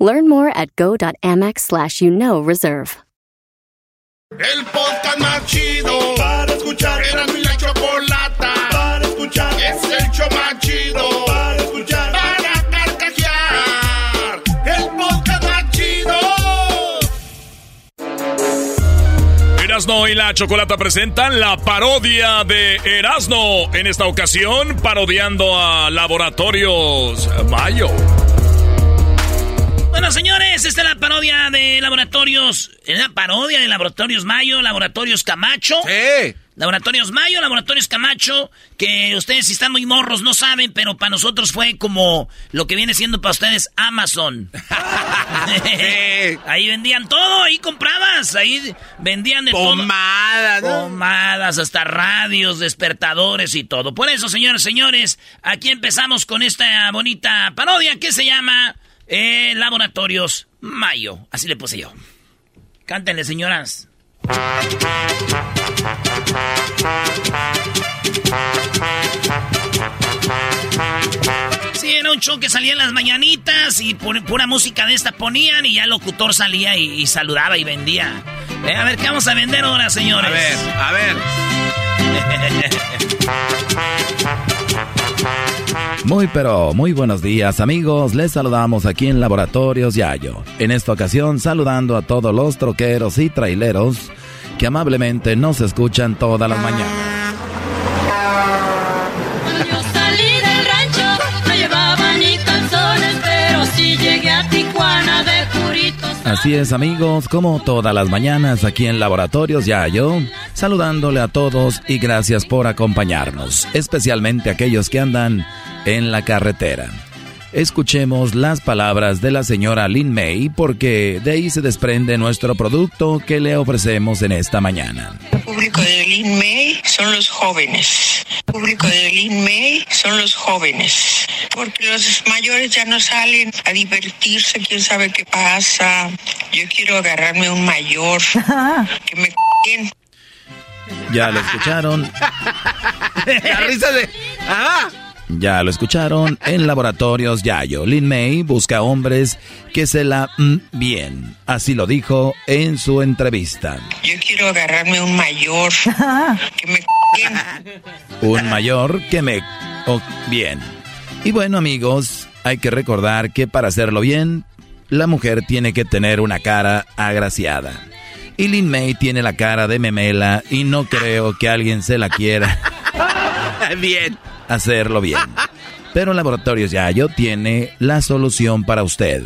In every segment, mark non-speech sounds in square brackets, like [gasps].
Learn more at go.amex slash you know reserve. El podcast más chido para escuchar. Era mi la chocolata para escuchar. Es el show más chido para escuchar. Para carcajear. El podcast más chido. Erasno y la Chocolata presentan la parodia de Erasno. En esta ocasión, parodiando a Laboratorios Mayo. Bueno, señores, esta es la parodia de Laboratorios. Es la parodia de Laboratorios Mayo, Laboratorios Camacho. Sí. Laboratorios Mayo, Laboratorios Camacho, que ustedes si están muy morros no saben, pero para nosotros fue como lo que viene siendo para ustedes Amazon. [laughs] ahí vendían todo, ahí comprabas, ahí vendían de Pomadas, todo. ¿no? Pomadas, hasta radios, despertadores y todo. Por eso, señores, señores, aquí empezamos con esta bonita parodia que se llama eh, Laboratorios Mayo. Así le puse yo. Cántenle, señoras. Sí, era un show que salía en las mañanitas y pu- pura música de esta ponían y ya el locutor salía y, y saludaba y vendía. Eh, a ver, ¿qué vamos a vender ahora, señores? A ver, a ver. [laughs] Muy pero muy buenos días amigos, les saludamos aquí en Laboratorios Yayo. En esta ocasión saludando a todos los troqueros y traileros que amablemente nos escuchan todas las mañanas. Así es amigos, como todas las mañanas aquí en Laboratorios Yayo, saludándole a todos y gracias por acompañarnos, especialmente aquellos que andan en la carretera. Escuchemos las palabras de la señora Lin May porque de ahí se desprende nuestro producto que le ofrecemos en esta mañana. El público de Lin May son los jóvenes. El público de Lin May son los jóvenes. Porque los mayores ya no salen a divertirse, quién sabe qué pasa. Yo quiero agarrarme un mayor [laughs] que me bien. Ya lo escucharon, La risa de. ¡Ah! Ya lo escucharon en Laboratorios Yayo. Lin May busca hombres que se la mm, bien, así lo dijo en su entrevista. Yo quiero agarrarme un mayor [laughs] que me. Un mayor que me... oh, bien. Y bueno amigos, hay que recordar que para hacerlo bien, la mujer tiene que tener una cara agraciada. Y Lin May tiene la cara de memela y no creo que alguien se la quiera [laughs] Bien. Hacerlo bien. Pero Laboratorios Yayo tiene la solución para usted.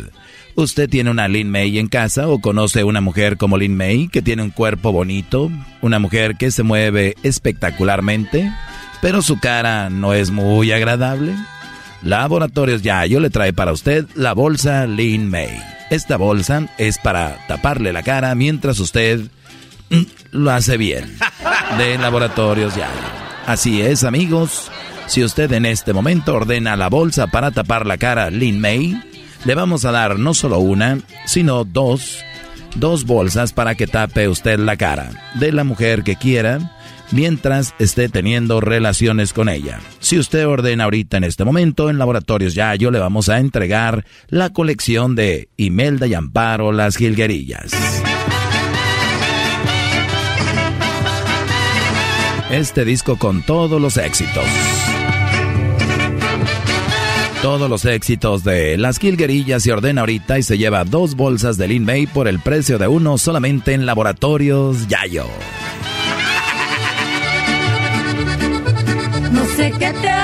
¿Usted tiene una Lin May en casa o conoce una mujer como Lin May que tiene un cuerpo bonito? Una mujer que se mueve espectacularmente, pero su cara no es muy agradable? Laboratorios Yayo le trae para usted la bolsa Lin May. Esta bolsa es para taparle la cara mientras usted mm, lo hace bien. [laughs] De Laboratorios Yayo. Así es, amigos. Si usted en este momento ordena la bolsa para tapar la cara Lin May, le vamos a dar no solo una, sino dos, dos bolsas para que tape usted la cara de la mujer que quiera mientras esté teniendo relaciones con ella. Si usted ordena ahorita en este momento en Laboratorios Yayo, le vamos a entregar la colección de Imelda y Amparo Las Gilguerillas. Este disco con todos los éxitos. Todos los éxitos de Las Gilguerillas se ordena ahorita y se lleva dos bolsas de Lin May por el precio de uno solamente en Laboratorios Yayo. No sé qué te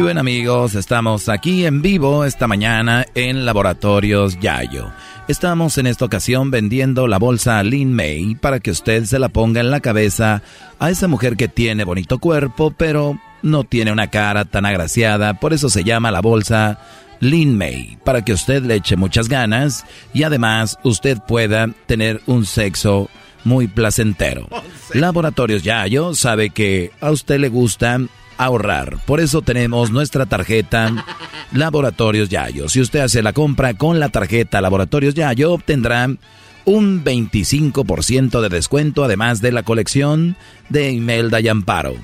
Muy bien amigos, estamos aquí en vivo esta mañana en Laboratorios Yayo. Estamos en esta ocasión vendiendo la bolsa Lin May para que usted se la ponga en la cabeza a esa mujer que tiene bonito cuerpo, pero no tiene una cara tan agraciada, por eso se llama la bolsa Lin May, para que usted le eche muchas ganas y además usted pueda tener un sexo muy placentero. [laughs] Laboratorios Yayo sabe que a usted le gusta ahorrar. Por eso tenemos nuestra tarjeta Laboratorios Yayo. Si usted hace la compra con la tarjeta Laboratorios Yayo, obtendrá un 25% de descuento además de la colección de Imelda y Amparo.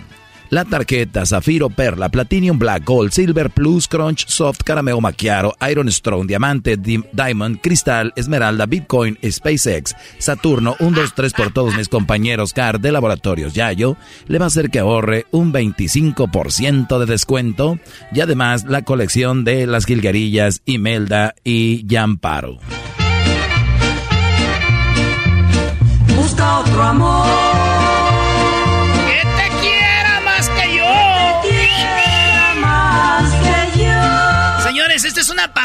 La tarjeta Zafiro, Perla, Platinum Black, Gold, Silver, Plus, Crunch, Soft, Carameo Macchiaro, Iron Strong, Diamante, Diamond, Cristal, Esmeralda, Bitcoin, SpaceX, Saturno, 1, 2, 3 por todos mis compañeros CAR de Laboratorios Yayo, le va a hacer que ahorre un 25% de descuento y además la colección de las Gilgarillas, Imelda y Yamparo. Busca otro amor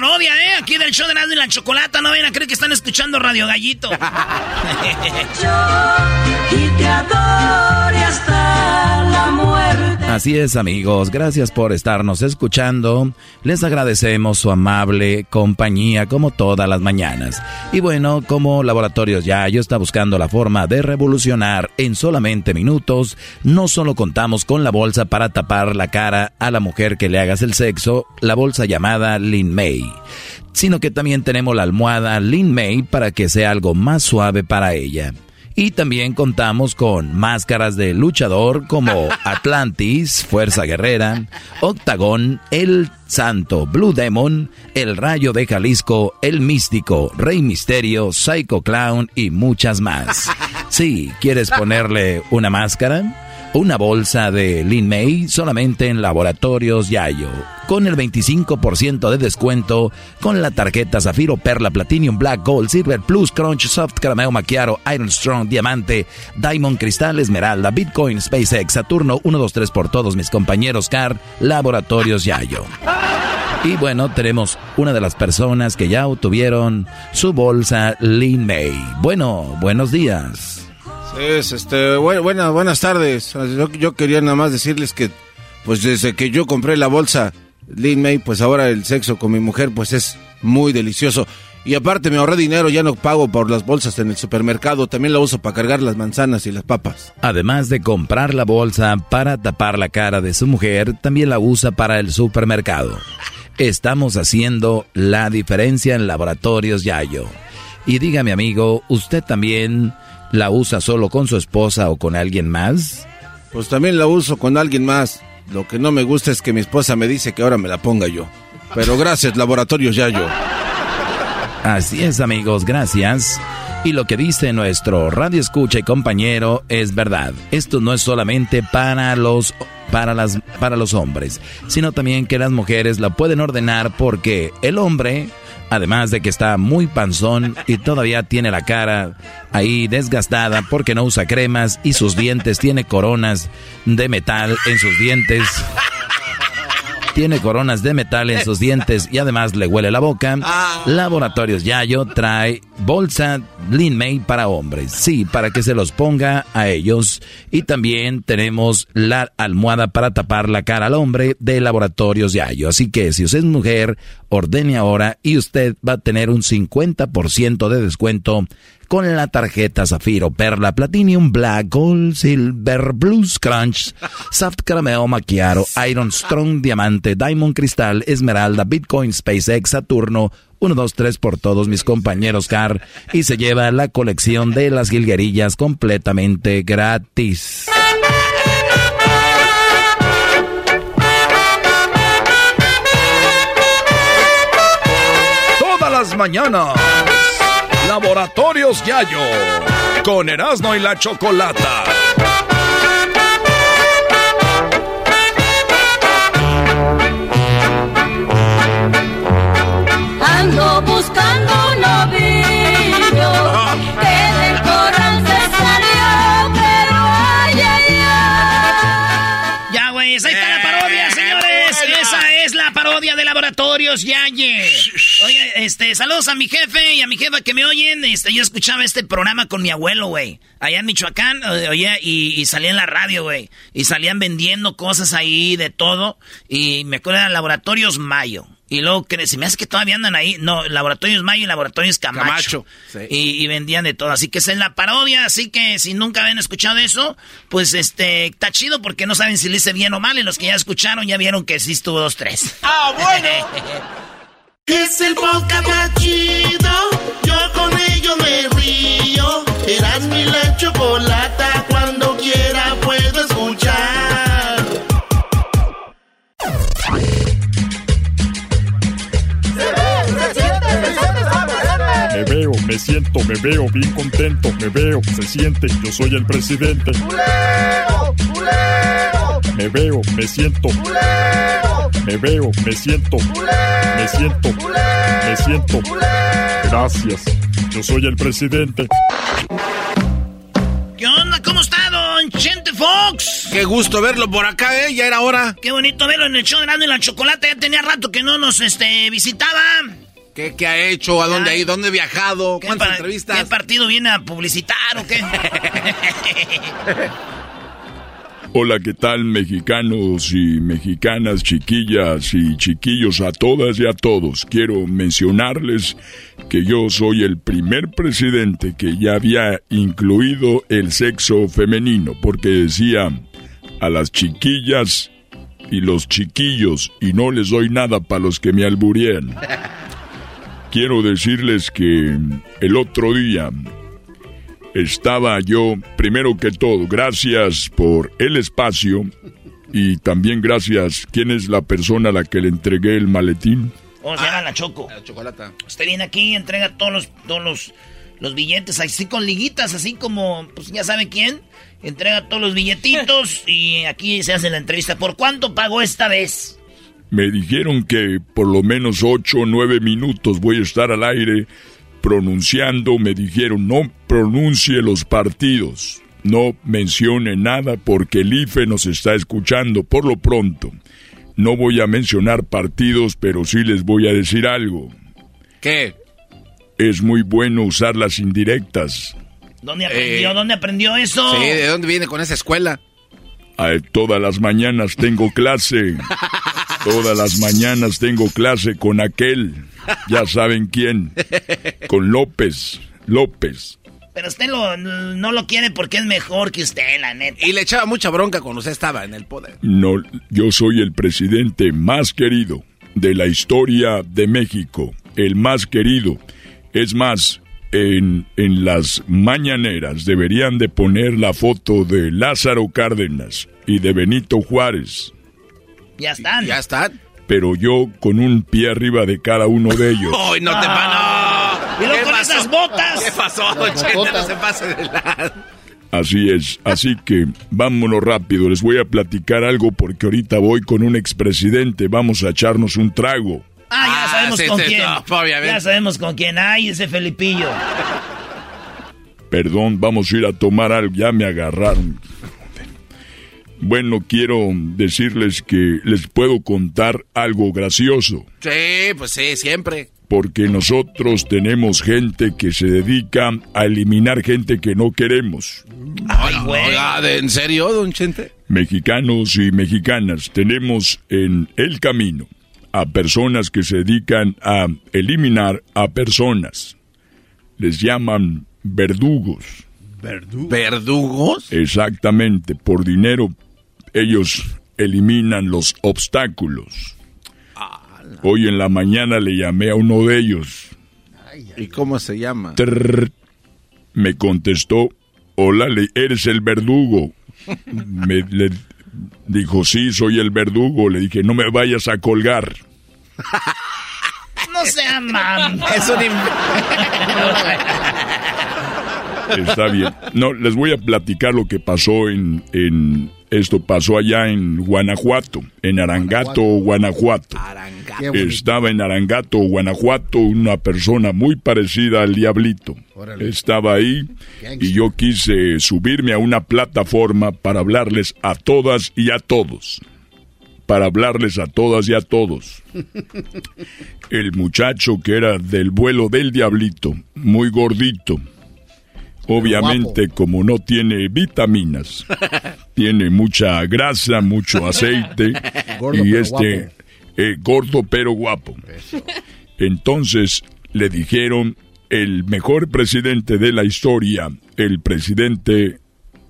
parodia, ¿eh? Aquí del show de Nando y la Chocolata. No vayan a creer que están escuchando Radio Gallito. [laughs] y te hasta la muerte. Así es, amigos. Gracias por estarnos escuchando. Les agradecemos su amable compañía como todas las mañanas. Y bueno, como Laboratorios Yayo está buscando la forma de revolucionar en solamente minutos, no solo contamos con la bolsa para tapar la cara a la mujer que le hagas el sexo, la bolsa llamada Lin May, sino que también tenemos la almohada Lin May para que sea algo más suave para ella. Y también contamos con máscaras de luchador como [laughs] Atlantis, Fuerza Guerrera, Octagón, El Santo, Blue Demon, El Rayo de Jalisco, El Místico, Rey Misterio, Psycho Clown y muchas más. [laughs] Sí, ¿quieres ponerle una máscara? Una bolsa de Lin May solamente en Laboratorios Yayo. Con el 25% de descuento con la tarjeta Zafiro, Perla, Platinum, Black, Gold, Silver, Plus, Crunch, Soft, Carameo, Maquiaro, Iron Strong, Diamante, Diamond, Cristal, Esmeralda, Bitcoin, SpaceX, Saturno, 1, 2, 3 por todos mis compañeros CAR, Laboratorios Yayo. Y bueno, tenemos una de las personas que ya obtuvieron su bolsa Lin May. Bueno, buenos días. Es, este, bueno, buenas tardes. Yo, quería nada más decirles que, pues desde que yo compré la bolsa Lin May, pues ahora el sexo con mi mujer, pues es muy delicioso. Y aparte me ahorré dinero, ya no pago por las bolsas en el supermercado, también la uso para cargar las manzanas y las papas. Además de comprar la bolsa para tapar la cara de su mujer, también la usa para el supermercado. Estamos haciendo la diferencia en Laboratorios Yayo. Y dígame amigo, ¿usted también la usa solo con su esposa o con alguien más? Pues también la uso con alguien más. Lo que no me gusta es que mi esposa me dice que ahora me la ponga yo. Pero gracias, Laboratorios Yayo. Así es, amigos, gracias. Y lo que dice nuestro radio escucha y compañero es verdad. Esto no es solamente para los para las para los hombres, sino también que las mujeres la pueden ordenar porque el hombre Además de que está muy panzón y todavía tiene la cara ahí desgastada porque no usa cremas y sus dientes tiene coronas de metal en sus dientes tiene coronas de metal en sus dientes y además le huele la boca. Ah. Laboratorios Yayo trae bolsa Lin May para hombres. Sí, para que se los ponga a ellos. Y también tenemos la almohada para tapar la cara al hombre de Laboratorios Yayo. Así que si usted es mujer, ordene ahora y usted va a tener un 50% de descuento con la tarjeta Zafiro, Perla, Platinum, Black, Gold, Silver, Blues, Crunch, Soft Caramel, Macchiaro, Iron Strong, Diamante, Diamond Cristal, Esmeralda, Bitcoin, SpaceX, Saturno, 1, 2, 3 por todos mis compañeros CAR y se lleva la colección de las jilguerillas completamente gratis. Todas las mañanas Laboratorios Yayo, con Erasmo y la Chocolata. Laboratorios Yaye. Oye, este, saludos a mi jefe y a mi jefa que me oyen. Este, yo escuchaba este programa con mi abuelo, güey. Allá en Michoacán, oye, y, y salía en la radio, güey. Y salían vendiendo cosas ahí de todo. Y me acuerdo de Laboratorios Mayo. Y luego, que se me hace que todavía andan ahí. No, Laboratorios Mayo y Laboratorios Camacho. Camacho, sí. y, y vendían de todo. Así que es en la parodia. Así que si nunca habían escuchado eso, pues este, está chido porque no saben si le hice bien o mal. Y los que ya escucharon ya vieron que sí estuvo dos, tres. ¡Ah, bueno! [laughs] es el podcast más chido. Yo con ello me río. Eras mi la chocolata. Cuando quiera puedo escuchar. Me siento, me veo bien contento, me veo, se siente, yo soy el presidente. Me veo, me siento. Me veo, me siento. Me siento. Me siento. Gracias. Yo soy el presidente. ¿Qué onda? ¿Cómo está, don Chente Fox? Qué gusto verlo por acá, ¿eh? Ya era hora. Qué bonito verlo en el show de Grande y la Chocolate. Ya tenía rato que no nos este, visitaba. ¿Qué, qué ha hecho? ¿A dónde ha ido? ¿Dónde ha viajado? ¿Qué ¿Cuántas entrevistas? ¿Qué partido viene a publicitar o qué? [laughs] Hola, ¿qué tal mexicanos y mexicanas, chiquillas y chiquillos a todas y a todos? Quiero mencionarles que yo soy el primer presidente que ya había incluido el sexo femenino, porque decía a las chiquillas y los chiquillos y no les doy nada para los que me alburían. Quiero decirles que el otro día estaba yo, primero que todo, gracias por el espacio y también gracias, ¿quién es la persona a la que le entregué el maletín? ¿Cómo se llama la Choco? La chocolata. Usted viene aquí y entrega todos los, todos los, los billetes, así con liguitas, así como, pues ya sabe quién. Entrega todos los billetitos [laughs] y aquí se hace la entrevista. ¿Por cuánto pagó esta vez? Me dijeron que por lo menos ocho o nueve minutos voy a estar al aire pronunciando. Me dijeron no pronuncie los partidos, no mencione nada porque el IFE nos está escuchando por lo pronto. No voy a mencionar partidos, pero sí les voy a decir algo. ¿Qué? Es muy bueno usar las indirectas. ¿Dónde aprendió? Eh, ¿Dónde aprendió eso? Sí, ¿de dónde viene con esa escuela? A todas las mañanas tengo clase. [laughs] Todas las mañanas tengo clase con aquel. Ya saben quién. Con López. López. Pero usted lo- no lo quiere porque es mejor que usted, la neta. Y le echaba mucha bronca cuando usted estaba en el poder. No, yo soy el presidente más querido de la historia de México. El más querido. Es más, en, en las mañaneras deberían de poner la foto de Lázaro Cárdenas y de Benito Juárez. Ya están. Ya están. Pero yo con un pie arriba de cada uno de ellos. [laughs] ¡Ay, no te pa- no! Y luego ¿Qué con pasó? esas botas. ¿Qué pasó, Chente? No se pase de lado. Así es, así que vámonos rápido, les voy a platicar algo porque ahorita voy con un expresidente, vamos a echarnos un trago. Ah, ya Ah, sabemos sí, con sí, quién. no, obviamente. ya sabemos con quién. Ay, ese Felipillo. Perdón, vamos a ir a tomar algo, ya me agarraron. Bueno, quiero decirles que les puedo contar algo gracioso, Sí, pues sí, siempre. porque nosotros tenemos gente que se dedica a eliminar gente que no queremos. Ay, güey. ¿de- ¿en serio, don Chente? Mexicanos y mexicanas, tenemos en el camino a personas que se dedican a eliminar a personas. Les llaman verdugos. ¿Verdugos? Exactamente, por dinero ellos eliminan los obstáculos. Hoy en la mañana le llamé a uno de ellos. ¿Y cómo se llama? Trrr. me contestó, hola, le- eres el verdugo. [laughs] Me le dijo, sí, soy el verdugo. Le dije, no me vayas a colgar. No se aman. Es un Está bien. No, les voy a platicar lo que pasó en, en esto pasó allá en Guanajuato, en Arangato, Guanajuato. Estaba en Arangato, Guanajuato, una persona muy parecida al diablito. Estaba ahí y yo quise subirme a una plataforma para hablarles a todas y a todos. para hablarles a todas y a todos. [laughs] El muchacho que era del vuelo del diablito, muy gordito. Obviamente, como no tiene vitaminas, [laughs] tiene mucha grasa, mucho aceite Gordo, y este eh, gordo pero guapo. Entonces le dijeron el mejor presidente de la historia, el presidente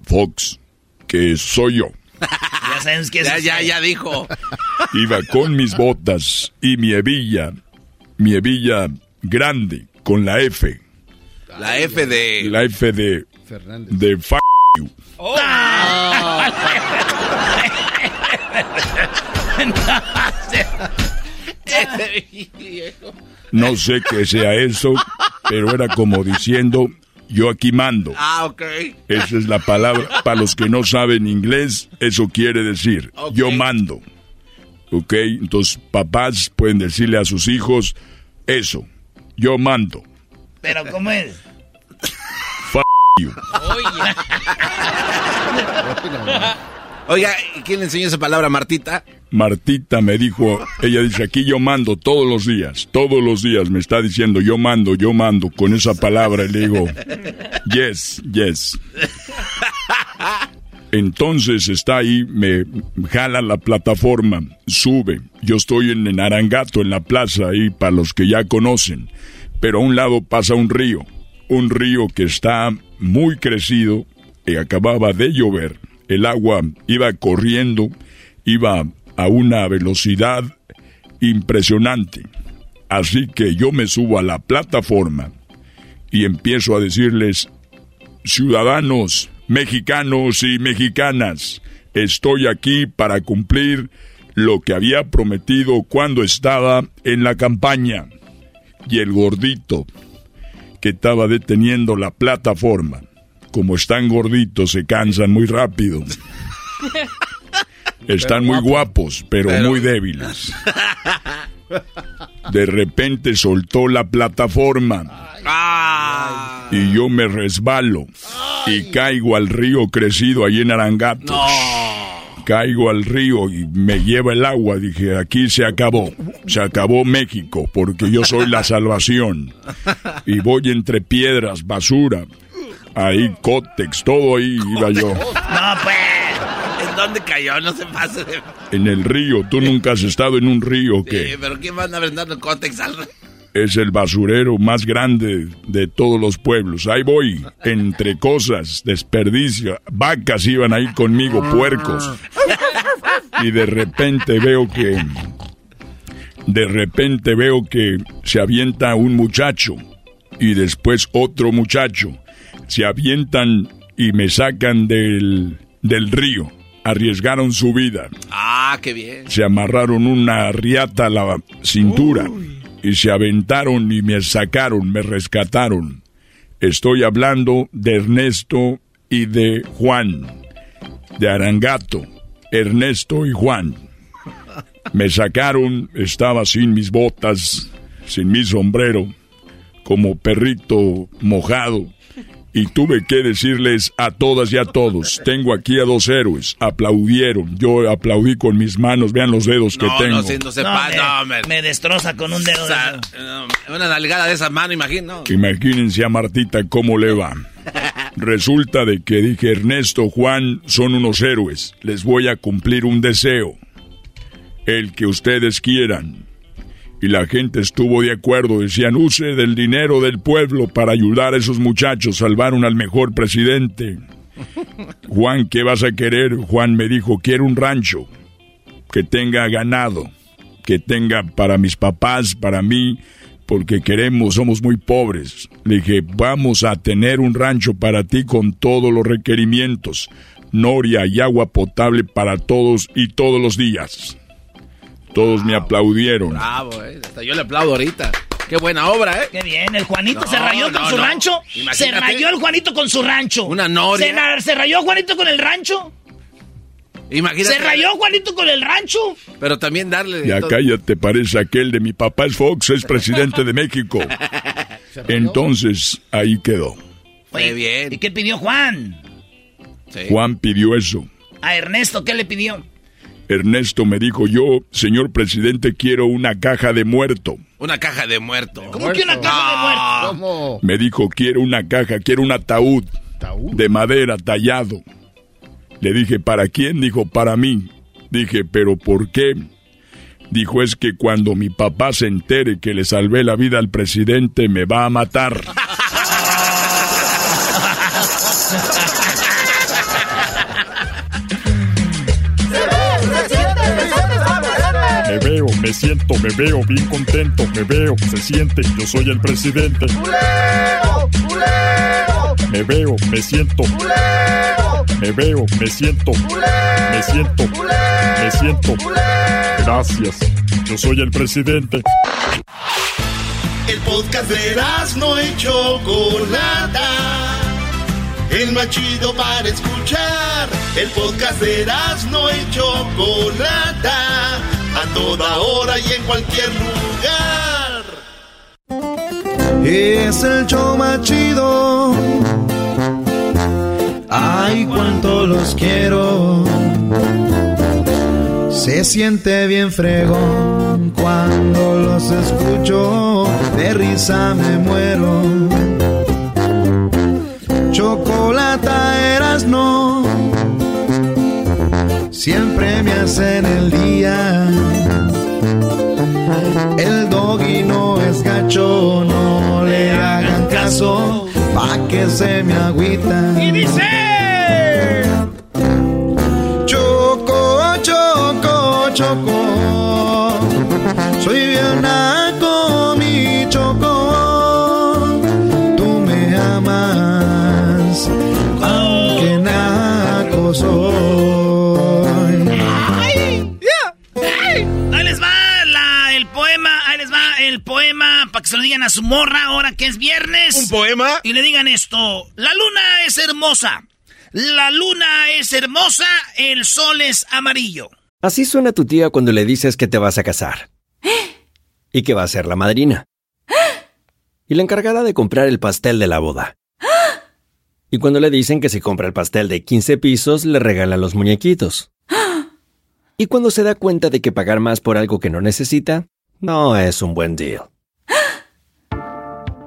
Fox, que soy yo. [laughs] Ya sabes que Ya, es ya, usted. ya dijo. [laughs] Iba con mis botas y mi hebilla, mi hebilla grande, con la F, La F de. la F de, de f you. No sé qué sea eso, pero era como diciendo, yo aquí mando. Ah, ok. Esa es la palabra. Para los que no saben inglés, eso quiere decir, Ok. yo mando. ¿Ok? Entonces, papás pueden decirle a sus hijos eso, yo mando. Pero ¿cómo es? F you. Oiga, ¿y ¿quién le enseñó esa palabra, Martita? Martita me dijo, ella dice, aquí yo mando todos los días, todos los días me está diciendo, yo mando, yo mando, con esa palabra y le digo, yes, yes. Entonces está ahí, me jala la plataforma, sube. Yo estoy en, en Arangato, en la plaza, ahí para los que ya conocen. Pero a un lado pasa un río, un río que está muy crecido y acababa de llover. El agua iba corriendo, iba a una velocidad impresionante. Así que yo me subo a la plataforma y empiezo a decirles, ciudadanos mexicanos y mexicanas, estoy aquí para cumplir lo que había prometido cuando estaba en la campaña. Y el gordito que estaba deteniendo la plataforma, como están gorditos, se cansan muy rápido. [laughs] Están muy guapos, pero, muy débiles. [laughs] De repente soltó la plataforma y yo me resbalo y caigo al río crecido ahí en Arangato. Caigo al río y me lleva el agua. Dije, aquí se acabó. Se acabó México porque yo soy la salvación. Y voy entre piedras, basura. Ahí, cótex, todo ahí iba yo. No, pues. ¿En dónde cayó? No se pase de... En el río. ¿Tú nunca has estado en un río que Eh, ¿Pero quién van a brindar el cótex al... es el basurero más grande de todos los pueblos. Ahí voy, entre cosas, desperdicio. Vacas iban ahí conmigo, puercos. Y de repente veo que... De repente veo que se avienta un muchacho y después otro muchacho. Se avientan y me sacan del, del río. Arriesgaron su vida Ah, qué bien. se amarraron una riata a la cintura y se aventaron y me sacaron, me rescataron. Estoy hablando de Ernesto y de Juan, de Arangato, Ernesto y Juan. Me sacaron, estaba sin mis botas, sin mi sombrero, como perrito mojado. Y tuve que decirles a todas y a todos, tengo aquí a dos héroes, aplaudieron, yo aplaudí con mis manos, vean los dedos que tengo. no, no se No, pasa. me, me destroza con un dedo. O de una nalgada de esa mano, imagino. Imagínense a Martita cómo le va. [laughs] Resulta de que dije, Ernesto, Juan son unos héroes, les voy a cumplir un deseo, el que ustedes quieran. Y la gente estuvo de acuerdo, decían, use del dinero del pueblo para ayudar a esos muchachos, salvaron al mejor presidente. [laughs] Juan, ¿qué vas a querer? Juan me dijo, quiero un rancho que tenga ganado, que tenga para mis papás, para mí, porque queremos, somos muy pobres. Le dije, vamos a tener un rancho para ti con todos los requerimientos, noria y agua potable para todos y todos los días. Todos me aplaudieron. Bravo, eh. Hasta yo le aplaudo ahorita. Qué buena obra, ¿eh? Qué bien, el Juanito No, se rayó con su no. rancho. Se Imagínate. rayó el Juanito con su rancho. Una noria. Se, na- se rayó Juanito con el rancho. Imagínate. Se rayó Juanito con el rancho. Pero también darle... Ya todo- cállate, parece aquel de mi papá es Fox, es presidente de México. [laughs] Entonces, ahí quedó. Qué Oye, bien. ¿Y qué pidió Juan? Sí. Juan pidió eso. A Ernesto, ¿qué le pidió? Ernesto me dijo, yo, señor presidente, quiero una caja de muerto. Una caja de muerto. ¿Cómo que una caja de muerto? ¿Cómo? Me dijo, quiero una caja, quiero un ataúd de madera tallado. Le dije, ¿para quién? Dijo, para mí. Dije, ¿pero por qué? Dijo, es que cuando mi papá se entere que le salvé la vida al presidente, me va a matar. [laughs] me siento, me veo bien contento, me veo, se siente, yo soy el presidente. Me veo, me siento. Me veo, me siento. Me siento. Me siento. Gracias. Yo soy el presidente. El podcast de no y Chocolata. El más chido para escuchar. El podcast de no y Chocolata. A toda hora y en cualquier lugar. Es el show más chido. Ay, cuánto los quiero. Se siente bien fregón cuando los escucho. De risa me muero. Chocolata eras no. Siempre me hacen el día. El doggy no es gacho, no le hagan caso, pa' que se me agüita. Y dice... Choco, choco, choco, soy bien se lo digan a su morra ahora que es viernes. ¿Un poema? Y le digan esto, la luna es hermosa, la luna es hermosa, el sol es amarillo. Así suena tu tía cuando le dices que te vas a casar. [gasps] Y que va a ser la madrina. [gasps] Y la encargada de comprar el pastel de la boda. [gasps] Y cuando le dicen que si compra el pastel de 15 pisos, le regalan los muñequitos. Y cuando se da cuenta de que pagar más por algo que no necesita, no es un buen deal.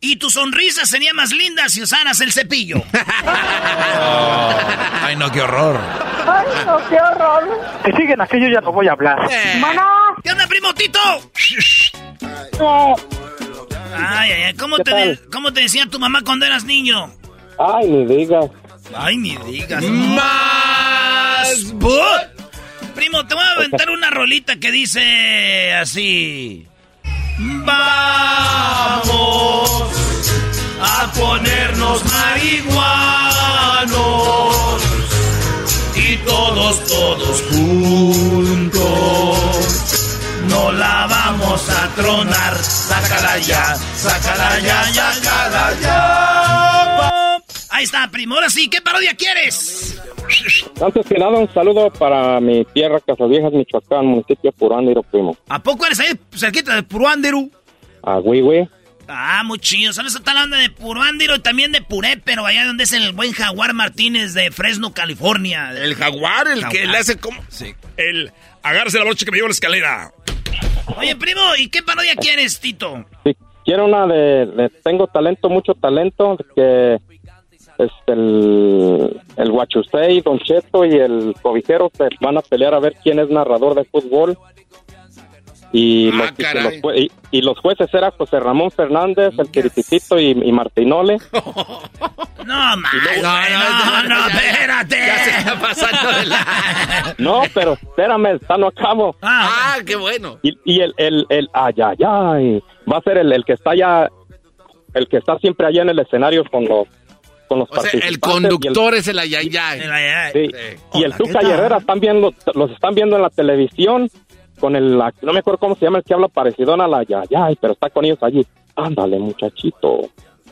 Y tu sonrisa sería más linda si usaras el cepillo. [laughs] Ay, no, qué horror. Ay, no, qué horror. Que siguen aquello ya no voy a hablar. Bueno. ¿Qué onda, primo Tito? Ay, ay, ay, ¿cómo ¿Qué te, de- ¿cómo te decía tu mamá cuando eras niño? Ay, ni digas. Ay, ni digas. ¡Más! but. Primo, te voy a aventar una rolita que dice así. Vamos a ponernos marihuanos y todos, todos juntos. No la vamos a tronar. Sácala ya, sácala ya, sácala ya. Ahí está, primo. Ahora sí, ¿qué parodia quieres? Antes que nada, un saludo para mi tierra, Casaviejas, Michoacán, municipio de Purándiro, primo. ¿A poco eres ahí cerquita de Puruándiro? Ah, güey, güey. Ah, muy chido. ¿Sabes? Está hablando de Puruándiro y también de Puré, pero allá donde es el buen Jaguar Martínez de Fresno, California. El jaguar, el que le hace como... Sí. El agárrese la brocha que me llevo a la escalera. Oye, primo, ¿y qué parodia quieres, Tito? Sí, quiero una de, de Tengo talento, mucho talento, que es el, el Huachusei, Don Cheto y el Cobijero se van a pelear a ver quién es narrador de fútbol. Y, los, y que caray. los jue- y- y los jueces eran José Ramón Fernández, el Tirititito y, y Martinole. [laughs] No, más, güey, no, no, espérate. Ya se está pasando de la... [laughs] No, pero espérame, está no acabo. Ah, qué bueno. Y, y el, el, el, ay, ay, ay, va a ser el, el que está allá, el que está siempre allá en el escenario con los, con los O sea, el conductor es el ayayay. Sí. Y el Tuca y Herrera están viendo, los están viendo en la televisión con el, no me acuerdo cómo se llama el que habla parecido a la Yayay, pero está con ellos allí. Ándale, muchachito,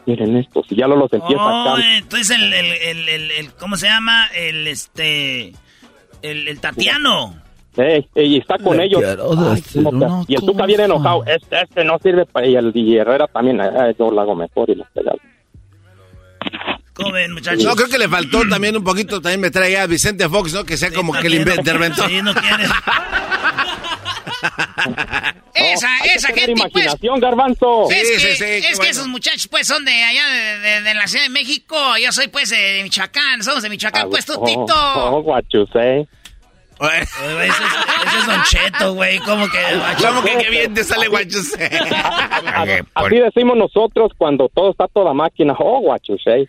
miren esto, si ya lo los empieza Oh, entonces el, el, el, el, el- ¿cómo se llama? El, este, el, el Tatiano. Ey, y está con Le ellos. Ay, una y el Tuca viene enojado. Este, este no sirve para. Y el y Herrera también. eh, yo lo hago mejor y lo pegado. ¿Cómo ven, muchachos? No, creo que le faltó también un poquito, también me trae a Vicente Fox, ¿no? Que sea como que el interventor. Sí, no quiere. [laughs] Esa, que esa gente, pues. imaginación, garbanzo. Es, Sí, que, sí, es que bueno. esos muchachos, pues, son de allá, de, de- de la Ciudad de México. Yo soy, pues, de Michoacán. Somos de Michoacán, pues, tú, Oh, Tito. oh. Ese es, ese es Don Cheto, güey. ¿Cómo que? ¿Cómo que qué bien te sale guachuse? [laughs] Así decimos nosotros cuando todo está toda máquina. Oh, guachusei.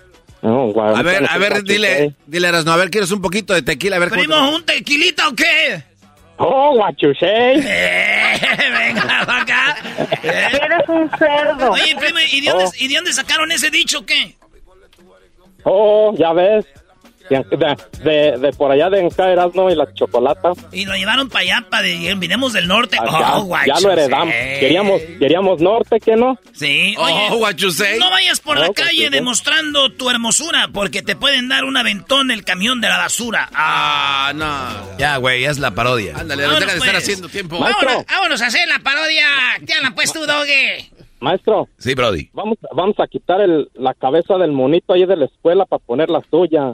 No, A ver, a ver, dile, dile, Erasno, a ver, ¿quieres un poquito de tequila? A ver, te- ¿Primo, un tequilita o qué? Oh, guachusei. [laughs] Venga, [laughs] pa' acá. [laughs] Eres un cerdo. Oye, primo, ¿y de, dónde, Oh. ¿y de dónde sacaron ese dicho o qué? Oh, ya ves. De, de, por allá de Encaeras, ¿no? Y la chocolata. Y lo llevaron para allá, para de, vinimos del norte. Acá, oh, ya lo heredamos. Queríamos, queríamos norte, ¿qué no? Sí, oye. Oh. No vayas por la calle demostrando tu hermosura, porque te pueden dar un aventón el camión de la basura. Ah, Ah, no. Ya, güey, es la parodia. Ándale, Vámonos, deja de estar pues. haciendo tiempo. Maestro. Vámonos, vámonos a hacer la parodia. ¿Qué hablan, pues, tú, Doge? Maestro, Sí, Brody. vamos, vamos a quitar el, la cabeza del monito ahí de la escuela para poner la suya.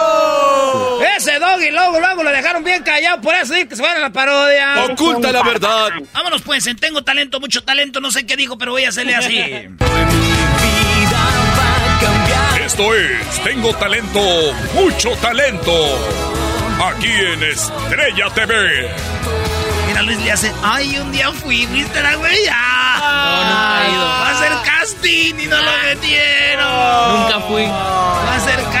Ese Doggy, luego, luego lo dejaron bien callado. Por eso dije que se fuera a la parodia. Oculta la verdad. Vámonos, pues, en Tengo Talento, mucho talento, no sé qué dijo, pero voy a hacerle así. [laughs] Esto es Tengo Talento, mucho talento. Aquí en Estrella TV. Mira, Luis le hace, ay, un día fui, ¿viste la güey? Ah, No, nunca he ido. Va a hacer casting y no lo metieron. Nunca fui. Va a hacer casting.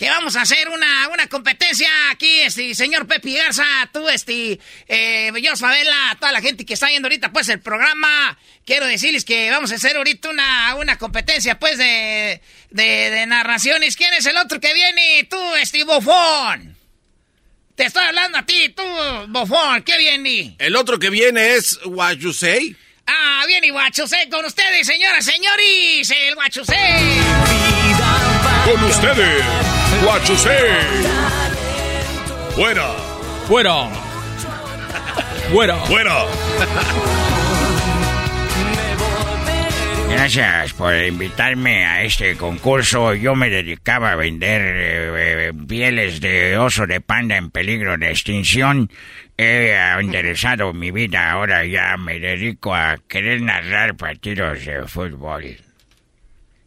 que vamos a hacer una, una competencia aquí, este, señor Pepe Garza, tú, este, eh, yo, Favela, toda la gente que está viendo ahorita, pues, el programa. Quiero decirles que vamos a hacer ahorita una, una competencia, pues, de, de, de narraciones. ¿Quién es el otro que viene? Tú, este, bofón. Te estoy hablando a ti, tú, bofón. ¿Qué viene? El otro que viene es Guayusei. Ah, bien, y Guachusé con ustedes, señoras, señores, el Guachusé. Con ustedes, Guachusé. Fuera. Fuera. Fuera. Fuera. Gracias por invitarme a este concurso. Yo me dedicaba a vender eh, eh, pieles de oso de panda en peligro de extinción. He enderezado mi vida. Ahora ya me dedico a querer narrar partidos de fútbol.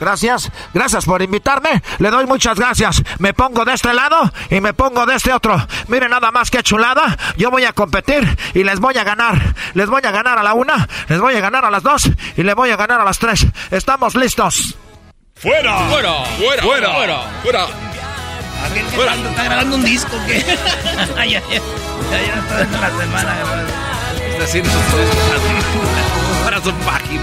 Gracias, gracias por invitarme. Le doy muchas gracias. Me pongo de este lado y me pongo de este otro. Miren nada más que chulada. Yo voy a competir y les voy a ganar. Les voy a ganar a la una, les voy a ganar a las dos y les voy a ganar a las tres. ¿Estamos listos? ¡Fuera! ¡Fuera! ¡Fuera! ¡Fuera! ¡Fuera! ¡Fuera! Fuera. ¿Está grabando un disco o qué? ay, ay, ay. Ya, ya está en la semana. Está haciendo sus para su página.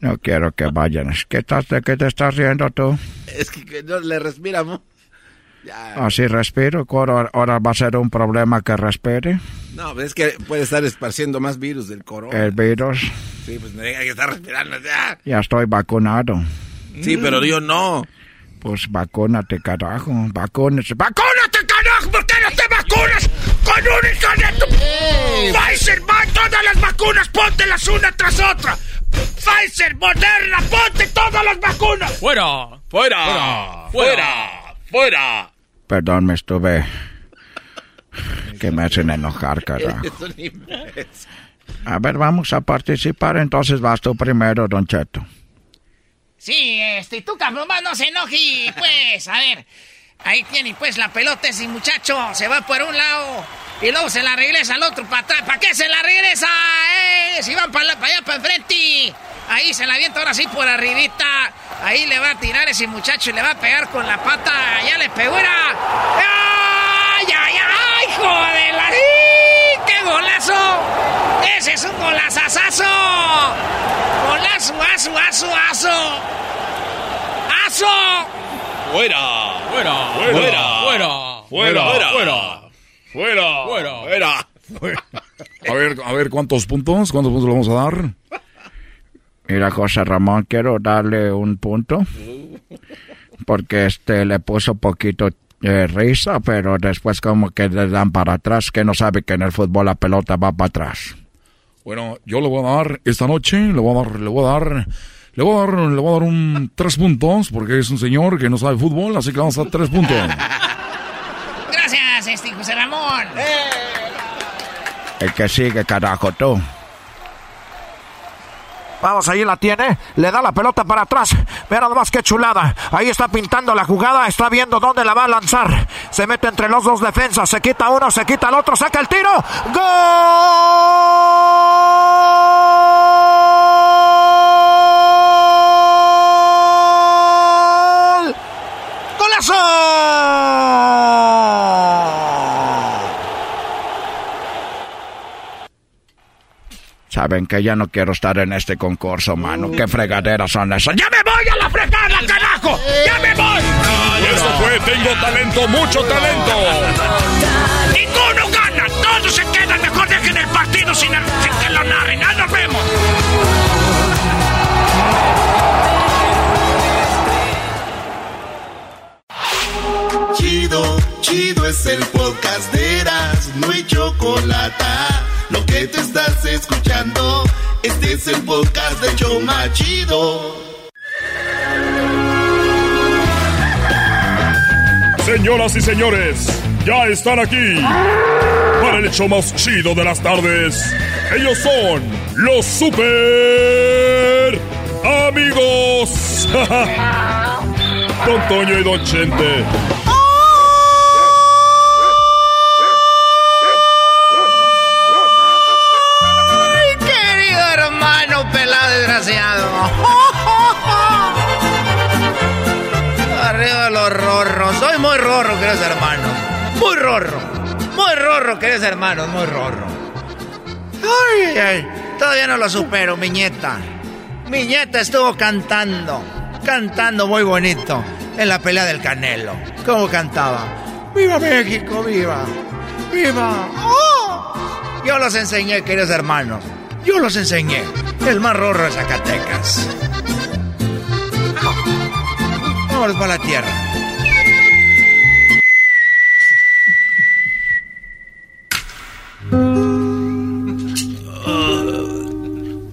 no quiero que vayan. ¿Qué, estás, ¿De qué te estás riendo tú? Es que, no le respiramos. Ya. Así respiro, ahora, ahora va a ser un problema que respire No, pues es que puede estar esparciendo más virus del corona. el virus. Sí, pues me que estar respirando ya. Ya estoy vacunado. Sí, pero yo no. Pues vacúnate, carajo. Vacúnate. ¡Vacúnate, carajo! ¿Por qué no te vacunas con un hijo de tu... Pfizer, va, todas las vacunas, póntelas una tras otra. Pfizer, Moderna, ponte todas las vacunas. ¡Fuera! ¡Fuera! ¡Fuera! ¡Fuera! Perdón, me estuve... Que me hacen enojar, carajo. [laughs] A ver, vamos a participar. Entonces vas tú primero, Don Cheto. Sí, este, tú cabrón, más no se enoje, pues, a ver. Ahí tiene, pues, la pelota ese muchacho. Se va por un lado y luego se la regresa al otro para atrás. ¿Para qué se la regresa? ¡Eh! Si van para allá, para enfrente. Ahí se la avienta ahora sí por arribita. Ahí le va a tirar ese muchacho y le va a pegar con la pata. Ya le pegó. ¡Ay, ay, ay! ¡Hijo de la... ¡Qué golazo! ¡Ese es un golazazazo! ¡Golazo, aso, aso, aso! ¡Aso! ¡Fuera! ¡Fuera! ¡Fuera! ¡Fuera! ¡Fuera! ¡Fuera! ¡Fuera! ¡Fuera! ¡Fuera! A ver, a ver, ¿cuántos puntos? ¿Cuántos puntos le vamos a dar? Mira, José Ramón, quiero darle un punto. Porque este le puso poquito eh, risa, pero después como que le dan para atrás, que no sabe que en el fútbol la pelota va para atrás. Bueno, yo le voy a dar esta noche, le voy a dar, le voy a dar, le voy a dar, le voy a dar un tres puntos, porque es un señor que no sabe fútbol, así que vamos a tres puntos. Gracias, este José Ramón. El que sigue, carajo, tú. Vamos, ahí la tiene. Le da la pelota para atrás. Mira nada más que chulada. Ahí está pintando la jugada. Está viendo dónde la va a lanzar. Se mete entre los dos defensas. Se quita uno, se quita el otro. Saca el tiro. ¡Gol! ¡Golazo! Saben que ya no quiero estar en este concurso, mano. ¿Qué fregaderas son esas? ¡Ya me voy a la fregada, carajo! ¡Ya me voy! Y esto fue Tengo Talento, Mucho Talento. ¡Ninguno gana! ¡Todos se quedan! Mejor dejen el partido sin, sin que lo narren. ¡Ah, nos vemos! Chido, chido es el podcast de Eras, no hay chocolate. Lo que te estás escuchando, este es el podcast de Choma Chido. Señoras y señores, ya están aquí para el hecho más chido de las tardes. Ellos son los super amigos. [laughs] Don Toño y Don Chente. Desgraciado! [laughs] Arriba los rorros. Soy muy rorro, queridos hermanos. Muy rorro. Muy rorro, queridos hermanos. Muy rorro. Ay, ay. Todavía no lo supero, mi nieta. Mi nieta estuvo cantando. Cantando muy bonito. En la pelea del Canelo. ¿Cómo cantaba? ¡Viva México, viva! ¡Viva! ¡Oh! Yo los enseñé, queridos hermanos. Yo los enseñé. El más rorro de Zacatecas. Vámonos para la tierra.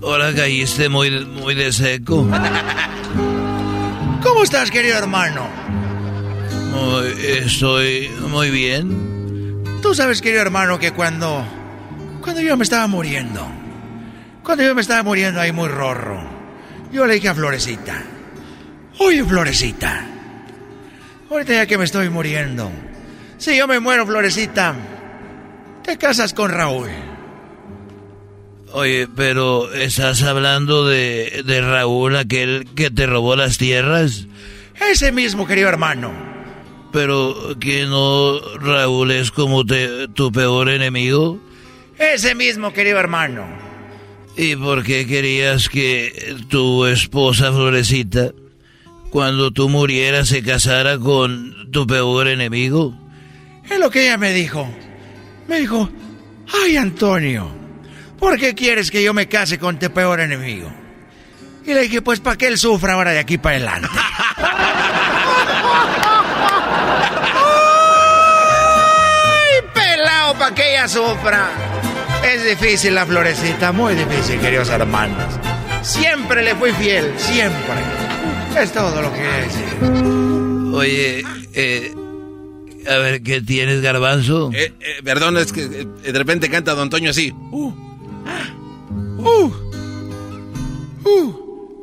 Ahora caíste muy, muy de seco. [laughs] ¿Cómo estás, querido hermano? Muy- estoy muy bien. Tú sabes, querido hermano, que cuando. Cuando yo me estaba muriendo. Cuando yo me estaba muriendo ahí muy rorro. Yo le dije a Florecita. Oye, Florecita. Ahorita ya que me estoy muriendo. Si yo me muero, Florecita. Te casas con Raúl. Oye, pero ¿estás hablando de, de Raúl, aquel que te robó las tierras? Ese mismo, querido hermano. Pero que no Raúl es como te- tu peor enemigo. Ese mismo, querido hermano. ¿Y por qué querías que tu esposa Florecita, cuando tú murieras, se casara con tu peor enemigo? Es lo que ella me dijo. Me dijo, ay Antonio, ¿por qué quieres que yo me case con tu peor enemigo? Y le dije, pues para que él sufra ahora de aquí para adelante. [laughs] ¡Ay, pelado, para que ella sufra! Es difícil la florecita, muy difícil, queridos hermanos. Siempre le fui fiel, siempre. Es todo lo que quería decir. Oye, eh, a ver, ¿qué tienes, garbanzo? Eh, eh, perdón, es que eh, de repente canta Don Toño así. Uh, uh,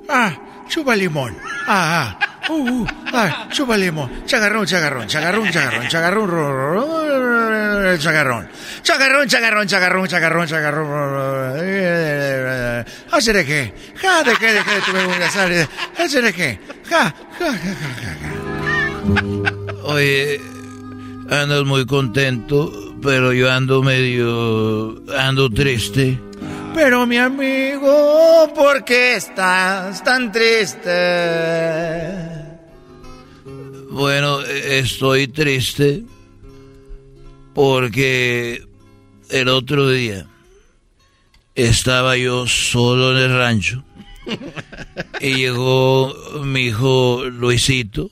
ah, chupa limón. Ah, ah, uh, uh, ah, chupa limón. Chagarrón, chagarrón, chagarrón, chagarrón, chagarrón, chagarrón. Chagarrón, chagarrón, chagarrón, chagarrón, chagarrón. Hace de qué, ja, de qué, de qué, tú me voy a salir. Hace de qué, ja, ja, ja, ja, ja. Oye, andas muy contento, pero yo ando medio... ando triste. Pero mi amigo, ¿por qué estás tan triste? Bueno, estoy triste porque el otro día estaba yo solo en el rancho y llegó mi hijo Luisito.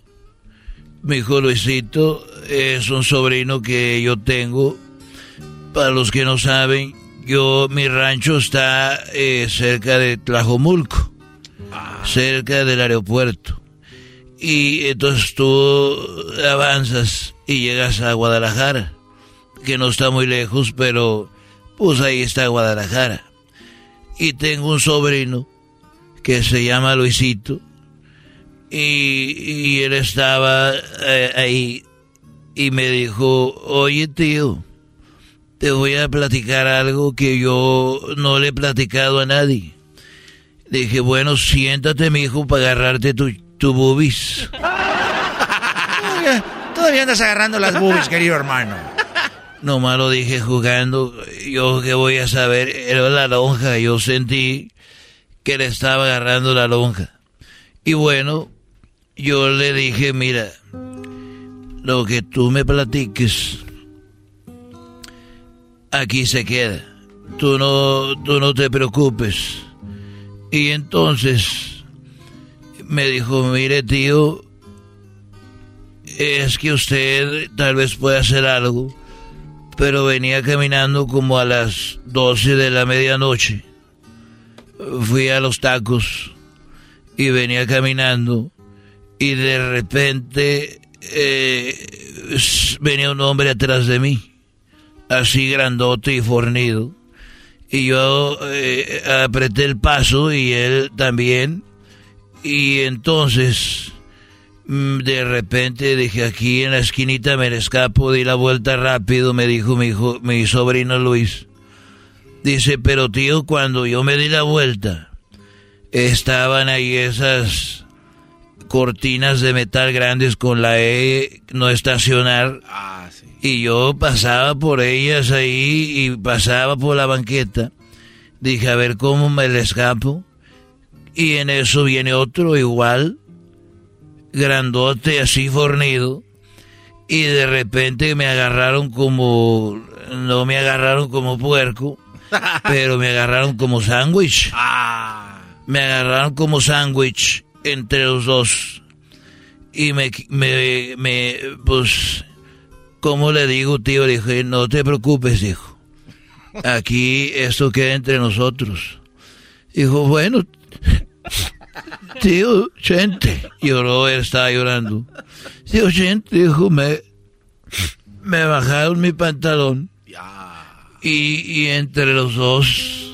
Mi hijo Luisito es un sobrino que yo tengo. Para los que no saben, yo mi rancho está eh, cerca de Tlajomulco, cerca del aeropuerto. Y entonces tú avanzas y llegas a Guadalajara, que no está muy lejos, pero pues ahí está Guadalajara. Y tengo un sobrino que se llama Luisito, y, él estaba eh, ahí y me dijo, oye tío, te voy a platicar algo que yo no le he platicado a nadie. Dije, bueno, siéntate, mi hijo, para agarrarte tu, tu boobies. Todavía, todavía andas agarrando las boobies, querido hermano. Nomás lo dije jugando. Yo qué voy a saber. Era la lonja. Yo sentí que le estaba agarrando la lonja. Y bueno, yo le dije, mira, lo que tú me platiques, aquí se queda. Tú no, tú no te preocupes. Y entonces me dijo, mire tío, es que usted tal vez pueda hacer algo, pero venía caminando como a las 12 de la medianoche. Fui a los tacos y venía caminando y de repente eh, venía un hombre atrás de mí, así grandote y fornido. Y yo eh, apreté el paso y él también. Y entonces, mm, de repente dije, aquí en la esquinita me escapo, di la vuelta rápido, me dijo mi, hijo, mi sobrino Luis. Dice, pero tío, cuando yo me di la vuelta, estaban ahí esas cortinas de metal grandes con la E no estacionar. Y yo pasaba por ellas ahí y pasaba por la banqueta. Dije, a ver cómo me le escapo. Y en eso viene otro igual, grandote, así fornido. Y de repente me agarraron como, no me agarraron como puerco, [laughs] pero me agarraron como sándwich. Me agarraron como sándwich entre los dos. Y me, me, me, pues, ¿cómo le digo, tío? Le dije, no te preocupes, hijo. Aquí esto queda entre nosotros. Dijo, bueno, tío, gente. Lloró, él estaba llorando. Tío, gente, dijo, me, me bajaron mi pantalón. Y, y entre los dos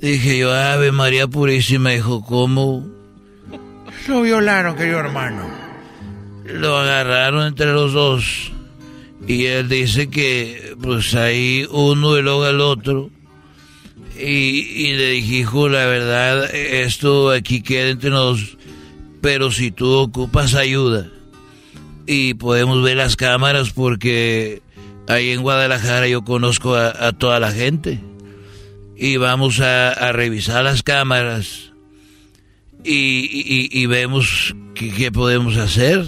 dije yo, Ave María Purísima, dijo, ¿cómo? Lo violaron, querido hermano. Lo agarraron entre los dos. Y él dice que, pues ahí uno y luego el otro. Y, y le dije, hijo, la verdad, esto aquí queda entre nosotros. Pero si tú ocupas ayuda y podemos ver las cámaras porque ahí en Guadalajara yo conozco a, toda la gente. Y vamos a, revisar las cámaras y, y- vemos qué, podemos hacer.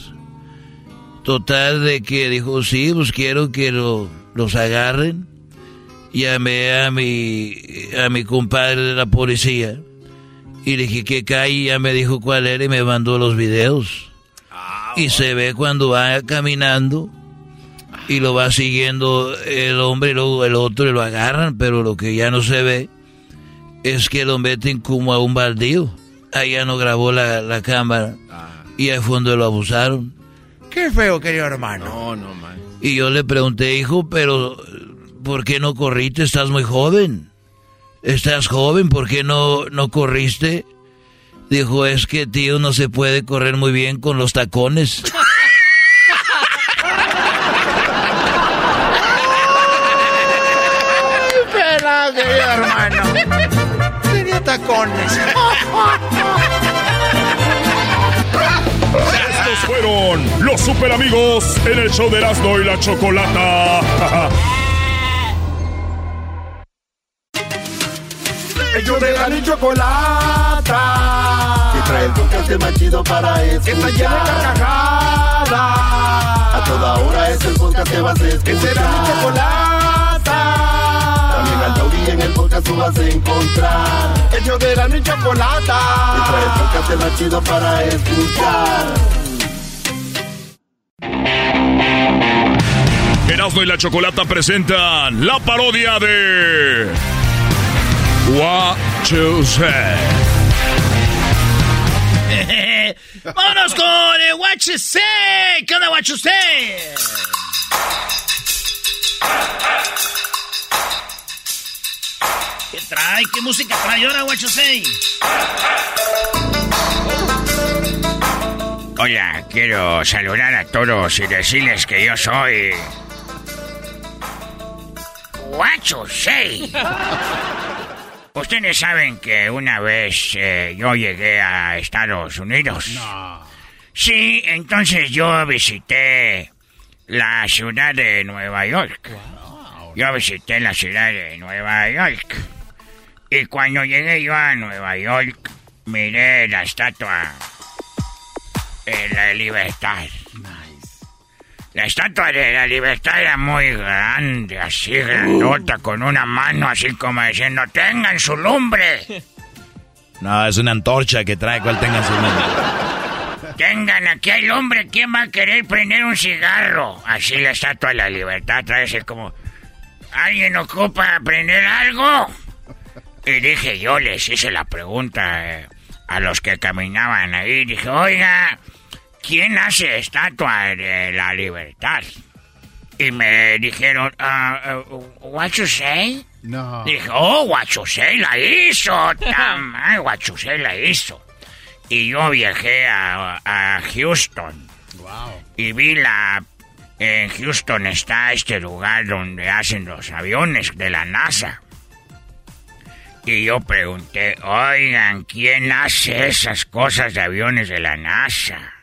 Total de que dijo, sí, pues quiero que lo- los agarren. Llamé a mi, a mi compadre de la policía y le dije que calle y ya me dijo cuál era y me mandó los videos. y se ve cuando va caminando y lo va siguiendo el hombre y luego el otro y lo agarran, pero lo que ya no se ve es que lo meten como a un baldío. Allá no grabó la, la cámara y al fondo lo abusaron. Qué feo, querido hermano. No, no, man. Y yo le pregunté, hijo, pero ¿por qué no corriste? Estás muy joven. Estás joven, ¿por qué no, no corriste? Dijo, es que tío no se puede correr muy bien con los tacones. Pela, querido hermano. Tenía tacones. Estos fueron los super amigos en el show de Erasmo y la Chocolata. Ellos de la y chocolata. Que trae el podcast más chido para escuchar. Que está llena de carcajadas. A toda hora es el podcast que vas a escuchar. Que será mi chocolata. También al taurí en el podcast tú vas a encontrar. Ellos de la y chocolata. Que trae el podcast más chido para escuchar. Erasmo y la Chocolata presentan la parodia de What You Say. [laughs] Vámonos con el What You Say. ¿Qué onda, What You Say? ¿Qué trae? ¿Qué música trae ahora, What You Say? Hola, quiero saludar a todos y decirles que yo soy. Guacho Sei. [laughs] Ustedes saben que una vez eh, yo llegué a Estados Unidos. Sí, entonces yo visité la ciudad de Nueva York. Yo visité la ciudad de Nueva York. Y cuando llegué yo a Nueva York, miré la estatua de la libertad. La estatua de la libertad era muy grande, así grandota, con una mano así como diciendo, tengan su lumbre. [laughs] No, es una antorcha que trae, cual tengan su nombre. Tengan, aquí hay lumbre, ¿quién va a querer prender un cigarro? Así la estatua de la libertad trae así como, ¿alguien ocupa prender algo? Y dije, yo les hice la pregunta eh, a los que caminaban ahí, dije, oiga, ¿quién hace estatua de la libertad? Y me dijeron, ah, uh, what you say? No. Dije, oh, say la hizo, tam, [laughs] what you say la hizo. Y yo viajé a, a Houston. Y vi la... En Houston está este lugar donde hacen los aviones de la NASA. Y yo pregunté, oigan, ¿quién hace esas cosas de aviones de la NASA?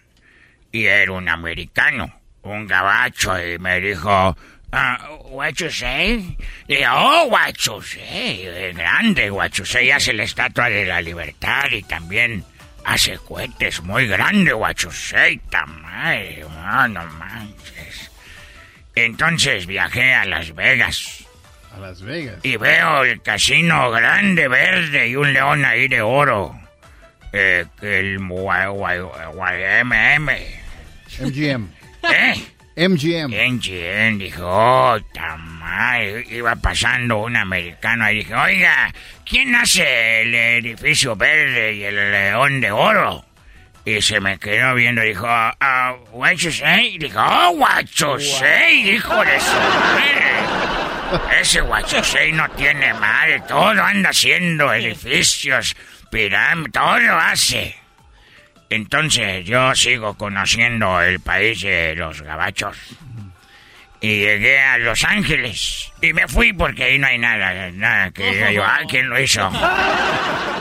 Y era un americano, un gabacho, y me dijo, ah, what you say? Y dije, oh, what you say, grande, what you say, hace la estatua de la libertad y también hace cohetes muy grande, what you say, tamaño, no, no manches. Entonces viajé a Las Vegas. A Las Vegas. Y veo el casino grande, verde y un león ahí de oro. Eh, el YMM. MGM. ¿Eh? MGM. MGM, dijo, oh, tamal. Iba pasando un americano y dije, oiga, ¿quién hace el edificio verde y el león de oro? Y se me quedó viendo y dijo, ah, what you say? Y dijo, oh, what you say, hijo de su madre. Ese Guachosei no tiene madre, todo anda haciendo edificios, pirámides, todo hace. Entonces yo sigo conociendo el país de los gabachos. Y llegué a Los Ángeles. Y me fui porque ahí no hay nada, nada que diga yo, ah, ¿quién lo hizo?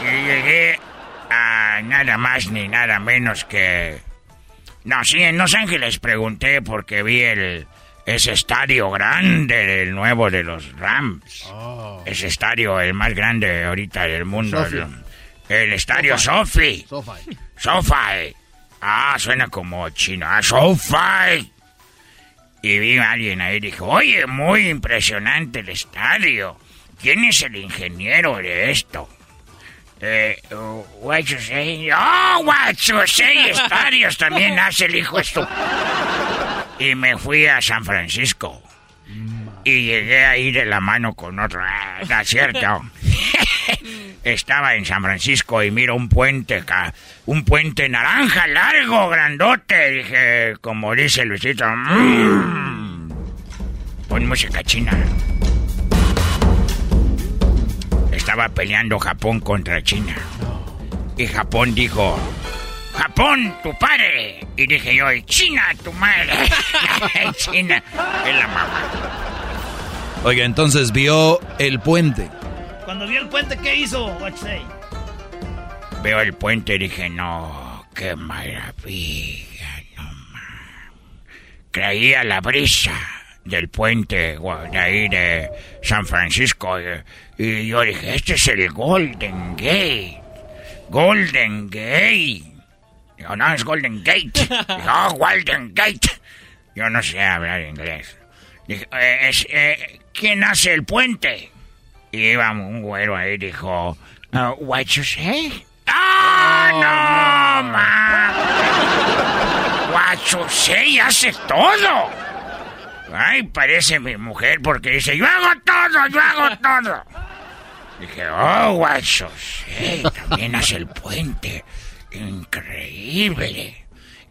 Y llegué a nada más ni nada menos que... No, sí, en Los Ángeles pregunté porque vi el, ese estadio grande del nuevo de los Rams. Ese estadio, el más grande ahorita del mundo. El, estadio Sofi. Sofi. Sofi. Ah, suena como chino. Ah, Sofi. Y vi a alguien ahí y dijo, oye, muy impresionante el estadio. ¿Quién es el ingeniero de esto? Eh, what you say? Oh, what you say, estadios también hace el hijo esto. Y me fui a San Francisco. Y llegué ahí de la mano con otro. Ah, no es cierto. [laughs] [laughs] Estaba en San Francisco y miro un puente, un puente naranja largo, grandote. Dije, como dice Luisito, "Mm". pon música china. Estaba peleando Japón contra China. Y Japón dijo, Japón, tu padre. Y dije yo, "Y China, tu madre. [laughs] China es la mamá. Oiga, entonces vio el puente. Cuando vio el puente, ¿qué hizo? What you say? Veo el puente y dije, no, qué maravilla, no más. Creía la brisa del puente de ahí de San Francisco. Y yo dije, este es el Golden Gate. Golden Gate. Digo, no, es Golden Gate. [laughs] Digo, oh, Golden Gate. Yo no sé hablar inglés. Dije, "Eh, es, eh, ¿quién hace el puente? Y iba un güero ahí y dijo, "Uh, what you say? ¡Ah, no, ma! What you say hace todo. Ay, parece mi mujer porque dice, yo hago todo, yo hago todo. Dije, oh, what you say, también hace el puente. Increíble.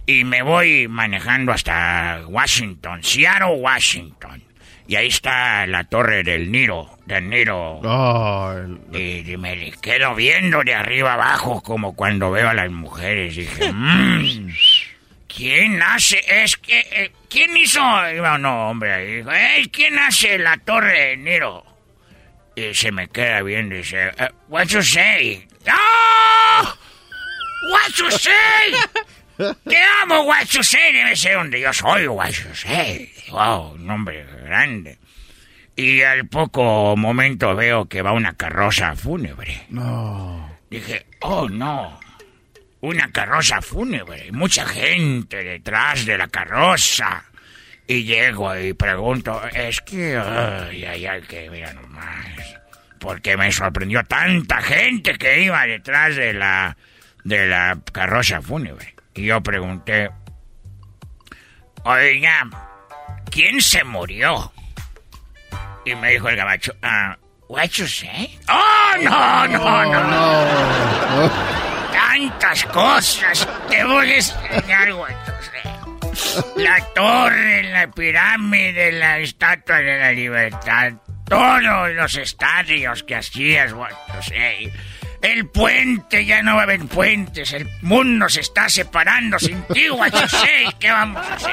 Y me voy manejando hasta Washington, Seattle, Washington. Y ahí está la torre del Niro, del Niro. Y, y me quedo viendo de arriba abajo como cuando veo a las mujeres. Dije, [laughs] "Mm, ¿quién hace? Es que, eh, ¿quién hizo? Un hombre. Dijo, "Ey, ¿quién hace la torre del Niro? Y se me queda viendo y dice, "Eh, what you say? ¡Ah! What you say? [laughs] Te amo, Guachusei. Debe ser donde yo soy, Guachusei. Wow, un nombre grande. Y al poco momento veo que va una carroza fúnebre. No. Dije, oh no, una carroza fúnebre, mucha gente detrás de la carroza. Y llego y pregunto, es que, ay, ay, ay, que mira nomás. Porque me sorprendió tanta gente que iba detrás de la, de la carroza fúnebre. Y yo pregunté, oiga, ¿quién se murió? Y me dijo el gabacho, ah, what you say? ¡Oh, no, no, no! no. Tantas cosas. Te voy a say. La torre, la pirámide, la estatua de la libertad. Todos los estadios que hacías, what you say. El puente, ya no va a haber puentes. El mundo se está separando sin ti, say. [laughs] ¿Qué vamos a hacer?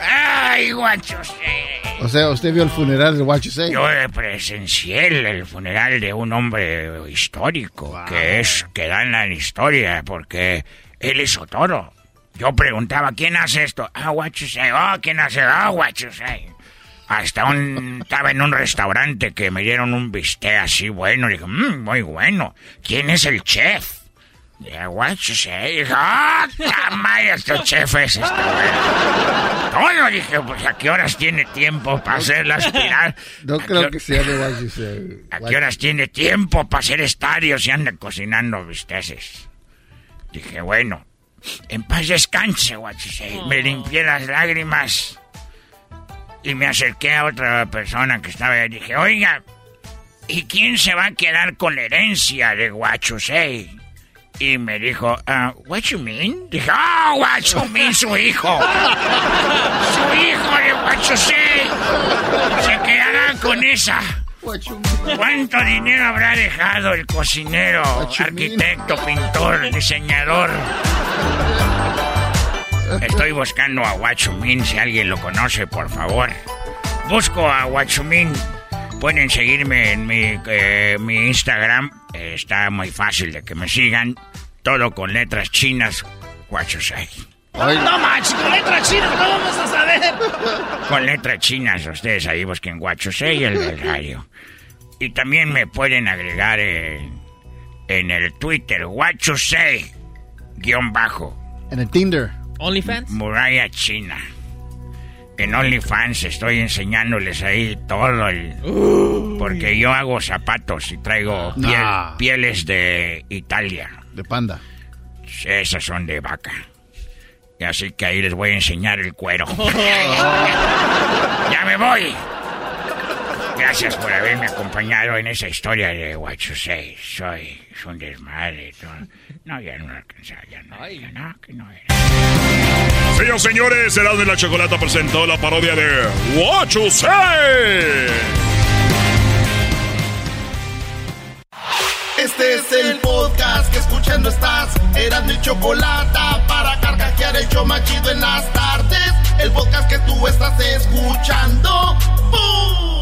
¡Ay, Guachusei! O sea, ¿usted vio el funeral de Guachusei? Yo presencié el funeral de un hombre histórico, que es, que da en la historia, porque él hizo todo. Yo preguntaba, ¿quién hace esto? Ah, Guachusei. Oh, ¿quién hace? Ah, Guachusei. Hasta un, estaba en un restaurante que me dieron un bistec así bueno. Y dije, mmm, muy bueno. ¿Quién es el chef? Yeah, what you say? ¡Ah, tamaya, este chef es este Todo dije, pues a qué horas tiene tiempo para hacer la espiral. No creo que sea de what you say. ¿A qué horas tiene tiempo para hacer estadios y anda cocinando bisteces? Dije, bueno, en paz descanse, what you say. Me limpié las lágrimas y me acerqué a otra persona que estaba ahí. Dije, oiga, ¿y quién se va a quedar con la herencia de Guachusei? Y me dijo, uh, what you mean? Dije, oh, what you mean, su hijo. su hijo de Guachusei. Se quedará con esa. ¿Cuánto dinero habrá dejado el cocinero, arquitecto, pintor, diseñador? Estoy buscando a Guachumín, si alguien lo conoce, por favor. Busco a Guachumín. Pueden seguirme en mi, eh, mi Instagram. Eh, está muy fácil de que me sigan. Todo con letras chinas. Guachusei. No manches, con letras chinas, ¿cómo vamos a saber? Con letras chinas, ustedes ahí busquen Guachusei el del radio. Y también me pueden agregar en, en el Twitter, Guachusei, guion bajo. En el Tinder. OnlyFans. Muralla China. En OnlyFans estoy enseñándoles ahí todo el... Porque yo hago zapatos y traigo piel- Nah. pieles de Italia. De panda. Esas son de vaca. Y así que ahí les voy a enseñar el cuero. [laughs] [laughs] ¡Ya me voy! Gracias por haberme acompañado en esa historia de What You Say. Soy es un desmadre. No, ya no alcanza, ya no. ya no, que no era. Señores, señores, Erasmo de la Chocolata presentó la parodia de What You Say. Este es el podcast que escuchando estás. Eran mi chocolate para carcajear el show más chido en las tardes. El podcast que tú estás escuchando. ¡Bum!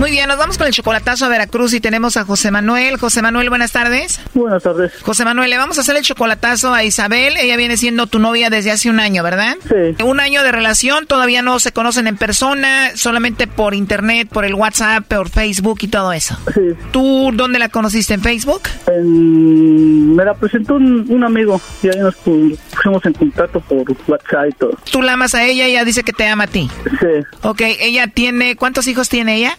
Muy bien, nos vamos con el chocolatazo a Veracruz y tenemos a José Manuel. José Manuel, buenas tardes. Buenas tardes. José Manuel, le vamos a hacer el chocolatazo a Isabel. Ella viene siendo tu novia desde hace un año, ¿verdad? Sí. Un año de relación, todavía no se conocen en persona, solamente por internet, por el WhatsApp, por Facebook y todo eso. Sí. ¿Tú dónde la conociste? ¿En Facebook? En- me la presentó un, un amigo y ahí nos pu- pusimos en contacto por WhatsApp y todo. Tú la amas a ella y ella dice que te ama a ti. Sí. Ok, ella tiene, ¿cuántos hijos tiene ella?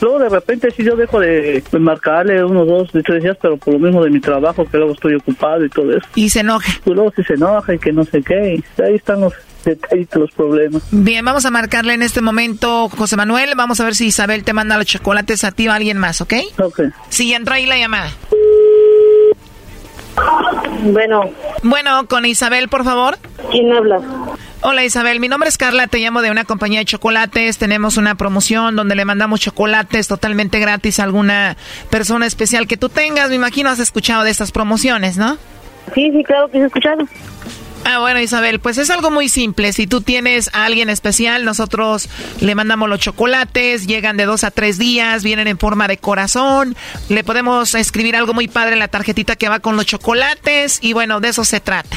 luego de repente sí yo dejo de, marcarle unos dos, tres días, pero por lo mismo de mi trabajo, que luego estoy ocupado y todo eso. Y se enoja. Pues luego sí se enoja y que no sé qué, y ahí están los detallitos, los problemas. Bien, vamos a marcarle en este momento, José Manuel. Vamos a ver si Isabel te manda los chocolates a ti o a alguien más, ¿ok? Ok. Sí, entró ahí la llamada. Bueno. Bueno, con Isabel, por favor. ¿Quién habla? Hola Isabel, mi nombre es Carla, te llamo de una compañía de chocolates. Tenemos una promoción donde le mandamos chocolates totalmente gratis a alguna persona especial que tú tengas. Me imagino has escuchado de estas promociones, ¿no? Sí, sí, claro que he escuchado. Ah, bueno, Isabel, pues es algo muy simple. Si tú tienes a alguien especial, nosotros le mandamos los chocolates, llegan de dos a tres días, vienen en forma de corazón. Le podemos escribir algo muy padre en la tarjetita que va con los chocolates y bueno, de eso se trata.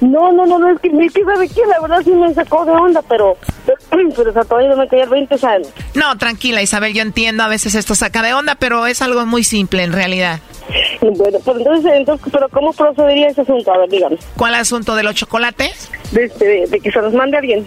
No, no, no, no, es que, es que sabe que la verdad sí me sacó de onda, pero, [clears throat] pero, o sea, todavía no me caía el 20, o sea, No, tranquila, Isabel, yo entiendo, a veces esto saca de onda, pero es algo muy simple en realidad. bueno, pues entonces, entonces, pero ¿cómo procedería ese asunto? A ver, dígame. ¿Cuál asunto de los chocolates? De, este, de, de que se los mande alguien.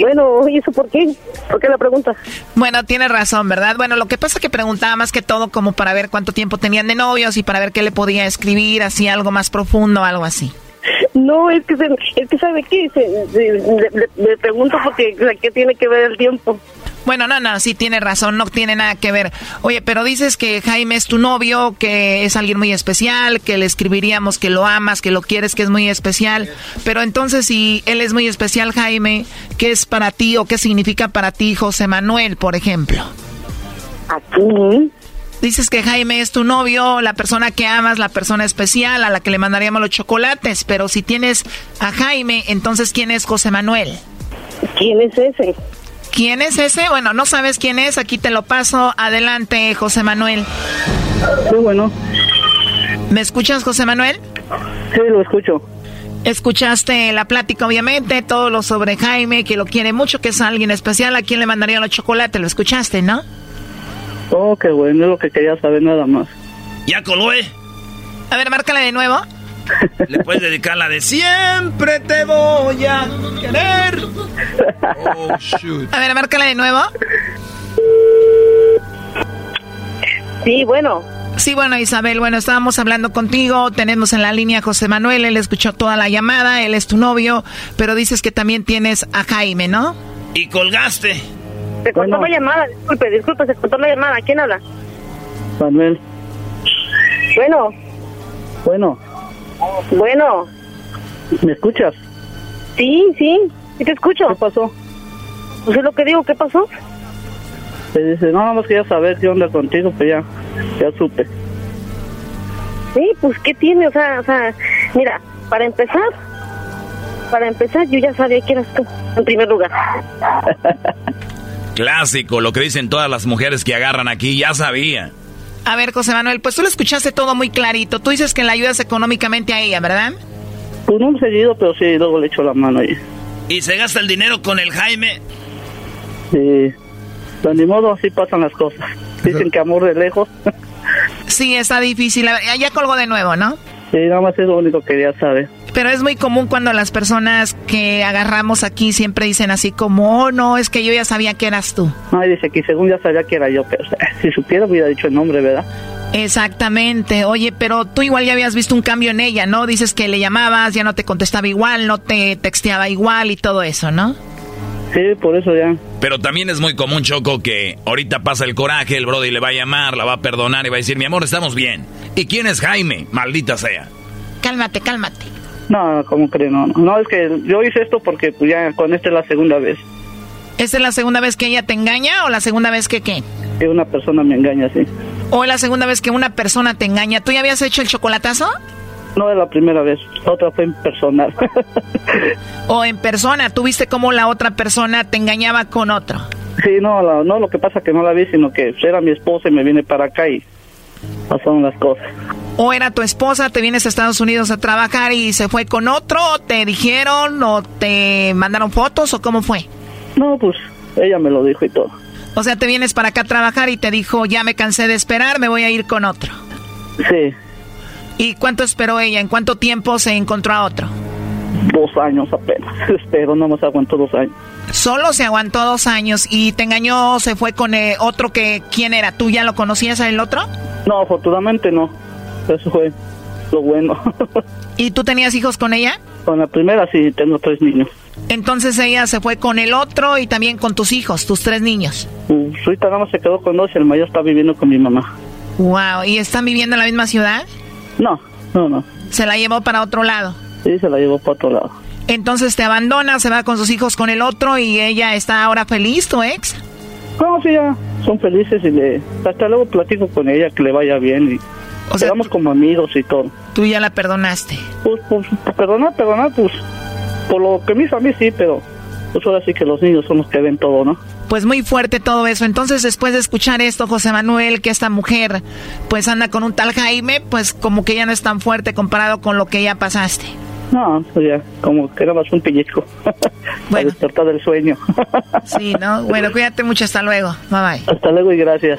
Bueno, ¿y eso por qué? ¿Por qué la pregunta? Bueno, tienes razón, ¿verdad? Bueno, lo que pasa es que preguntaba más que todo como para ver cuánto tiempo tenían de novios y para ver qué le podía escribir, así algo más profundo, algo así. No, es que, se, es que ¿sabe qué? Se, se- le, le- le pregunto porque, ¿qué tiene que ver el tiempo? Bueno, no, no, sí tiene razón, no tiene nada que ver. Oye, pero dices que Jaime es tu novio, que es alguien muy especial, que le escribiríamos que lo amas, que lo quieres, que es muy especial. Pero entonces, si él es muy especial, Jaime, ¿qué es para ti o qué significa para ti José Manuel, por ejemplo? Aquí. Dices que Jaime es tu novio, la persona que amas, la persona especial a la que le mandaríamos los chocolates. Pero si tienes a Jaime, entonces, ¿quién es José Manuel? ¿Quién es ese? ¿Quién es ese? Bueno, no sabes quién es, aquí te lo paso. Adelante, José Manuel. Sí, bueno. ¿Me escuchas, José Manuel? Sí, lo escucho. Escuchaste la plática, obviamente, todo lo sobre Jaime, que lo quiere mucho, que es alguien especial, a quien le mandaría los chocolates. Lo escuchaste, ¿no? Oh, qué bueno, es lo que quería saber nada más. Ya coló, ¿eh? A ver, márcala de nuevo. Le puedes dedicar la de siempre te voy a querer. Oh, A ver, márcala de nuevo. Sí, bueno. Sí, bueno, Isabel, bueno, estábamos hablando contigo, tenemos en la línea a José Manuel, él escuchó toda la llamada, él es tu novio, pero dices que también tienes a Jaime, ¿no? Y colgaste. Se cortó la llamada, disculpe, disculpe, se cortó la llamada. ¿Quién habla? Manuel. Bueno, Bueno, bueno. ¿me escuchas? Sí, sí, sí te escucho. ¿Qué pasó? Pues es lo que digo, ¿qué pasó? Te dice, no, nada más quería saber qué onda contigo, pues ya, ya supe. Sí, pues ¿qué tiene? O sea, o sea, mira, para empezar, para empezar yo ya sabía que eras tú, en primer lugar. [laughs] Clásico, lo que dicen todas las mujeres que agarran aquí, ya sabía. A ver, José Manuel, pues tú lo escuchaste todo muy clarito. Tú dices que le ayudas económicamente a ella, ¿verdad? Pues no he seguido, pero sí, luego le echo la mano ahí. ¿Y se gasta el dinero con el Jaime? Sí. Pues ni modo, así pasan las cosas. Dicen que amor de lejos. [laughs] sí, está difícil. Ya colgó de nuevo, ¿no? Sí, nada más es lo único que quería saber. Pero es muy común cuando las personas que agarramos aquí siempre dicen así como, oh, no, es que yo ya sabía que eras tú. Ay, dice que según ya sabía que era yo, pero si supiera hubiera dicho el nombre, ¿verdad? Exactamente. Oye, pero tú igual ya habías visto un cambio en ella, ¿no? Dices que le llamabas, ya no te contestaba igual, no te texteaba igual y todo eso, ¿no? Sí, por eso ya. Pero también es muy común, Choco, que ahorita pasa el coraje, el Brody le va a llamar, la va a perdonar y va a decir, mi amor, estamos bien. ¿Y quién es Jaime? Maldita sea. Cálmate, cálmate. No, como creo, no, no. es que yo hice esto porque pues, ya con esta es la segunda vez. ¿Esta es la segunda vez que ella te engaña o la segunda vez que qué? Que una persona me engaña, sí. ¿O es la segunda vez que una persona te engaña? ¿Tú ya habías hecho el chocolatazo? No es la primera vez, otra fue en personal. [laughs] ¿O en persona? ¿Tú viste cómo la otra persona te engañaba con otro? Sí, no, no lo que pasa que no la vi, sino que era mi esposa y me viene para acá y pasaron las cosas. ¿O era tu esposa, te vienes a Estados Unidos a trabajar y se fue con otro? ¿Te dijeron o te mandaron fotos o cómo fue? No, pues ella me lo dijo y todo. O sea, te vienes para acá a trabajar y te dijo, ya me cansé de esperar, me voy a ir con otro. Sí. ¿Y cuánto esperó ella? ¿En cuánto tiempo se encontró a otro? Dos años apenas. [laughs] Espero, no más aguantó dos años. Solo se aguantó dos años y te engañó, se fue con eh, otro que, ¿quién era? ¿Tú ya lo conocías el otro? No, afortunadamente no. Eso fue lo bueno. [laughs] ¿Y tú tenías hijos con ella? Con la primera sí, tengo tres niños. Entonces ella se fue con el otro y también con tus hijos, tus tres niños. Mm, su hija nada se quedó con dos y el mayor está viviendo con mi mamá. Wow, ¿y están viviendo en la misma ciudad? No, no, no. ¿Se la llevó para otro lado? Sí, se la llevó para otro lado. Entonces te abandona, se va con sus hijos con el otro y ella está ahora feliz, tu ex? No, sí, ya son felices y le... Hasta luego platico con ella que le vaya bien y o sea, quedamos como amigos y todo. ¿Tú ya la perdonaste? Pues, pues, perdonar, perdonar, pues, por lo que me hizo a mí sí, pero pues ahora sí que los niños son los que ven todo, ¿no? Pues muy fuerte todo eso. Entonces, después de escuchar esto, José Manuel, que esta mujer pues anda con un tal Jaime, pues como que ya no es tan fuerte comparado con lo que ya pasaste. No, pues ya, como que era más un pellizco. [laughs] Bueno. despertar del sueño. sí, ¿no? Bueno, cuídate mucho. Hasta luego. Bye bye. Hasta luego y gracias.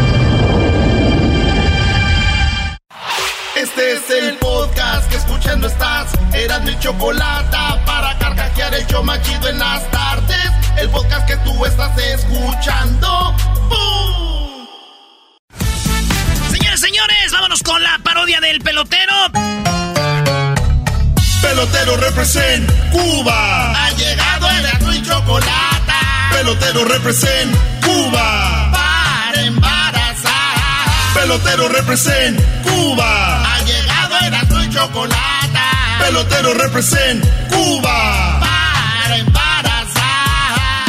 Este es el podcast que escuchando estás. Eran mi chocolate para carcajear el yo machido en las tardes. El podcast que tú estás escuchando. ¡Bum! Señores, señores, vámonos con la parodia del pelotero. Pelotero represent Cuba. Ha llegado el y chocolate. Pelotero represent Cuba. Para embarazar. Pelotero represent Cuba. Chocolate pelotero represent Cuba. Para embarazar.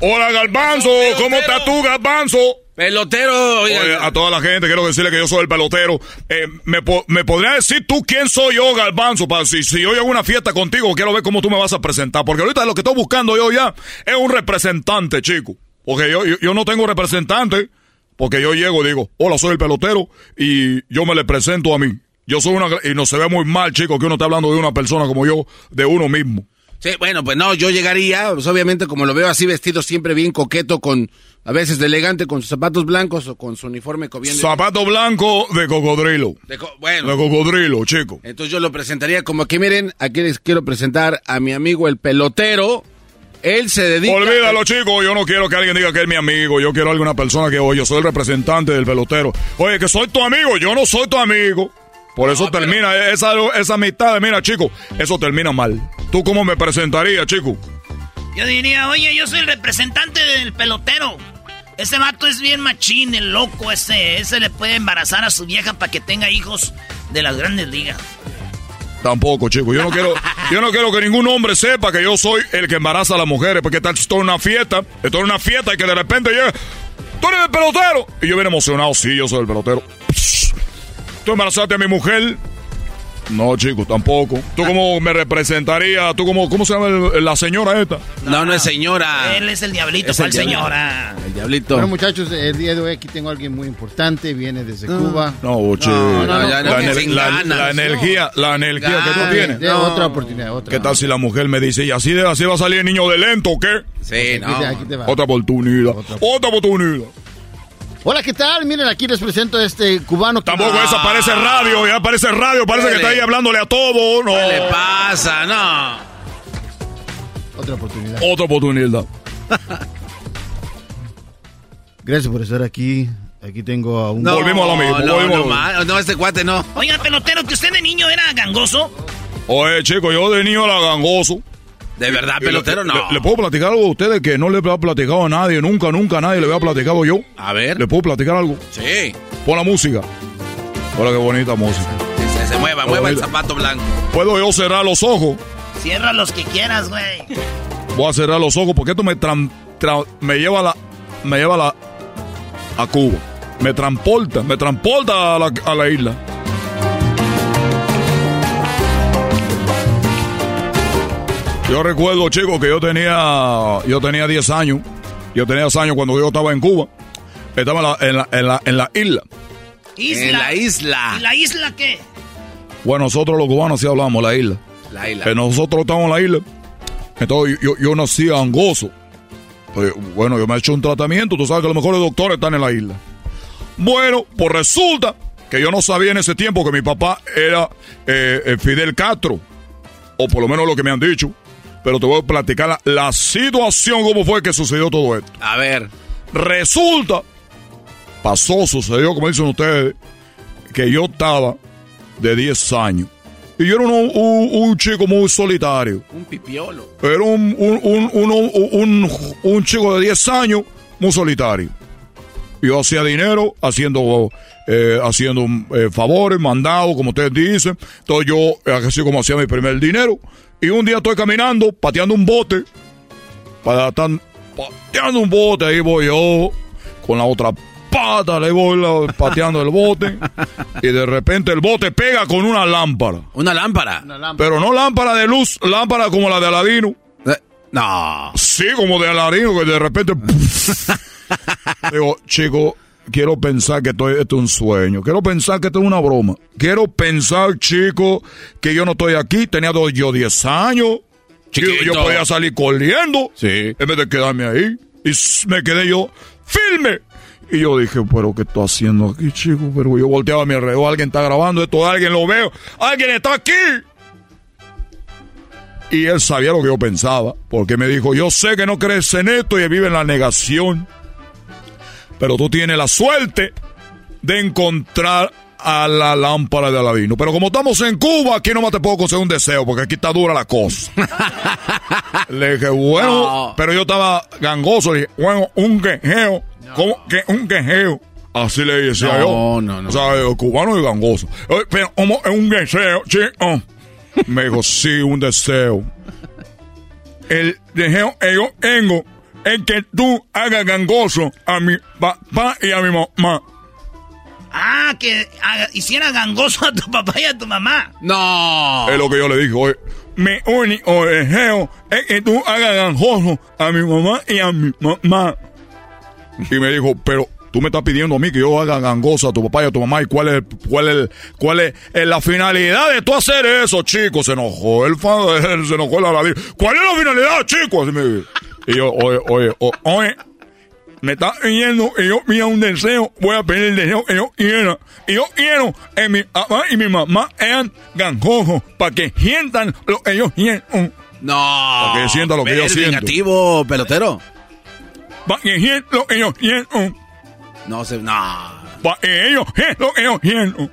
Hola, Galbanzo. ¿Cómo estás tú, Galbanzo? Pelotero. Oye, a toda la gente quiero decirle que yo soy el pelotero. Eh, ¿me, ¿me, podría decir tú quién soy yo, Galbanzo? Para si, si yo llego a una fiesta contigo, quiero ver cómo tú me vas a presentar. Porque ahorita lo que estoy buscando yo ya es un representante, chico. Porque yo, yo, yo no tengo representante. Porque yo llego y digo, hola, soy el pelotero. Y yo me le presento a mí. Yo soy una... Y no se ve muy mal, chico, que uno está hablando de una persona como yo, de uno mismo. Sí, bueno, pues no, yo llegaría, pues obviamente como lo veo así vestido siempre bien coqueto, con a veces de elegante, con sus zapatos blancos o con su uniforme cobiendo. Zapato blanco de cocodrilo. De bueno. De cocodrilo, chico. Entonces yo lo presentaría como que miren, aquí les quiero presentar a mi amigo el pelotero. Él se dedica. Olvídalo, chico. Yo no quiero que alguien diga que es mi amigo. Yo quiero alguna persona que, oye, yo soy el representante del pelotero. Oye, que soy tu amigo. Yo no soy tu amigo. Por eso termina esa, esa amistad, mira, chico, eso termina mal. ¿Tú cómo me presentarías, chico? Yo diría, oye, yo soy el representante del pelotero. Ese vato es bien machín, el loco ese. Ese le puede embarazar a su vieja para que tenga hijos de las grandes ligas. Tampoco, chico. Yo no quiero, [laughs] Yo no quiero que ningún hombre sepa que yo soy el que embaraza a las mujeres, porque tal estoy en una fiesta, estoy en una fiesta y que de repente llega, tú eres el pelotero. Y yo bien emocionado, sí, yo soy el pelotero. Tú embarazaste a mi mujer. No, chico, tampoco. ¿Tú cómo me representaría? ¿Tú cómo, cómo se llama el- la señora esta? No, no es señora. Él es el diablito, Es el ¿cuál diablo. señora? El diablito. Bueno, muchachos, el día de hoy aquí tengo a alguien muy importante, viene desde Cuba. No, chico. no, no, la, no, ener- sin la- la no. energía, la energía que tú tienes. De otra oportunidad, otra. ¿Qué tal si la mujer me dice, y así, de, así va a salir el niño de lento o qué? Sí, no. Aquí te va. Otra oportunidad. Otra oportunidad. Hola, ¿qué tal? Miren, aquí les presento a este cubano. que- Tampoco eso parece radio, ya parece radio, parece que está ahí hablándole a todo. No. ¿Qué le pasa? No. Otra oportunidad. Otra oportunidad. [laughs] Gracias por estar aquí. Aquí tengo a un... No, no, no, ma- no, este cuate no. Oiga, pelotero, que usted de niño era gangoso. Oye, chico, yo de niño era gangoso. De verdad, le- pelotero, le, no. Le, puedo platicar algo a ustedes que no le he platicado a nadie, nunca, nunca a nadie le había platicado yo. A ver. ¿Le puedo platicar algo? Sí. Pon la música. Hola, qué bonita música. Que se, se mueva, Oh, mueva el zapato blanco. ¿Puedo yo cerrar los ojos? Cierra los que quieras, güey. Voy a cerrar los ojos porque esto me, tran- tra- me lleva a la, me lleva a la, a Cuba. Me transporta, me transporta a la, a la isla. Yo recuerdo, chicos, que yo tenía, yo tenía 10 años. Yo tenía 10 años cuando yo estaba en Cuba. Estaba en la, en la, en la, en la isla. Isla. En la isla. ¿Y la isla qué? Bueno, nosotros los cubanos sí hablamos la isla. La isla. Que nosotros estamos en la isla. Entonces yo, yo nací angoso. Pues, bueno, yo me he hecho un tratamiento. Tú sabes que los mejores doctores están en la isla. Bueno, pues resulta que yo no sabía en ese tiempo que mi papá era eh, eh, Fidel Castro. O por lo menos lo que me han dicho. Pero te voy a platicar la, la situación, cómo fue que sucedió todo esto. A ver. Resulta, pasó, sucedió, como dicen ustedes, que yo estaba de 10 años. Y yo era un, un- un chico muy solitario. Un pipiolo. Era un, un, un, chico de 10 años muy solitario. Yo hacía dinero haciendo, eh, haciendo eh, favores, mandados, como ustedes dicen. Entonces yo, así como hacía mi primer dinero. Y un día estoy caminando, pateando un bote. Para tan, pateando un bote, ahí voy yo, con la otra pata, le voy la- pateando el bote. [laughs] y de repente el bote pega con una lámpara. Una lámpara. Pero no lámpara de luz, lámpara como la de Aladino. No. Sí, como de Aladino, que de repente. [laughs] Digo, chico, quiero pensar que esto, esto es un sueño. Quiero pensar que esto es una broma. Quiero pensar, chico, que yo no estoy aquí. Tenía dos- yo 10 años. Yo, yo Chiquito. podía salir corriendo. Sí. En vez de quedarme ahí. Y me quedé yo, firme. Y yo dije, pero ¿qué estoy haciendo aquí, chico? Pero yo volteaba a mi alrededor, alguien está grabando esto, alguien lo veo, alguien está aquí. Y él sabía lo que yo pensaba, porque me dijo, yo sé que no crees en esto y vive en la negación, pero tú tienes la suerte de encontrar a la lámpara de Aladino. Pero como estamos en Cuba, aquí nomás te puedo conseguir un deseo, porque aquí está dura la cosa. [laughs] Le dije, bueno, No. pero yo estaba gangoso, le dije, bueno, un quejeo, ¿cómo que un quejeo? Así le decía No, yo. no, no. O sea, el cubano y gangoso. Eh, Pero, ¿cómo es un deseo, chico? Me dijo, sí, un deseo. El deseo que yo tengo es que tú hagas gangoso a mi papá y a mi mamá. Ah, que haga- hiciera gangoso a tu papá y a tu mamá. No. Es lo que yo le dije, oye, mi único deseo es que tú hagas gangoso a mi mamá y a mi mamá. Y me dijo, pero tú me estás pidiendo a mí que yo haga gangoso a tu papá y a tu mamá. ¿Y cuál es, cuál es, cuál es, la finalidad de tú hacer eso, chico? Se enojó el fa- [laughs] se enojó el aladín. ¿Cuál es la finalidad, chico? Así me dijo. Y yo, oye, oye, oye, me está pidiendo que yo pida un deseo, voy a pedir el deseo que yo quiera. Y yo quiero que mi papá y mi mamá sean gangosos para que sientan lo que ellos sienten. No. Para que sientan lo que yo siento. negativo, pelotero. Para que sientan lo que ellos sienten. No se. No. Para que ellos sientan lo que.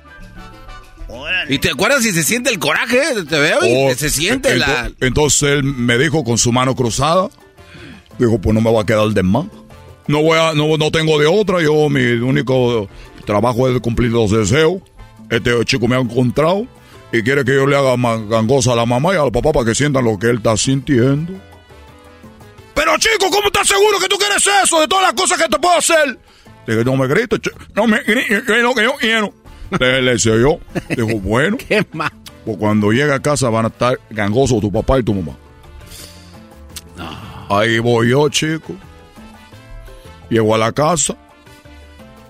¿Y te acuerdas si se siente el coraje? Te veo y Oh, se siente la. Entonces él me dijo con su mano cruzada, dijo, pues no me va a quedar de más. No voy a, no, no tengo de otra, yo mi único trabajo es cumplir los deseos. Este chico me ha encontrado y quiere que yo le haga gangosa a la mamá y al papá para que sientan lo que él está sintiendo. Pero chico, ¿cómo estás seguro que tú quieres eso de todas las cosas que te puedo hacer? Dije, no me grites, no me grites, que yo quiero. Le, le decía yo, dijo, [laughs] bueno, pues cuando llegue a casa van a estar gangosos tu papá y tu mamá. Ahí voy yo, chico. Llego a la casa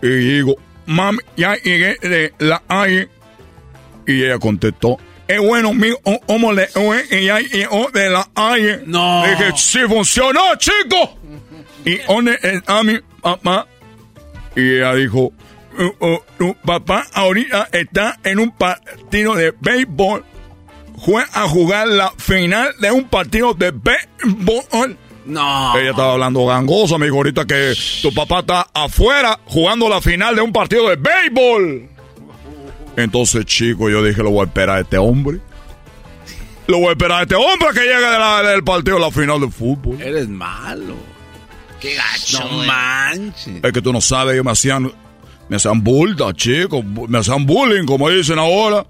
y digo, mami, ya llegué de la calle. Y ella contestó, es bueno, mi o- ¿cómo le? Y ya llegó de la calle. No. Dije, sí funcionó, chico. ¿Y dónde está mi papá? Y ella dijo, "Uh, uh, tu papá ahorita está en un partido de béisbol. Fue a jugar la final de un partido de béisbol. No. Ella estaba hablando gangosa, me dijo ahorita que tu papá está afuera jugando la final de un partido de béisbol. Entonces, chico, yo dije, lo voy a esperar a este hombre. Lo voy a esperar a este hombre que llegue de la- del partido de la final de fútbol. Eres malo. Qué gacho. No güey. manches. Es que tú no sabes, ellos me hacían, me hacían bulta, chicos, bu- me hacían bullying, como dicen ahora.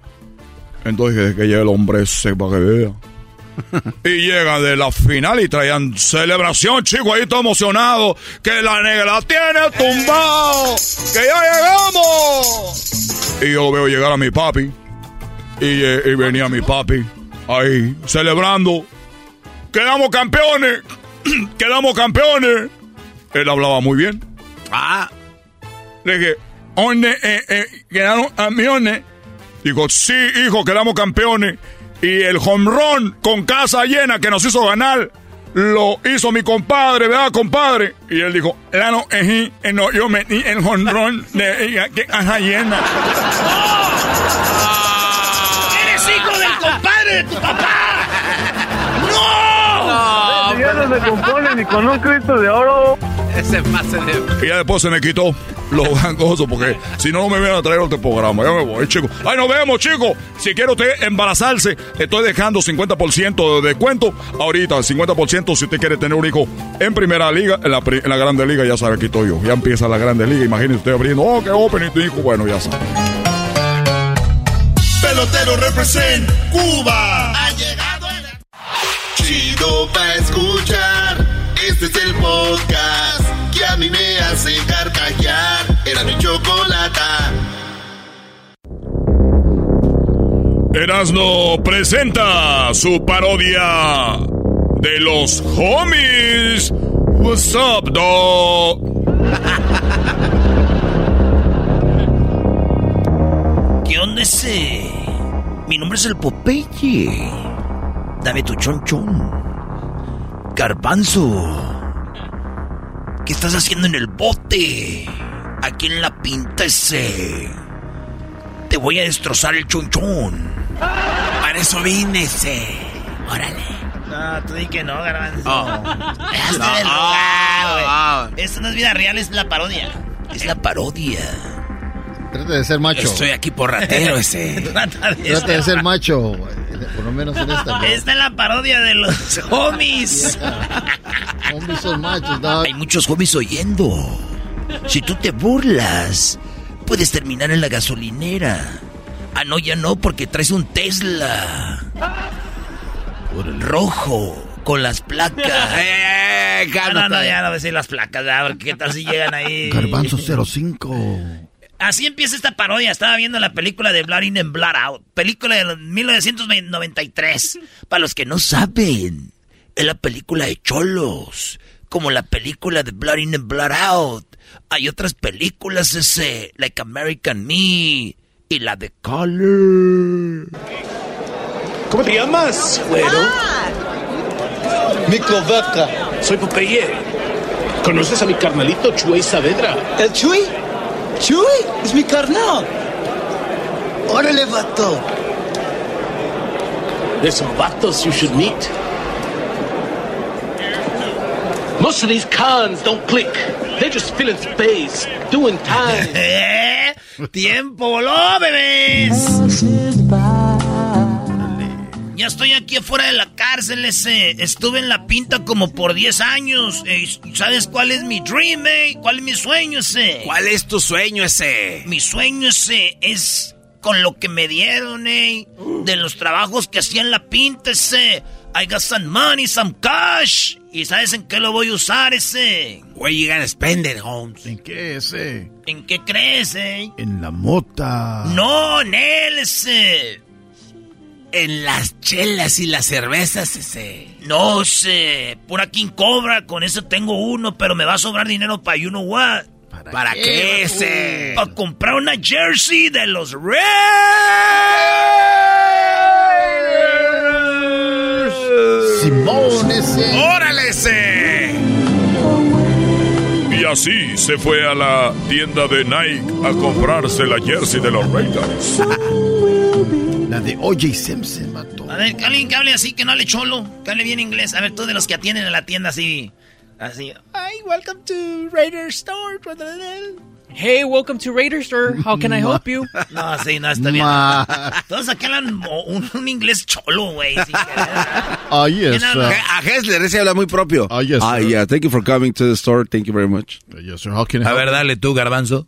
Entonces, desde que llegue el hombre ese para que vea. Y llega de la final y traían celebración, chicos, ahí todo emocionado. Que la negra tiene tumbado. Que ya llegamos. Y yo veo llegar a mi papi. Y, eh, y venía mi papi ahí celebrando. Quedamos campeones. [clears throat] Quedamos campeones. Él hablaba muy bien. Ah. Le dije, ¿dónde eh, eh, quedaron campeones? Dijo, sí, hijo, quedamos campeones. Y el home run con casa llena que nos hizo ganar, lo hizo mi compadre, ¿verdad, compadre? Y él dijo, no, ejí, eh, no, yo metí el home run de eh, que casa llena. ¡Eres hijo del compadre de tu papá! ¡No! Ya no se compone ni con un Cristo de oro. Ese pase de... Y ya después se me quitó los [laughs] gangosos porque si no, no me vienen a traer otro programa. Ya me voy, chicos. ¡Ay, nos vemos, chicos! Si quiere usted embarazarse, estoy dejando 50% de descuento. Ahorita, 50% si usted quiere tener un hijo en primera liga, en la, en la grande liga, ya sabe, aquí estoy yo. Ya empieza la grande liga. Imagínese usted abriendo, oh, qué open y tu hijo. Bueno, ya sabe. Pelotero represent Cuba. Ha llegado el... Chido pa' escuchar. Este es el podcast que a mí me hace carcajear. Era mi chocolata. Erasno presenta su parodia de los homies. What's up, dog? ¿Qué onda ese? Mi nombre es el Popeye. Dame tu chonchón. Garbanzo. ¿Qué estás haciendo en el bote? Aquí en la pinta ese. Te voy a destrozar el chonchón. Para eso vine ese. Órale. No, tú di que no, Garbanzo. Hazte No, güey. ah. Esto no es vida real, es la parodia. Es la parodia. Trata de ser macho. Estoy aquí por ratero [laughs] ese. Trata de Trata de ser macho, por lo menos en esta. ¿no? Esta es la parodia de los [laughs] homies. Homies son machos, dog. Hay muchos homies oyendo. Si tú te burlas, puedes terminar en la gasolinera. Ah, no, ya no, porque traes un Tesla. Por el rojo, con las placas. [laughs] Eh, Ah, no, no, ya no voy a decir las placas, porque qué tal si llegan ahí. Garbanzo 05. Así empieza esta parodia. Estaba viendo la película de Blood In and Blood Out. Película de 1993. Para los que no saben, es la película de Cholos. Como la película de Blood In and Blood Out. Hay otras películas ese, like American Me y la de Color. ¿Cómo te llamas, güero? Mico Vaca. Soy Popeye. ¿Conoces a mi carnalito Chuy Saavedra? ¿El Chuy? Chuy, es mi carnal. Órale, vato. There's some vatos you should meet. Most of these cons don't click. They're just filling space, doing time. [laughs] ¡Tiempo voló, bebés! Ya estoy aquí afuera de la cárcel, ese. Estuve en la pinta como por 10 años. Eh, ¿Sabes cuál es mi dream, eh? ¿Cuál es mi sueño, ese? ¿Cuál es tu sueño ese? Mi sueño ese es con lo que me dieron, eh. De los trabajos que hacía en la pinta, ese. I got some money, some cash. ¿Y sabes en qué lo voy a usar, ese? Where you gonna spend it, Holmes? ¿En qué ese? ¿En qué crees, eh? En la mota. No, en él, ese. En las chelas y las cervezas, ese. No sé, pura King Cobra, con eso tengo uno, pero me va a sobrar dinero para you know what. ¿Para, qué, ese? Para comprar una jersey de los Raiders. Simón ese. ¡Órale ese! Y así se fue a la tienda de Nike a comprarse la jersey de los Raiders. [laughs] La de O.J. Simpson, mató. A ver, que alguien que hable así, que no hable cholo, que hable bien inglés. A ver, tú de los que atienden en la tienda así, así. Hi, welcome to Raider Store. Hey, welcome to Raider Store. How can I help you? [laughs] No, sí, no, está bien. Ma. Todos aquí hablan un, un inglés cholo, güey. Ah, yes. Uh, A Hessler ese habla muy propio. Ah, yes, Ah, sir. yeah. Thank you for coming to the store. Thank you very much. yes, sir. How can I A help ver, dale tú, garbanzo.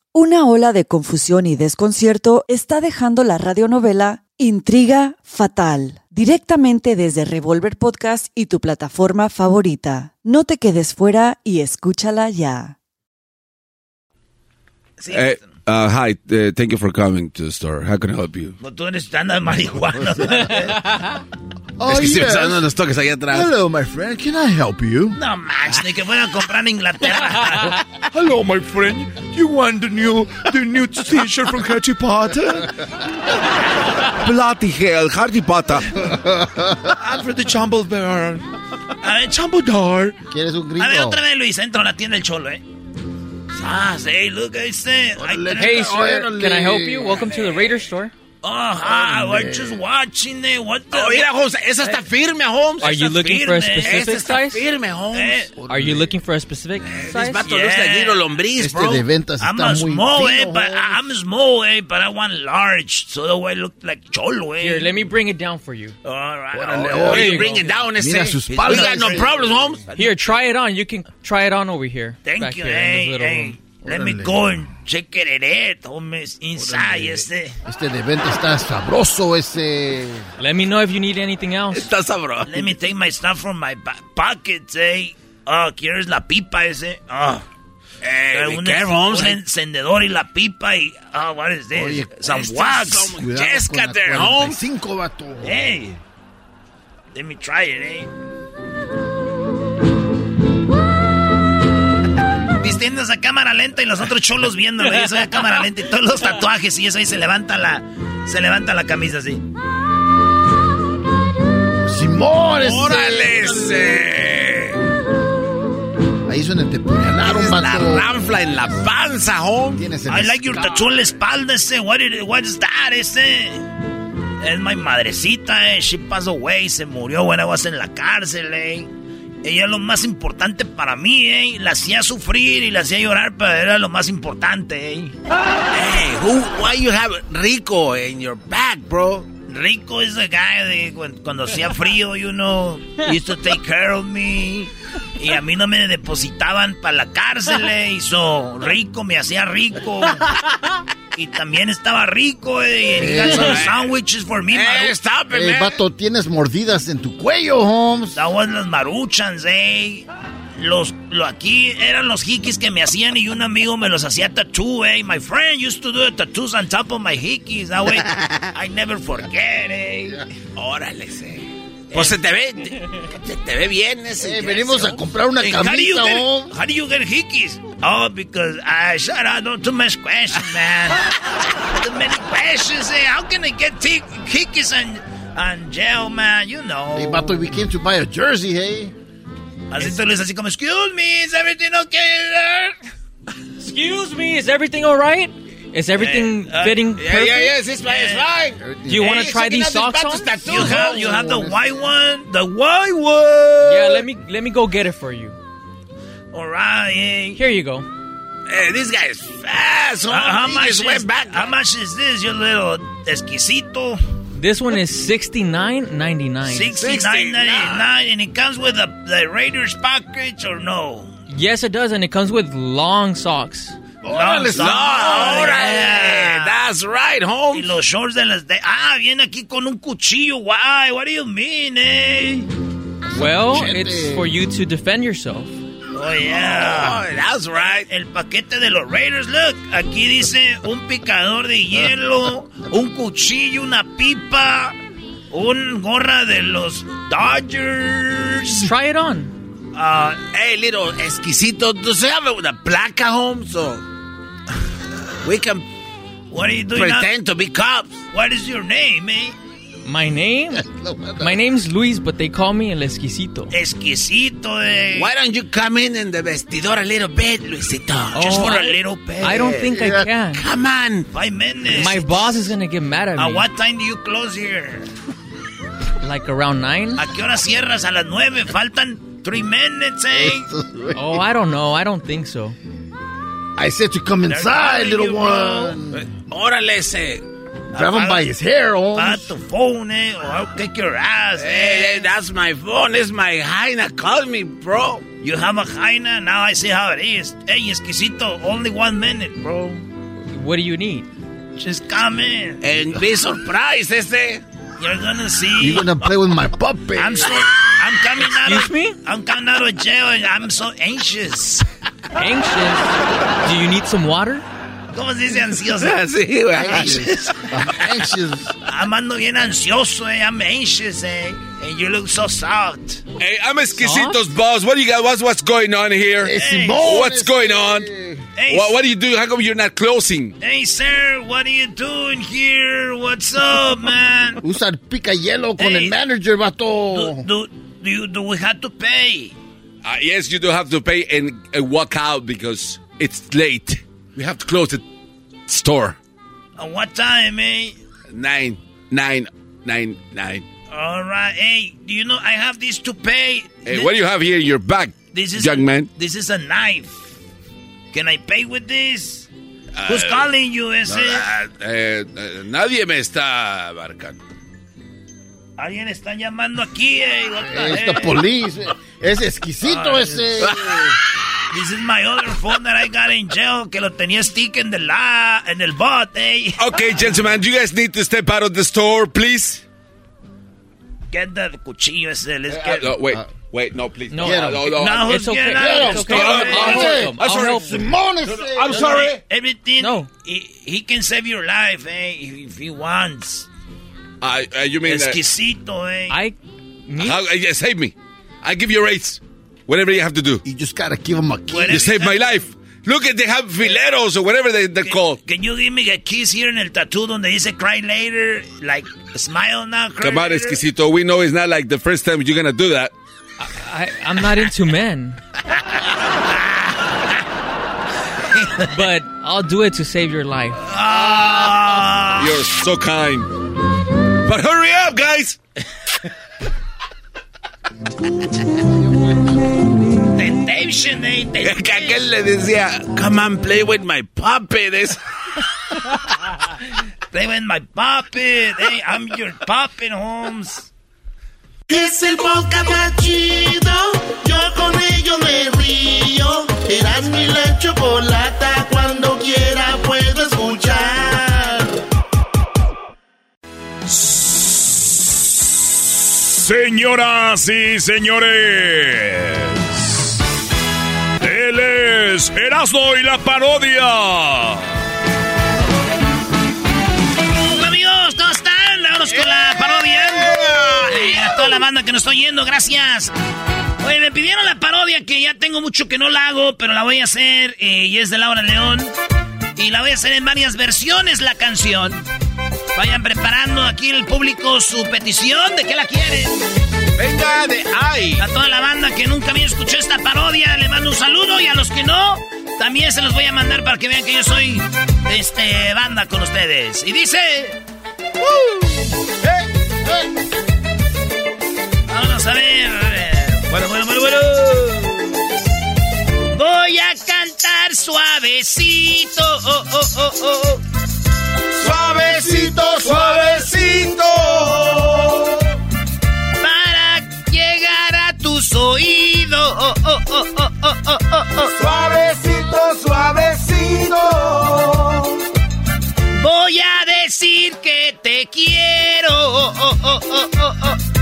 Una ola de confusión y desconcierto está dejando la radionovela Intriga Fatal, directamente desde Revolver Podcast y tu plataforma favorita. No te quedes fuera y escúchala ya. Eh, uh, hi, uh, thank you for coming to the store. How can I help you? No, tú eres marihuana. [laughs] [laughs] Oh, es que los toques allá atrás. Hello, my friend. Can I help you? no manches, ni que fuera a comprar en Inglaterra. [laughs] Hello, my friend. You want the new, the new t-shirt from Harry Potter? Bloody hell, Harry Potter. I'm for the Jumble Bear. A ver. ¿Quieres un A ver, otra vez, Luis, entro a la tienda del cholo, eh. Ah, hey, look, I said. Hey, sir, can I help you? Welcome to the Raider Store. Oh, hi, we're just watching it. What the? Oh, mira, Holmes, esa está firme, Holmes. Are you Está looking for a firme. specific Esa está size? firme, Holmes. Eh, Are you looking for a specific This size? vato looks like Little Lombriz, Este bro. de ventas I'm está muy small, eh, but I'm small, eh, but I want large, so the way I look like cholo, eh. Here, let me bring it down for you. All right. Órale, all Oh, you you bring go. it down, ese. Mira su espalda, We got no ese. problems, Holmes. Here, try it on. You can try it on over here. Thank you, here in hey, this little hey. room. Let me go and check it out, homies, inside, este. Este de venta está sabroso, ese. Let me know if you need anything else. Está sabroso. Let me take my stuff from my pockets, eh. Oh, ¿quieres la pipa ese? Oh. Hey, be un, un encendedor y la pipa y... Oh, what is this? Oye, Some este wax. la there, Holmes. 45, vato. Hey. Let me try it, eh. Vistiéndose a cámara lenta y los otros cholos viéndolo. Y eso a cámara lenta y todos los tatuajes y eso ahí se levanta la... Se levanta la camisa así. Simón. ¡Órale! Ahí donde te puñalaron, la ranfla en la panza, el I like your tattoo en la espalda ese. What, is, what is that ese? Es mi madrecita, eh. She passed away. Se murió I was en la cárcel, eh. Ella es lo más importante para mí, eh. La hacía sufrir y la hacía llorar, pero era lo más importante, eh. Hey, who, why you have Rico in your back, bro? Rico is the guy de cu- cuando hacía frío, you know, used to take care of me. Y a mí no me depositaban para la cárcel, eh. Hizo rico, me hacía rico. [laughs] Y también estaba rico, eh. He got some sandwiches for me, Maru- stop it, Eh, vato, tienes mordidas en tu cuello, Holmes. Was las maruchans, eh. los, lo aquí eran los hikis que me hacían y un amigo me los hacía tattoo, eh. My friend used to do the tattoos on top of my hikis. That way, [laughs] I never forget, eh. Órale, sí. Pues se te ve, [laughs] se te ve bien ese. Eh, venimos a comprar una Hey, how do you get- oh. How do you get hikis? Oh, because I shut up. Don't too much questions, man. too many questions. Eh? How can I get ti- hikis on, on jail, man? You know. Hey, vato, we came to buy a jersey, hey. Así tú le dices así como, excuse me, is everything okay there? Excuse me, is everything all right? Is everything Uh, fitting Yeah, perfect? yeah, yes, it's fine, it's fine. Do you want to try these socks on? You have, you have the white one, the white one. Yeah, let me let me go get it for you. All right. eh. Here you go. Hey, this guy is fast. Uh, how He much is, went back. How much is this, you little exquisito? This one is sixty nine ninety nine. Sixty nine ninety nine, and it comes with the the Raiders package or no? Yes, it does, and it comes with long socks. Órale. Yeah. That's right, Y home. los shorts de las de... Ah, viene aquí con un cuchillo. Why? What do you mean, eh? Well, Gente. it's for you to defend yourself. Oh, yeah. Oh, that's right. El paquete de los Raiders, look. Aquí dice un picador de hielo, un cuchillo, una pipa, un gorra de los Dodgers. Try it on. Uh, Hey, little exquisito. Does it have a, a placa home so we can what are you doing now? pretend to be cops? What is your name, eh? My name? [laughs] My name's Luis, but they call me El Esquisito. Esquisito, eh. Why don't you come in in the vestidor a little bit, Luisito? Just Oh, for a I- little bit. I don't think I can. Come on. Five minutes. My boss is gonna get mad at me. At what time do you close here? Like around nine? ¿A qué hora cierras? A las nueve. Faltan three minutes, eh? Oh, I don't know. I don't think so. I said to come inside, little you, one. Órale ese. Grab him by his hair, oh. Apaga tu phone, eh? Or I'll kick your ass, Hey, eh? hey, that's my phone. It's my hyena. Call me, bro. You have a hyena? Now I see how it is. Hey, exquisito, only one minute, bro. What do you need? Just come in. And be surprised, ese. You're gonna see. You're gonna play with my puppet. I'm so. I'm coming out Excuse of. me? I'm coming out of jail and I'm so anxious. Anxious? Do you need some water? ¿Cómo se dice ansioso? [laughs] Sí, güey. Anxious. I'm anxious. I'm ando bien ansioso, eh? I'm anxious, eh? And you look so soft. Hey, I'm Esquisito's boss. What do you got? What's, what's going on here? Hey, Hey. What's going on? Hey, What, what do you do? How come you're not closing? hey, sir, what are you doing here? What's up, [laughs] man? Usa el pica hielo con Hey. el manager, Do, vato. do, do, you, do we have to pay? Uh, yes, you do have to pay and uh, walk out because it's late. We have to close the store. At what time, eh? Nine, nine, nine, nine. All right. Hey, do you know I have this to pay? Hey, what do you have here in your bag, This is young man? This is a knife. Can I pay with this? Who's calling you, ese? Ah, eh, eh, nadie me está abarcando. Alguien está llamando aquí, eh. What the Es the heck? police. Es exquisito Ah, ese. [laughs] This is my other phone that I got in jail que lo tenía stick en el la en el bot, eh. Okay, gentlemen, you guys need to step out of the store, please. Get the cuchillo ese. Let's Uh, get. no, wait, wait, no, please. No, no, no, no. No, It's okay. It's okay. I'll. I'll help him. I'm sorry. Everything. No. He, he can save your life, eh, if, if he wants. Uh, uh, you mean that? Exquisito, eh. I me? How, uh, yeah, save me. I give you raise. Whatever you have to do. You just gotta give him a kiss. Whatever You saved my life. Look at they have fileros or whatever they, they're called. Can you give me a kiss here in el tattoo donde dice cry later? Like, smile now, cry Come on, later? Esquisito. We know it's not like the first time you're gonna do that. I I'm not into men. but I'll do it to save your life. Ah, You're so kind. But hurry up, guys. temptation, eh? Temptation. Que aquel le decía, come on, play with my puppet. Es- [laughs] Play with my puppet, eh? I'm your puppet, Holmes. Es el podcast más chido. Yo con ello me río. Eras mi la chocolata. Cuando quiera puedo escuchar. Señoras y señores, es Erasmo y la parodia. Hola amigos, ¿cómo están? Vámonos con la parodia. Eh, a toda la banda que nos está oyendo, gracias. Oye, me pidieron la parodia que ya tengo mucho que no la hago, pero la voy a hacer eh, y es de Laura León. Y la voy a hacer en varias versiones la canción. Vayan preparando aquí el público su petición de qué la quieren. Venga de ay. A toda la banda que nunca había escuchado esta parodia, le mando un saludo y a los que no, también se los voy a mandar para que vean que yo soy este banda con ustedes. Y dice. ¡Uh! Vamos a ver. Bueno, bueno, bueno, bueno. Voy a cantar suavecito. Oh, oh, oh, oh. Suavecito, suavecito. Para llegar a tus oídos. Oh, oh, oh, oh, oh, oh, oh, oh. Suavecito, suavecito. Voy a decir que te quiero. Oh, oh, oh, oh, oh, oh.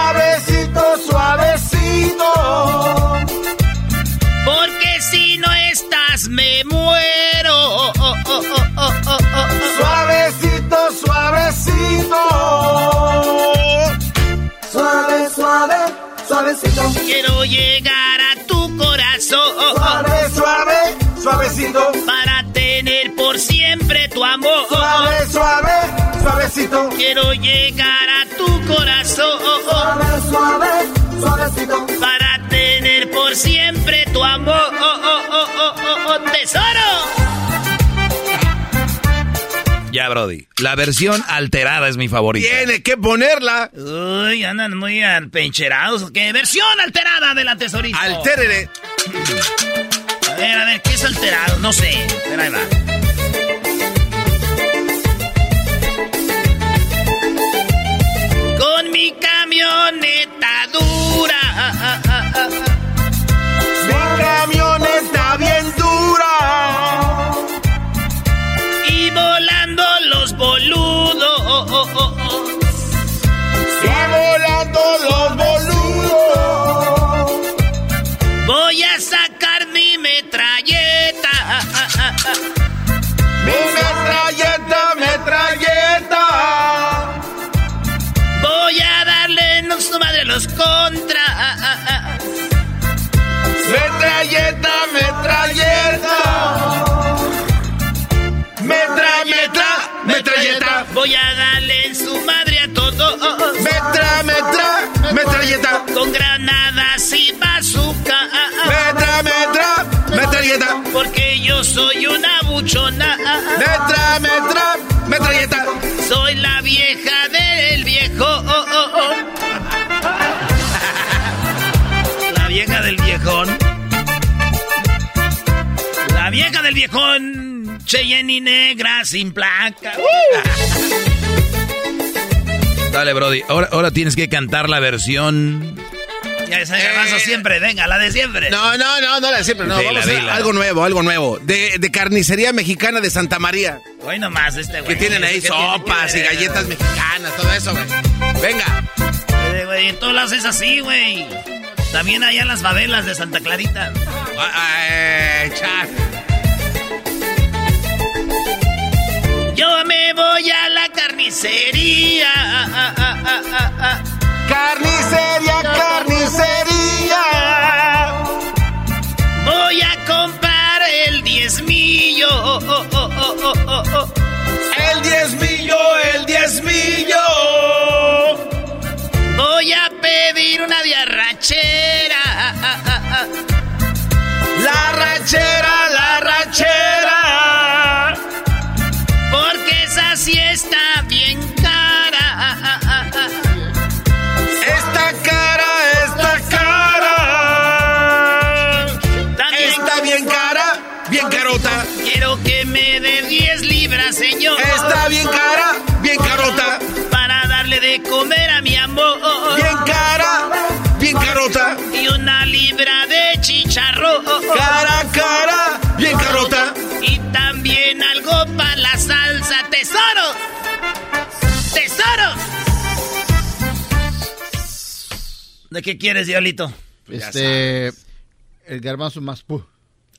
Suavecito, suavecito. Porque si no estás, me muero. Oh, oh, oh, oh, oh, oh, oh. Suavecito, suavecito. Suave, suave, suavecito. Quiero llegar a tu corazón. Suave, suave, suavecito. Para tener por siempre tu amor. Suave, suave, suavecito. Quiero llegar a tu corazón. Suave, suave, suavecito. Para tener por siempre tu amor. Oh, oh, oh, oh, oh, oh, tesoro. Ya, Brody. La versión alterada es mi favorita. Tiene que ponerla. Uy, andan muy pencherados. ¿Qué versión alterada de la tesorita? Altérere. A ver, a ver, ¿qué es alterado? No sé. Pero ahí va. Mi camioneta dura. Mi camioneta bien dura. Y volando los boludos. Y volando los boludos. Voy a sacar mi metralleta. Los contra. Metralleta, metralleta. Metralleta, metralleta. Voy a darle en su madre a todos. Metra, metra, metralleta. Con granadas y bazooka. Metra, metra, metralleta. Porque yo soy una buchona. Metra, metra, metralleta. Soy la vieja del Cheyenne y negra sin placa. Dale, Brody. Ahora, ahora tienes que cantar la versión. Ya esa garbanzo siempre, venga, la de siempre. No, no, no, no la de siempre. No, Dila, vamos a algo nuevo, algo nuevo. De, de carnicería mexicana de Santa María. Hoy nomás este güey. Que tienen ahí ¿Qué tiene sopas y galletas mexicanas, todo eso, güey. Venga. Eh, güey, en todos lados es así, güey. También allá en las favelas de Santa Clarita. Ay, cha- Yo me voy a la carnicería. Carnicería, carnicería. Voy a comprar el diezmillo. El diezmillo, el diezmillo. Voy a pedir una diarrachera. La rachera, la rachera. Bien cara, bien carota. Para darle de comer a mi amor. Bien cara, bien carota. Y una libra de chicharrón. Cara, cara, bien carota. Y también algo para la salsa. ¡Tesoro! ¡Tesoro! ¿De qué quieres, Diablito? Este. El garbanzo más pu.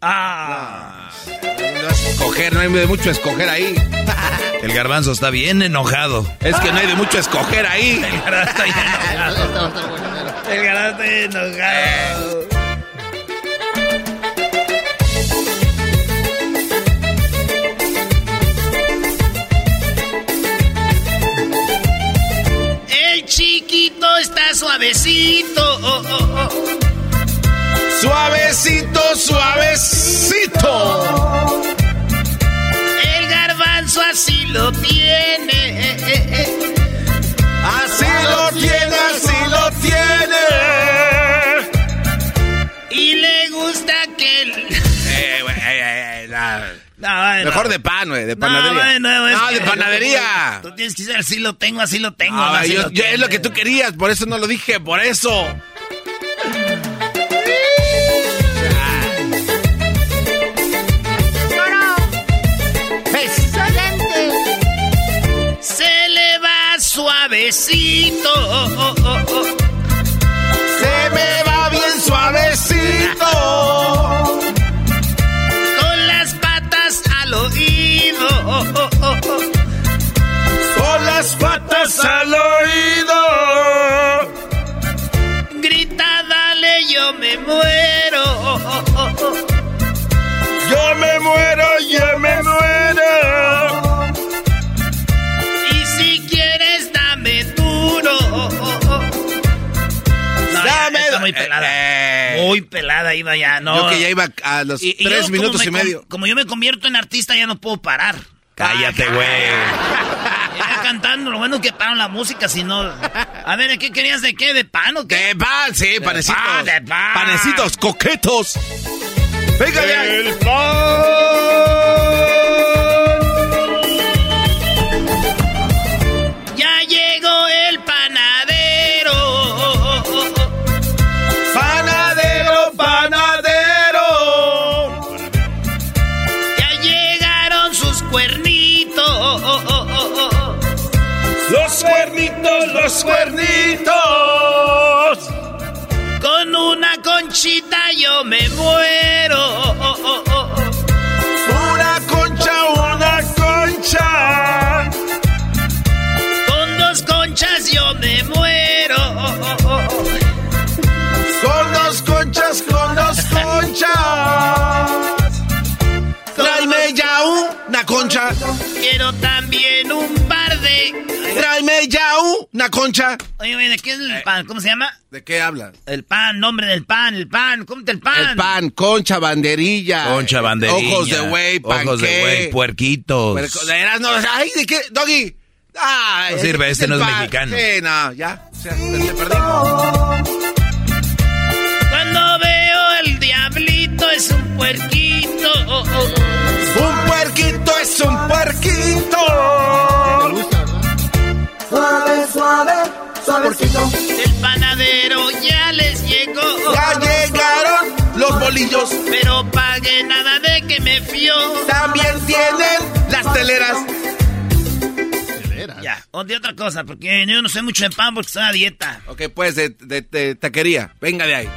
Ah. No escoger, no hay de mucho escoger ahí. [laughs] El garbanzo está bien enojado. Es que no hay de mucho escoger ahí. El garbanzo está enojado. El garbanzo está enojado. El chiquito está suavecito. Oh, oh, oh. Suavecito, suavecito. El garbanzo así lo tiene. Así lo tiene, así lo tiene. Y le gusta que el... Eh, eh, eh, no. No, bueno. Mejor de pan, güey, de panadería. No, bueno, es No, que- de panadería. Tú tienes que decir, así lo tengo, así lo tengo. No, no, así yo- lo yo- es lo que tú querías, por eso no lo dije, por eso. Suavecito. Se me va bien suavecito. Con las patas al oído. Muy pelada. Eh, Muy pelada iba ya, no. Yo que ya iba a los Y- y yo, tres minutos me y medio. Como yo me convierto en artista, ya no puedo parar. Cállate, güey. [laughs] Ya cantando, lo bueno es que paran la música, si no. A ver, ¿qué querías de qué? ¿De pan o qué? De pan, sí, panecitos. pan, de pan. Panecitos coquetos. Venga, ya. El Ya Los cuernitos, los cuernitos. Con una conchita yo me muero. Una concha, una concha. Con dos conchas yo me muero. Con dos conchas, con dos conchas. Tráeme ya una concha. Una concha. Oye, oye, ¿de qué es el pan? ¿Cómo se llama? ¿De qué hablas? El pan, nombre del pan, el pan. Cómete el pan. El pan, concha, banderilla. Concha, banderilla. Ojos de güey, panqué. Ojos de güey, puerquitos. Puerco- de no, ay, ¿de qué? Doggy. Ah, No sirve, este no es pan. mexicano. Sí, no, ya. O sea, te perdimos. Cuando veo el diablito es un puerquito. Un puerquito es un puerquito. Suave, suave, suavecito. El panadero ya les llegó. Ya llegaron los bolillos. Pero pague nada de que me fió. También tienen las teleras. Ya, o de otra cosa, porque yo no sé mucho de pan porque estoy a dieta. Ok, pues de, de, de taquería. Venga de ahí.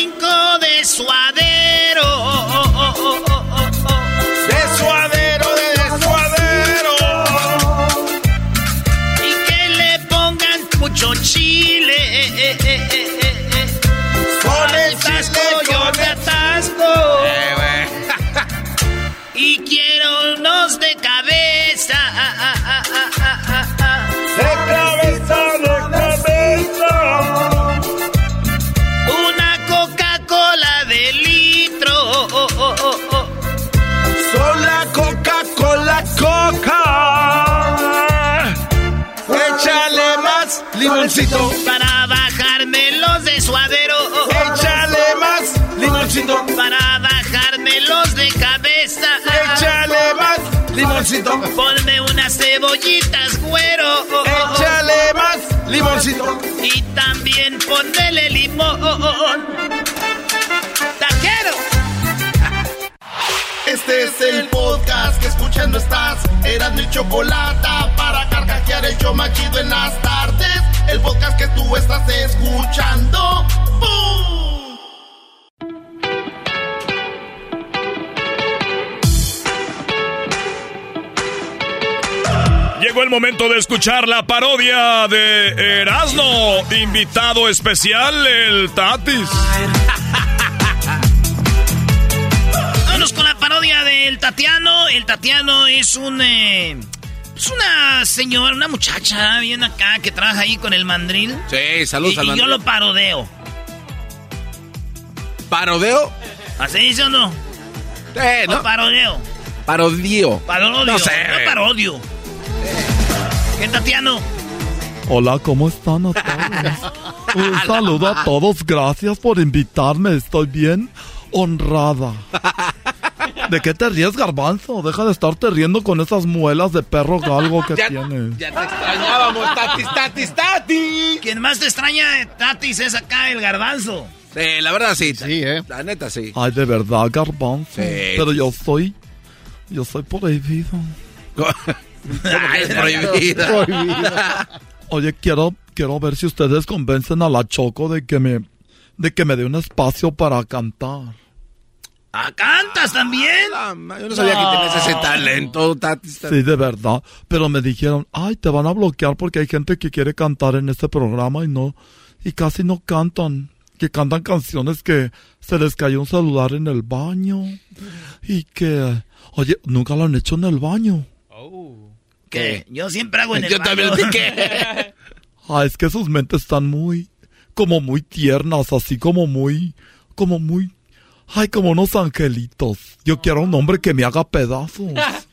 De suadero. De suadero, de suadero. Y que le pongan mucho chile. Con el chile, yo el- atasco. Eh. Y quiero unos de cabeza. Limoncito. Para bajarme los de suadero. Échale más limoncito. Para bajarme los de cabeza. Échale más limoncito. Ponme unas cebollitas, güero. Échale más limoncito. Y también ponele limón. Este es el podcast que escuchando estás. Eran mi chocolate para carcajear el yo machido en las tardes. El podcast que tú estás escuchando. ¡Bum! Llegó el momento de escuchar la parodia de Erasmo. Invitado especial, el Tatis. [laughs] Parodia del Tatiano. El Tatiano es un. eh, es una señora, una muchacha bien acá que trabaja ahí con el mandril. Sí, saludos y, al y yo mandril. lo parodeo. ¿Parodeo? ¿Así dice o no? Eh, O parodeo. Parodio. Parodio. No sé. no parodio. ¿Qué Tatiano? Hola, ¿cómo están a todos? [laughs] Un saludo a todos, gracias por invitarme, estoy bien honrada. [laughs] ¿De qué te ríes, garbanzo? Deja de estarte riendo con esas muelas de perro galgo que [laughs] Ya- tienes. Ya te extrañábamos, Tatis, Tatis, Tatis. Quien más te extraña, eh, Tatis, es acá el garbanzo. Sí, la verdad sí. Sí, eh. La neta sí. Ay, de verdad, garbanzo. Sí. Pero yo soy... Yo soy prohibido. Ay, es prohibida. [laughs] Oye, quiero, quiero ver si ustedes convencen a la Choco de que me... De que me dé un espacio para cantar. ¿Ah, cantas también? Yo no sabía que tenías ese talento, Tatis. Sí, de verdad. Pero me dijeron, ay, te van a bloquear porque hay gente que quiere cantar en este programa y no, y casi no cantan. Que cantan canciones que se les cayó un celular en el baño. Y que, oye, nunca lo han hecho en el baño. ¿Qué? Yo siempre hago en el Yo también baño. ¿qué? [laughs] Ah, es que sus mentes están muy, como muy tiernas, así como muy, como muy, ay, como unos angelitos. Yo quiero un hombre que me haga pedazos. [laughs]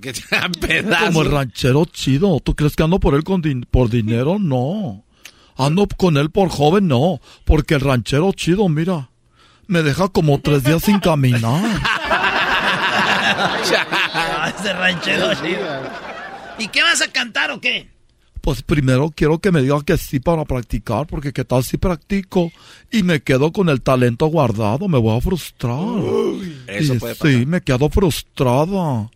Que te hagan pedazos. Como el ranchero chido. ¿Tú crees que ando por él con din- por dinero? No. Ando con él por joven, no. Porque el ranchero chido, mira, me deja como tres días sin caminar. [laughs] Ese ranchero chido. ¿Y qué vas a cantar o qué? Pues primero quiero que me diga que sí para practicar, porque qué tal si practico y me quedo con el talento guardado, me voy a frustrar. eso Y puede pasar. Sí, me quedo frustrada.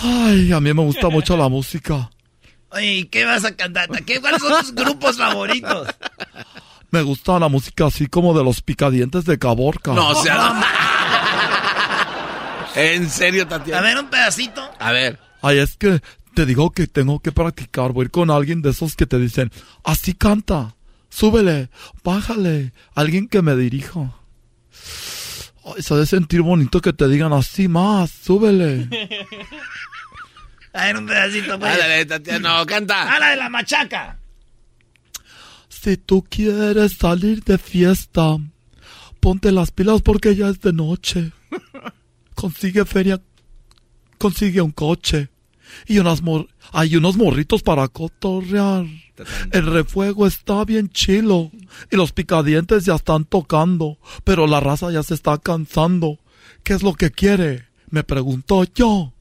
Ay, a mí me gusta mucho la música. Oye, ¿y qué vas a cantar? ¿Qué, ¿Cuáles son tus grupos favoritos? Me gusta la música así como de los picadientes de Caborca. No, o sea. En serio, Tatiana. A ver, un pedacito. A ver. Ay, es que te digo que tengo que practicar. Voy a ir con alguien de esos que te dicen, así canta, súbele, bájale, alguien que me dirija. Ay, se ha de sentir bonito que te digan así más, súbele. [laughs] A ver, un pedacito, pues. Ándale, Tatiana, no, canta. A la de la machaca. Si tú quieres salir de fiesta, ponte las pilas porque ya es de noche. [laughs] Consigue feria, consigue un coche y unas mor hay unos morritos para cotorrear. El refuego está bien chilo y los picadientes ya están tocando, pero la raza ya se está cansando. ¿Qué es lo que quiere? Me pregunto yo.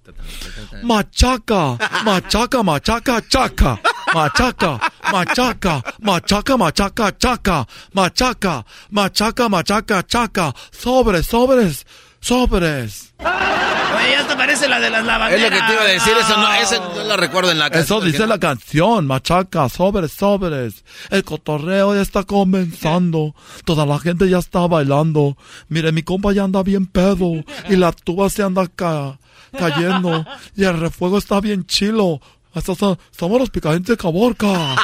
Machaca, machaca, machaca, chaca. Machaca, machaca, machaca, machaca, chaca. Machaca, machaca, machaca, chaca. Sobres, sobres, sobres. Oye, te parece la de las lavanderas. Es lo que te iba a decir, eso no, ese no lo recuerdo en la Eso dice la canción, machaca, sobres, sobres. El cotorreo ya está comenzando. Toda la gente ya está bailando. Mire, mi compa ya anda bien pedo. Y la tuba se anda ca- cayendo. Y el refuego está bien chilo. Estos son, somos los picadientes de Caborca. [laughs]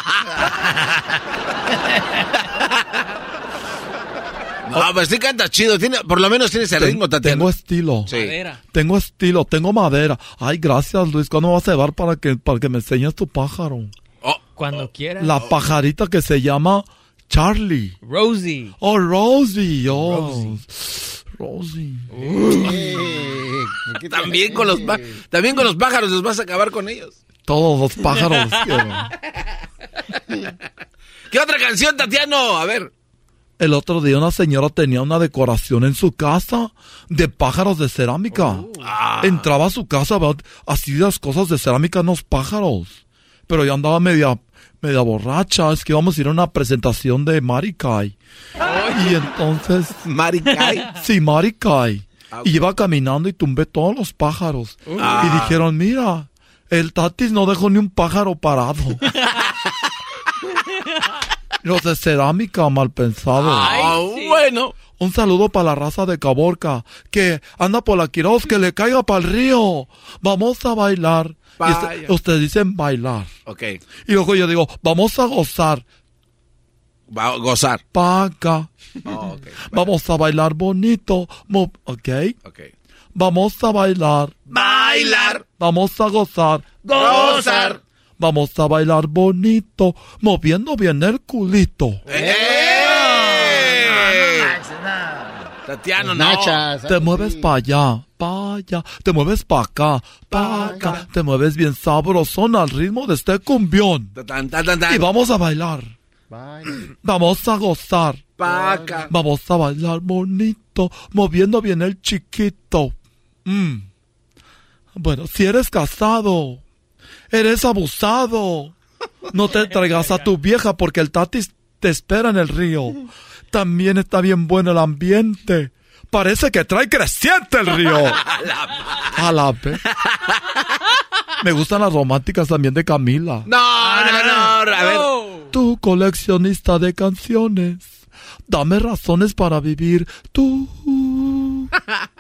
No, pues sí canta chido. Tiene, por lo menos tienes el Ten- ritmo, Tatiana. Tengo estilo. Sí. Tengo estilo, tengo madera. Ay, gracias Luis. ¿Cuándo vas a llevar para que, para que me enseñes tu pájaro? Cuando quieras. La pajarita que se llama Charlie. Rosie. Oh, Rosie. Oh. Rosie. También con los también con los pájaros los vas a acabar con ellos. Todos los pájaros. [laughs] ¿Qué otra canción, Tatiano? A ver. El otro día una señora tenía una decoración en su casa de pájaros de cerámica. Entraba a su casa, ¿verdad? así las cosas de cerámica en los pájaros. Pero yo andaba media, media borracha. Es que íbamos a ir a una presentación de Marikai. Y entonces... ¿Marikai? [laughs] Sí, Marikai. Y iba caminando y tumbé todos los pájaros. Ah. Y dijeron, mira, el tatis no dejó ni un pájaro parado. [laughs] Los de cerámica mal pensados. Ah, bueno. Un saludo para la raza de Caborca, que anda por la Quiroz, que le caiga para el río. Vamos a bailar. Vaya. ustedes dicen bailar. Ok. Y luego yo digo, vamos a gozar. Va a gozar. Paca. Oh. Vamos a bailar bonito. mo- ¿Ok? Ok. Vamos a bailar. Bailar. Vamos a gozar. Gozar. Vamos a bailar bonito, moviendo bien el culito. Tatiano, no. Nachas. Te mueves para allá, para allá, te mueves para acá, para acá, te mueves bien sabrosón al ritmo de este cumbión. Tan, tan, tan, tan. Y vamos a bailar, Bye. vamos a gozar, Paca. vamos a bailar bonito, moviendo bien el chiquito. Mm. Bueno, si eres casado, eres abusado, no te traigas a tu vieja porque el tatis te espera en el río. También está bien bueno el ambiente. Parece que trae creciente el río. A la vez. Me gustan las románticas también de Camila. No, no, no. A ver. Tu coleccionista de canciones. Dame razones para vivir. Tú.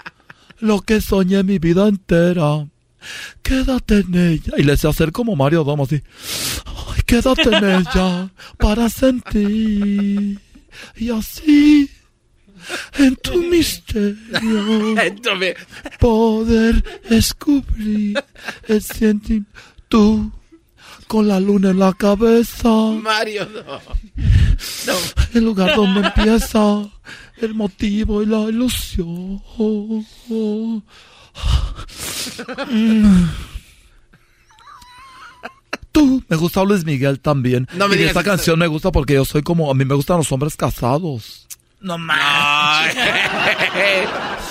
[laughs] Lo que soñé mi vida entera. Quédate en ella. Y le sé hacer como Mario Domo así. Ay, quédate en ella para sentir. Y así. En tu misterio. Poder descubrir el sentimiento. Tú. Con la luna en la cabeza. Mario, no. El lugar donde empieza el motivo y la ilusión. Tú, me gusta Luis Miguel también. No me y digas esta canción me gusta porque yo soy como, a mí me gustan los hombres casados. No más.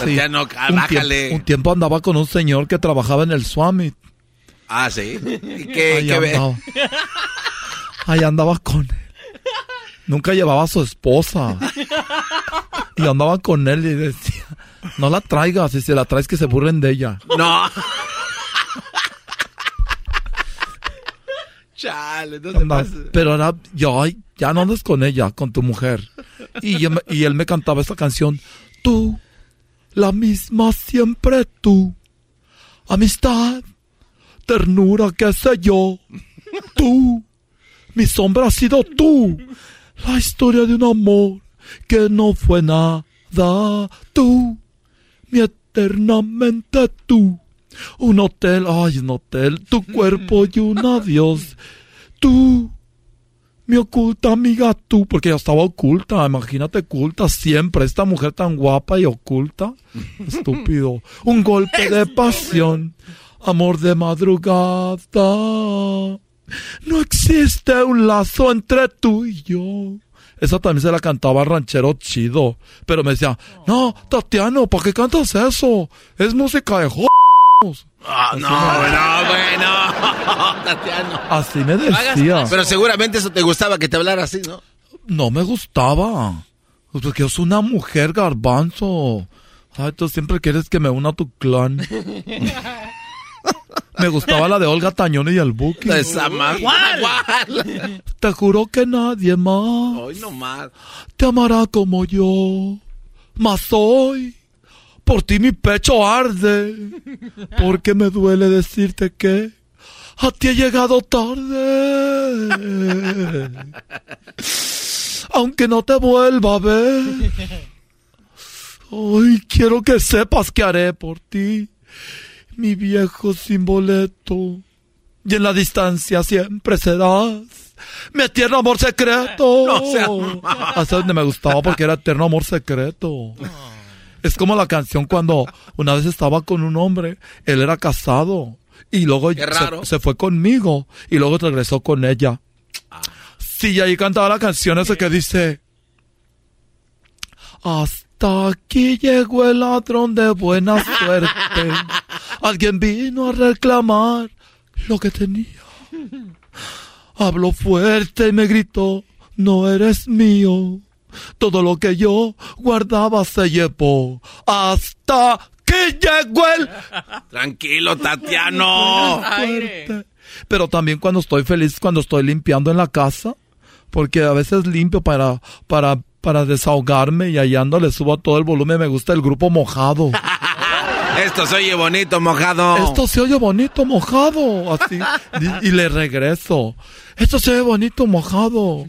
Sí. Un, bájale. tiempo, un tiempo andaba con un señor que trabajaba en el Swami. Ah, sí. ¿Y qué, Ahí qué ve? andaba. Ahí andaba con él. Nunca llevaba a su esposa. Y andaba con él y decía, no la traigas, y si la traes que se burlen de ella. No. [laughs] Chale, no se pasa. Pero era, yo, ya no andes con ella, con tu mujer. Y, yo y él me cantaba esta canción, tú, la misma siempre tú, amistad, ternura, qué sé yo, tú, mi sombra ha sido tú, la historia de un amor que no fue nada, tú, eternamente tú. Un hotel, ay, un hotel, tu [laughs] cuerpo y un adiós. Tú, mi oculta amiga, tú, porque ella estaba oculta, imagínate, oculta siempre. Esta mujer tan guapa y oculta. [laughs] Estúpido. Un golpe de pasión, amor de madrugada. No existe un lazo entre tú y yo. Esa también se la cantaba ranchero chido. Pero me decía, no, Tatiano, ¿para qué cantas eso? Es música de jo... Ah, no, no, bueno. [laughs] Tatiano. Así me decía. Pero seguramente eso te gustaba que te hablara así, ¿no? No me gustaba. Pues Porque yo soy una mujer garbanzo. Ay, tú siempre quieres que me una a tu clan. [laughs] Me gustaba la de Olga Tañón y el Buki. Esa más. ¿Cuál? Te juro que nadie más Hoy no más. te amará como yo. Mas hoy, por ti mi pecho arde. Porque me duele decirte que a ti he llegado tarde. Aunque no te vuelva a ver. Hoy quiero que sepas que haré por ti, mi viejo sin boleto. Y en la distancia siempre serás mi eterno amor secreto. [laughs] No. Hasta donde me gustaba porque era eterno amor secreto. Es como la canción cuando una vez estaba con un hombre, él era casado y luego se, se fue conmigo y luego regresó con ella. Sí, y ahí cantaba la canción esa que dice Hasta aquí llegó el ladrón de buena suerte. Alguien vino a reclamar lo que tenía. Habló fuerte y me gritó, no eres mío. Todo lo que yo guardaba se llevó. Hasta que llegó el... Tranquilo, Tatiano. [laughs] fuerte. Pero también cuando estoy feliz, cuando estoy limpiando en la casa, porque a veces limpio para, para, para desahogarme y allá ando le subo a todo el volumen. Me gusta el grupo mojado. [laughs] Esto se oye bonito, mojado. Esto se oye bonito mojado, así. Y, y le regreso. Esto se ve bonito mojado.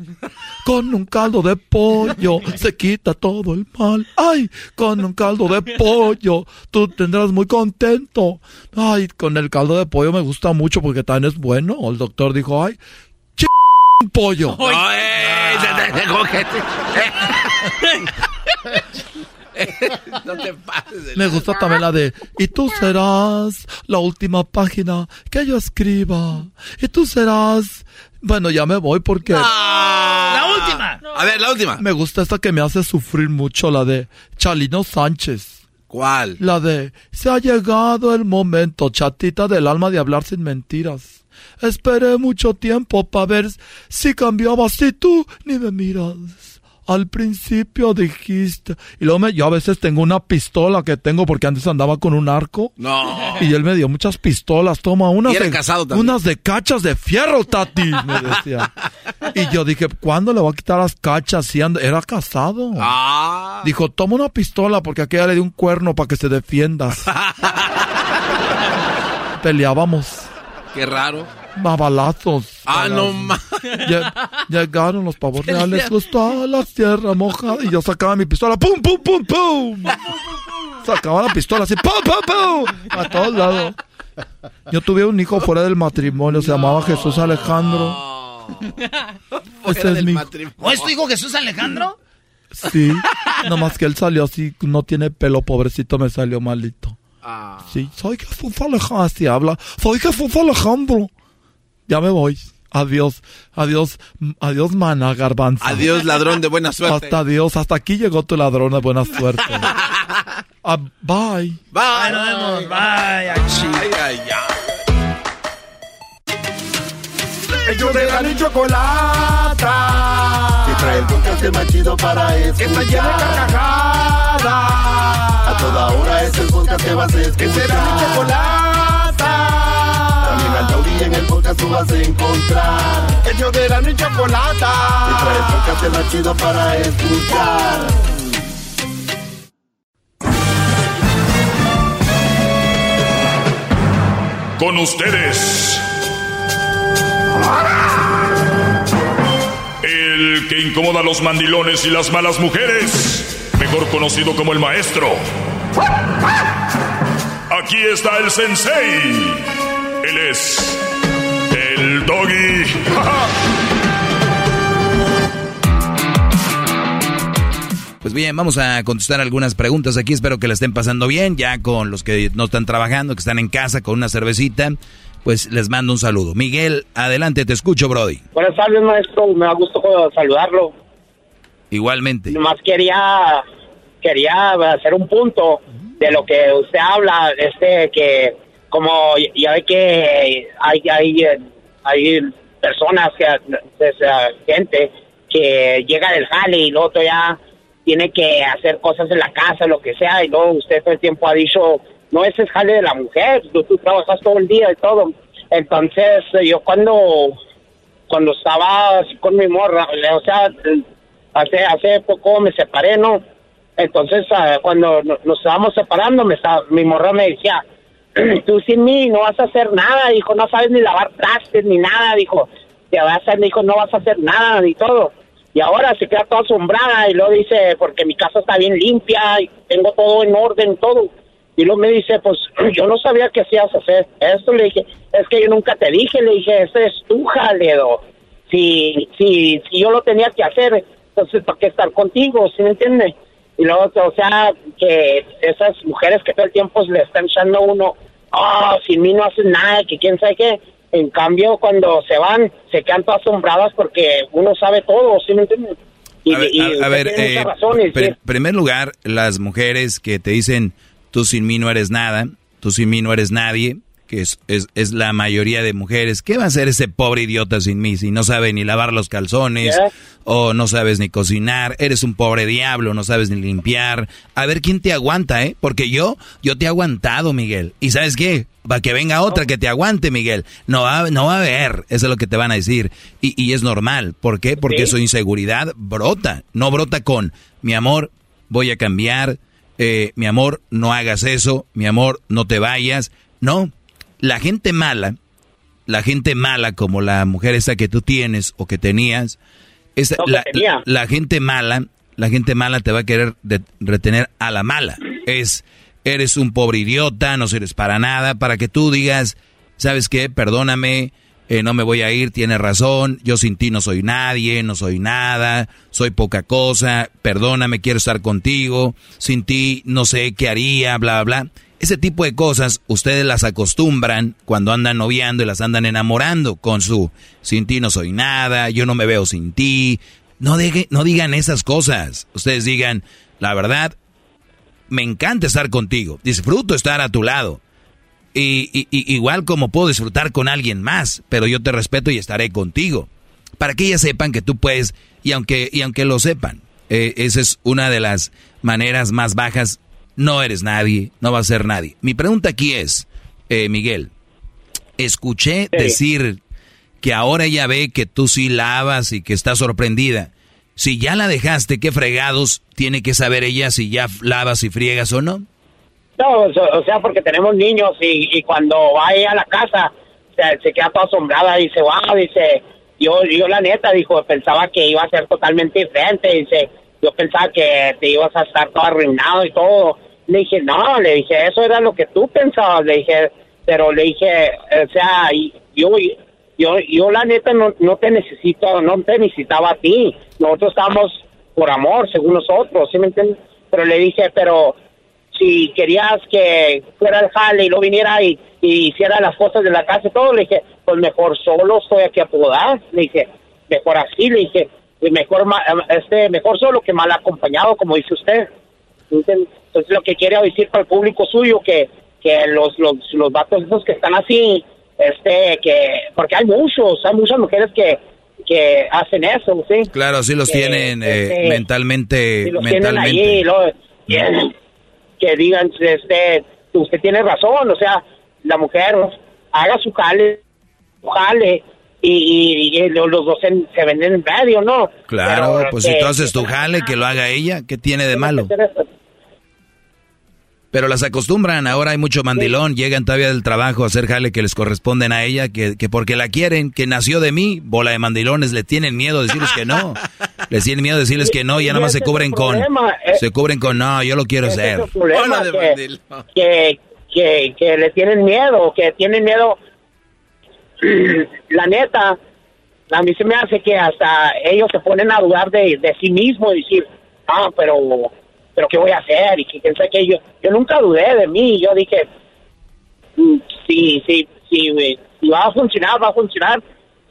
Con un caldo de pollo se quita todo el mal. Ay, con un caldo de pollo tú tendrás muy contento. Ay, con el caldo de pollo me gusta mucho porque también es bueno. El doctor dijo, ay, ch un pollo. Se [laughs] te- ¿cómo que te- no te pases. de Me gusta también la de, y tú serás la última página que yo escriba. Y tú serás... Bueno, ya me voy porque... La última. A ver, la última. Me gusta esta que me hace sufrir mucho, la de Chalino Sánchez. ¿Cuál? La de, se ha llegado el momento, chatita del alma, de hablar sin mentiras. Esperé mucho tiempo para ver si cambiabas y tú ni me miras. Al principio dijiste, y luego me, yo a veces tengo una pistola que tengo porque antes andaba con un arco. No. Y él me dio muchas pistolas, toma unas de, unas de cachas de fierro, Tati, me decía. Y yo dije, ¿cuándo le voy a quitar las cachas? Si ando- era casado. Ah. Dijo, toma una pistola porque aquella le dio un cuerno para que se defiendas. [laughs] Peleábamos Qué raro. A balazos. Ah, A no más. Lle- Llegaron los pavos [laughs] reales, gustó la tierra mojada. Y yo sacaba mi pistola, ¡pum, pum, pum, pum! Sacaba la pistola así, ¡pum, pum, pum! A todos lados. Yo tuve un hijo fuera del matrimonio, se llamaba Jesús Alejandro. Ese es mi ¿O es tu hijo Jesús Alejandro? Sí, nomás que él salió así, no tiene pelo, pobrecito, me salió malito. Sí, soy Jesús Alejandro, así habla. Soy Jesús Alejandro. Ya me voy. Adiós, adiós, adiós, mana, garbanzo. Adiós, ladrón de buena suerte. Hasta adiós, hasta aquí llegó tu ladrón de buena suerte. [laughs] Ah, bye. Bye. nos vemos. Bye. Ay, ay, ay. Ellos de la ni chocolata. Que trae el podcast más chido para escuchar. Que está llena de carcajadas. A toda hora es el podcast que vas a escuchar. Que será mi chocolata. Taurí en el podcast tú vas a encontrar. Ellos de la ni chocolata. Que trae el podcast más chido para escuchar. Con ustedes. El que incomoda a los mandilones y las malas mujeres. Mejor conocido como el maestro. Aquí está el sensei. Él es. El doggy. [laughs] Pues bien, vamos a contestar algunas preguntas aquí. Espero que la estén pasando bien. Ya con los que no están trabajando, que están en casa con una cervecita, pues les mando un saludo. Miguel, adelante, te escucho, Brody. Buenas tardes, maestro. Me da gusto saludarlo. Igualmente. Nomás quería quería hacer un punto de lo que usted habla, este que como ya ve que hay hay hay personas que gente que llega del jale y luego ya tiene que hacer cosas en la casa, lo que sea, y luego usted todo el tiempo ha dicho, no, ese es jale de la mujer, tú, trabajas todo el día y todo. Entonces, yo cuando cuando estaba así con mi morra, o sea, hace hace poco me separé, ¿no? Entonces, ah, cuando no- nos estábamos separando, me estaba, mi morra me decía, tú sin mí no vas a hacer nada, dijo, no sabes ni lavar trastes ni nada, dijo, te vas a, dijo, no vas a hacer nada ni todo. Y ahora se queda toda asombrada y luego dice, porque mi casa está bien limpia y tengo todo en orden, todo. Y luego me dice, pues [clears throat] yo no sabía que hacías hacer esto. Le dije, es que yo nunca te dije, le dije, ese es tu jaleo. Si, si, si yo lo tenía que hacer, entonces ¿para qué estar contigo? ¿Sí me entiende? Y luego, o sea, que esas mujeres que todo el tiempo le están echando a uno, oh, sin mí no haces nada, que quién sabe qué. En cambio, cuando se van, se quedan todas asombradas porque uno sabe todo, ¿sí me entiende? Y, A ver, y a- ver, eh, razones, sí. primer lugar, las mujeres que te dicen, tú sin mí no eres nada, tú sin mí no eres nadie, que es, es, es, la mayoría de mujeres. ¿Qué va a hacer ese pobre idiota sin mí si no sabe ni lavar los calzones o no sabes ni cocinar? Eres un pobre diablo, no sabes ni limpiar. A ver quién te aguanta, ¿eh? Porque yo, yo te he aguantado, Miguel. ¿Y sabes qué? Para que venga otra que te aguante, Miguel. No va, no va a haber, eso es lo que te van a decir. Y, y es normal. ¿Por qué? Porque su inseguridad brota. No brota con, mi amor, voy a cambiar. Eh, mi amor, no hagas eso. Mi amor, no te vayas. No, la gente mala, la gente mala como la mujer esa que tú tienes o que tenías, es la, gente mala, la gente mala te va a querer retener a la mala. Es, eres un pobre idiota, no sirves para nada, para que tú digas, ¿sabes qué? Perdóname, eh, no me voy a ir, tienes razón, yo sin ti no soy nadie, no soy nada, soy poca cosa, perdóname, quiero estar contigo, sin ti no sé qué haría, bla, bla, bla. Ese tipo de cosas ustedes las acostumbran cuando andan noviando y las andan enamorando con su sin ti no soy nada, yo no me veo sin ti. No, no digan esas cosas. Ustedes digan, la verdad, me encanta estar contigo, disfruto estar a tu lado. Y, igual como puedo disfrutar con alguien más, pero yo te respeto y estaré contigo. Para que ellas sepan que tú puedes, y aunque, y aunque lo sepan, eh, esa es una de las maneras más bajas no eres nadie, no va a ser nadie. Mi pregunta aquí es, eh, Miguel, escuché decir que ahora ella ve que tú sí lavas y que está sorprendida. Si ya la dejaste, ¿qué fregados tiene que saber ella si ya lavas y friegas o no? No, o sea, porque tenemos niños y, cuando va a la casa se, queda toda asombrada, y dice, wow, dice, yo, yo la neta, dijo, pensaba que iba a ser totalmente diferente, dice, yo pensaba que te ibas a estar todo arruinado y todo. Le dije, no, le dije, eso era lo que tú pensabas, le dije, pero le dije, o sea, yo, yo, yo la neta no, no te necesito, no te necesitaba a ti. Nosotros estamos por amor, según nosotros, ¿sí me entiendes? Pero le dije, pero si querías que fuera el jale y no viniera y, hiciera las cosas de la casa y todo, le dije, pues mejor solo estoy aquí a podar. Le dije, mejor así, le dije, mejor, este, mejor solo que mal acompañado, como dice usted. Entonces lo que quiere decir para el público suyo que, que los, los, los vatos esos que están así, este, que, porque hay muchos, hay muchas mujeres que, que hacen eso, ¿sí? Claro, sí los tienen eh, mentalmente, los mentalmente. Tienen ahí, [coughs] que digan, este, usted tiene razón, o sea, la mujer haga su jale, su jale, y, y, los dos se, venden en radio, ¿no? Claro, pues si tú haces tu jale, que lo haga ella, ¿qué tiene de malo? Pero las acostumbran, ahora hay mucho mandilón, llegan todavía del trabajo a hacer jale que les corresponden a ella, que, que porque la quieren, que nació de mí, bola de mandilones, le tienen miedo de decirles que no. [laughs] Les tienen miedo de decirles que no y ya nada más se cubren con, eh. se cubren con, no, yo lo quiero hacer. que, que, que le tienen miedo, que tienen miedo [clears throat] la neta, a mí se me hace que hasta ellos se ponen a dudar de, de sí mismos y decir, ah, pero, pero ¿qué voy a hacer? Y que que yo, yo nunca dudé de mí, yo dije, mm, sí, sí, sí, si va a funcionar, va a funcionar,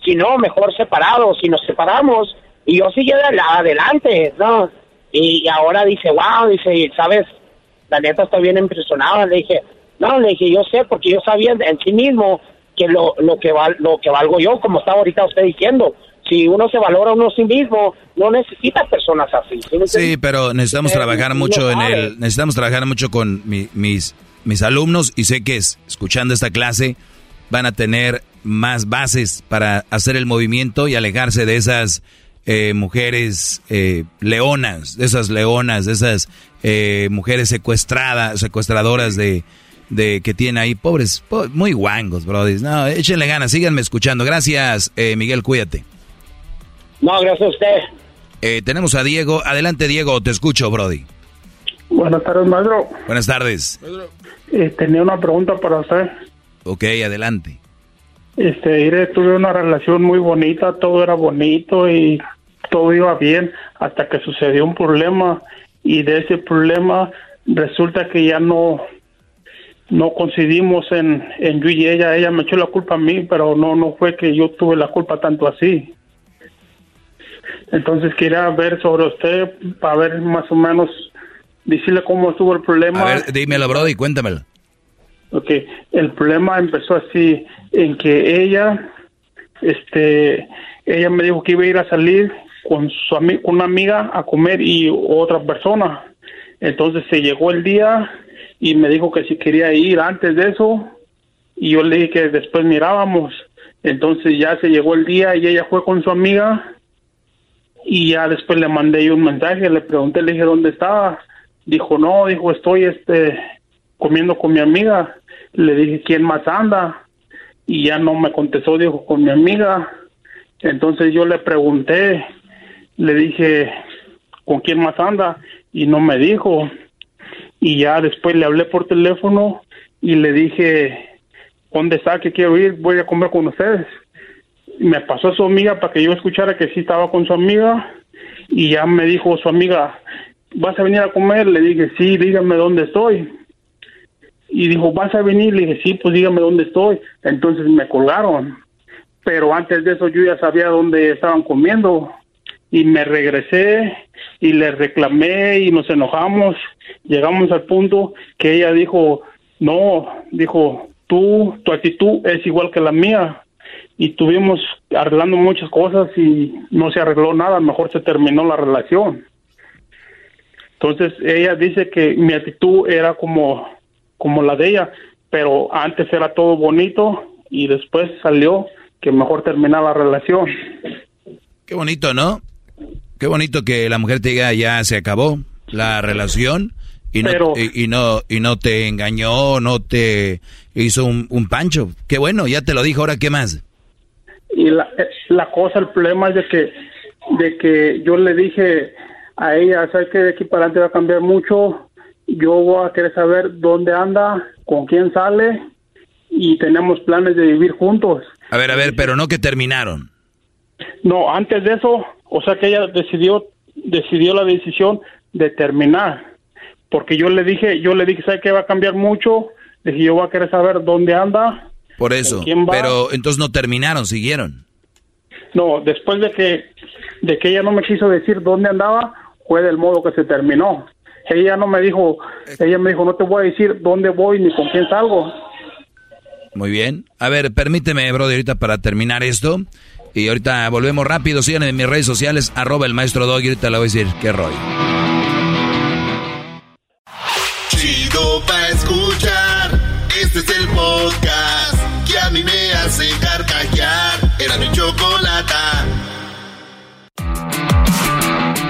si no, mejor separados, si nos separamos, y yo sigue adelante, ¿no? Y, ahora dice, wow, dice, ¿sabes? La neta está bien impresionada, le dije, no, le dije, yo sé, porque yo sabía en sí mismo que lo, lo que val, lo que valgo yo, como está ahorita usted diciendo. Si uno se valora a uno sí mismo, no necesita personas así. ¿sí, pero necesitamos trabajar mucho en el, necesitamos trabajar mucho con mis, mis alumnos y sé que escuchando esta clase van a tener más bases para hacer el movimiento y alejarse de esas eh, mujeres eh, leonas, de esas leonas, de esas eh, mujeres secuestradas, secuestradoras de, de que tiene ahí, pobres, muy guangos, brody. No, échenle ganas, síganme escuchando. Gracias, eh, Miguel, cuídate. No, gracias a usted. Eh, tenemos a Diego. Adelante, Diego, te escucho, Brody. Buenas tardes, maestro. Buenas tardes. Eh, tenía una pregunta para usted. Ok, adelante. Este, tuve una relación muy bonita, todo era bonito y todo iba bien hasta que sucedió un problema y de ese problema resulta que ya no no coincidimos en, en yo y ella. Ella me echó la culpa a mí, pero no, no fue que yo tuve la culpa tanto así. Entonces quería ver sobre usted para ver más o menos, decirle cómo estuvo el problema. A ver, dímelo, Brody, cuéntamelo. Ok, el problema empezó así, en que ella, este, ella me dijo que iba a ir a salir con su con una amiga a comer y otra persona. Entonces se llegó el día y me dijo que si quería ir antes de eso y yo le dije que después mirábamos. Entonces ya se llegó el día y ella fue con su amiga y ya después le mandé yo un mensaje, le pregunté, le dije dónde estaba. Dijo, no, dijo, estoy este comiendo con mi amiga. Le dije, ¿quién más anda? Y ya no me contestó, dijo, con mi amiga. Entonces yo le pregunté, le dije, ¿con quién más anda? Y no me dijo. Y ya después le hablé por teléfono y le dije, ¿dónde está? Que quiero ir, voy a comer con ustedes. Y me pasó a su amiga para que yo escuchara que sí estaba con su amiga y ya me dijo su amiga, ¿vas a venir a comer? Le dije, sí, dígame dónde estoy. Y dijo, ¿vas a venir? Le dije, sí, pues dígame dónde estoy. Entonces me colgaron. Pero antes de eso yo ya sabía dónde estaban comiendo. Y me regresé y le reclamé y nos enojamos. Llegamos al punto que ella dijo, no, dijo, tú, tu actitud es igual que la mía. Y tuvimos arreglando muchas cosas y no se arregló nada, mejor se terminó la relación. Entonces ella dice que mi actitud era como, como la de ella, pero antes era todo bonito y después salió que mejor terminar la relación. Qué bonito, ¿no? Qué bonito que la mujer te diga ya se acabó la relación y no, Pero- y, y no y no te engañó, no te hizo un, un pancho. Qué bueno, ya te lo dijo, ahora qué más. Y la, la cosa, el problema es de que, de que yo le dije a ella, ¿sabes que de aquí para adelante va a cambiar mucho? Yo voy a querer saber dónde anda, con quién sale y tenemos planes de vivir juntos. A ver, a ver, pero no que terminaron. No, antes de eso, o sea que ella decidió decidió la decisión de terminar, porque yo le dije, yo le dije, ¿sabe que va a cambiar mucho? Le dije, yo voy a querer saber dónde anda. Por eso. ¿Con quién va? Pero entonces no terminaron, siguieron. No, después de que de que ella no me quiso decir dónde andaba, fue del modo que se terminó. Ella no me dijo, ella me dijo, no te voy a decir dónde voy ni con quién salgo. Muy bien. A ver, permíteme, brother, ahorita para terminar esto. Y ahorita volvemos rápido. Síganme en mis redes sociales, arroba el maestro Doggy. Ahorita le voy a decir qué rollo. Chido pa' escuchar. Este es el podcast que a mí me hace carcajear. Era mi chocolata.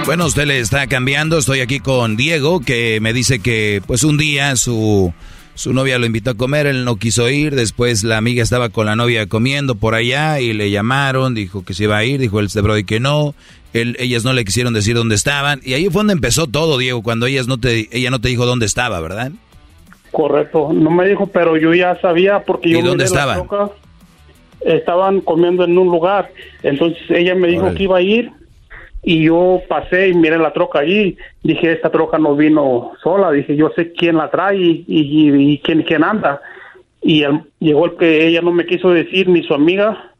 Bueno, usted le está cambiando. Estoy aquí con Diego, que me dice que pues un día su, su novia lo invitó a comer, él no quiso ir. Después la amiga estaba con la novia comiendo por allá y le llamaron, dijo que se iba a ir, dijo el este brody que no. Él- ellas no le quisieron decir dónde estaban. Y ahí fue donde empezó todo, Diego, cuando ellas no te, ella no te dijo dónde estaba, ¿verdad? Correcto, no me dijo, pero yo ya sabía porque yo ¿Y dónde estaban? Estaban comiendo en un lugar, entonces ella me dijo Órale. que iba a ir y yo pasé y miré la troca allí. Dije, esta troca no vino sola, dije, yo sé quién la trae y, y- y quién, quién anda. Y el- llegó el que ella no me quiso decir ni su amiga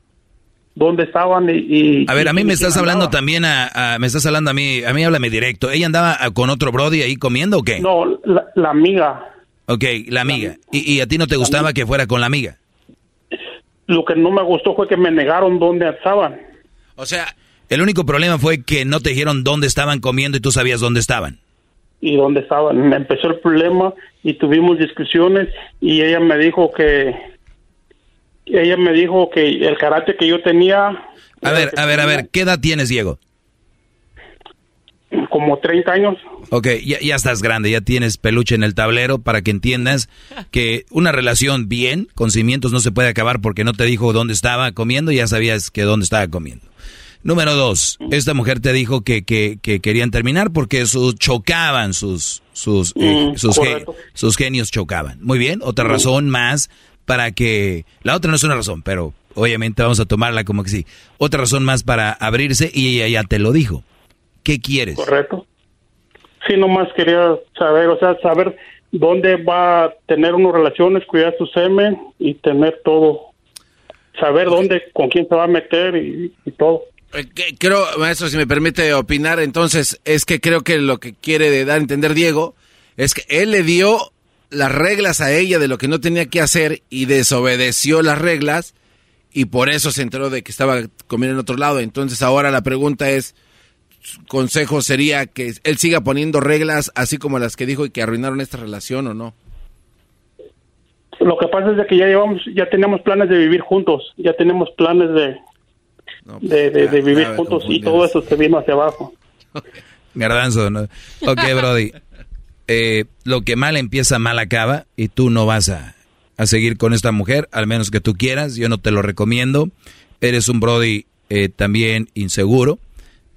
dónde estaban y... y- A ver, a mí me estás hablando andaba. también a, a- me estás hablando a mí, a mí háblame directo. ¿Ella andaba a- con otro brody ahí comiendo o qué? No, la, la amiga. Ok, la amiga. ¿Y, y a ti no te gustaba que fuera con la amiga? Lo que no me gustó fue que me negaron dónde estaban. O sea, el único problema fue que no te dijeron dónde estaban comiendo y tú sabías dónde estaban. y dónde estaban. Me empezó el problema y tuvimos discusiones y ella me dijo que ella me dijo que el carácter que yo tenía A ver, a ver, a ver, ¿qué edad tienes, Diego? como 30 años Ok, ya, ya estás grande, ya tienes peluche en el tablero para que entiendas que una relación bien, con cimientos, no se puede acabar porque no te dijo dónde estaba comiendo y ya sabías que dónde estaba comiendo. Número dos, esta mujer te dijo que, que, que querían terminar porque sus, chocaban sus, sus, eh, Mm, sus, ge- correcto. sus genios chocaban. Muy bien, otra razón más para que... La otra no es una razón, pero obviamente vamos a tomarla como que sí. Otra razón más para abrirse y ella ya te lo dijo. ¿Qué quieres? correcto sí nomás quería saber o sea saber dónde va a tener unas relaciones cuidar su semen y tener todo saber dónde con quién se va a meter y, y todo Eh, Creo, maestro, si me permite opinar, entonces es que creo que lo que quiere dar a entender Diego es que él le dio las reglas a ella de lo que no tenía que hacer y desobedeció las reglas y por eso se enteró de que estaba comiendo en otro lado. Entonces ahora la pregunta es, consejo sería que él siga poniendo reglas así como las que dijo y que arruinaron esta relación o no. Lo que pasa es que ya llevamos, ya tenemos planes de vivir juntos, ya tenemos planes de, de, de- de vivir juntos y todo eso se vino hacia abajo. [laughs] Garbanzo, ¿no? Ok, Brody. Eh, lo que mal empieza, mal acaba. Y tú no vas a, a seguir con esta mujer, al menos que tú quieras. Yo no te lo recomiendo. Eres un Brody eh, también inseguro.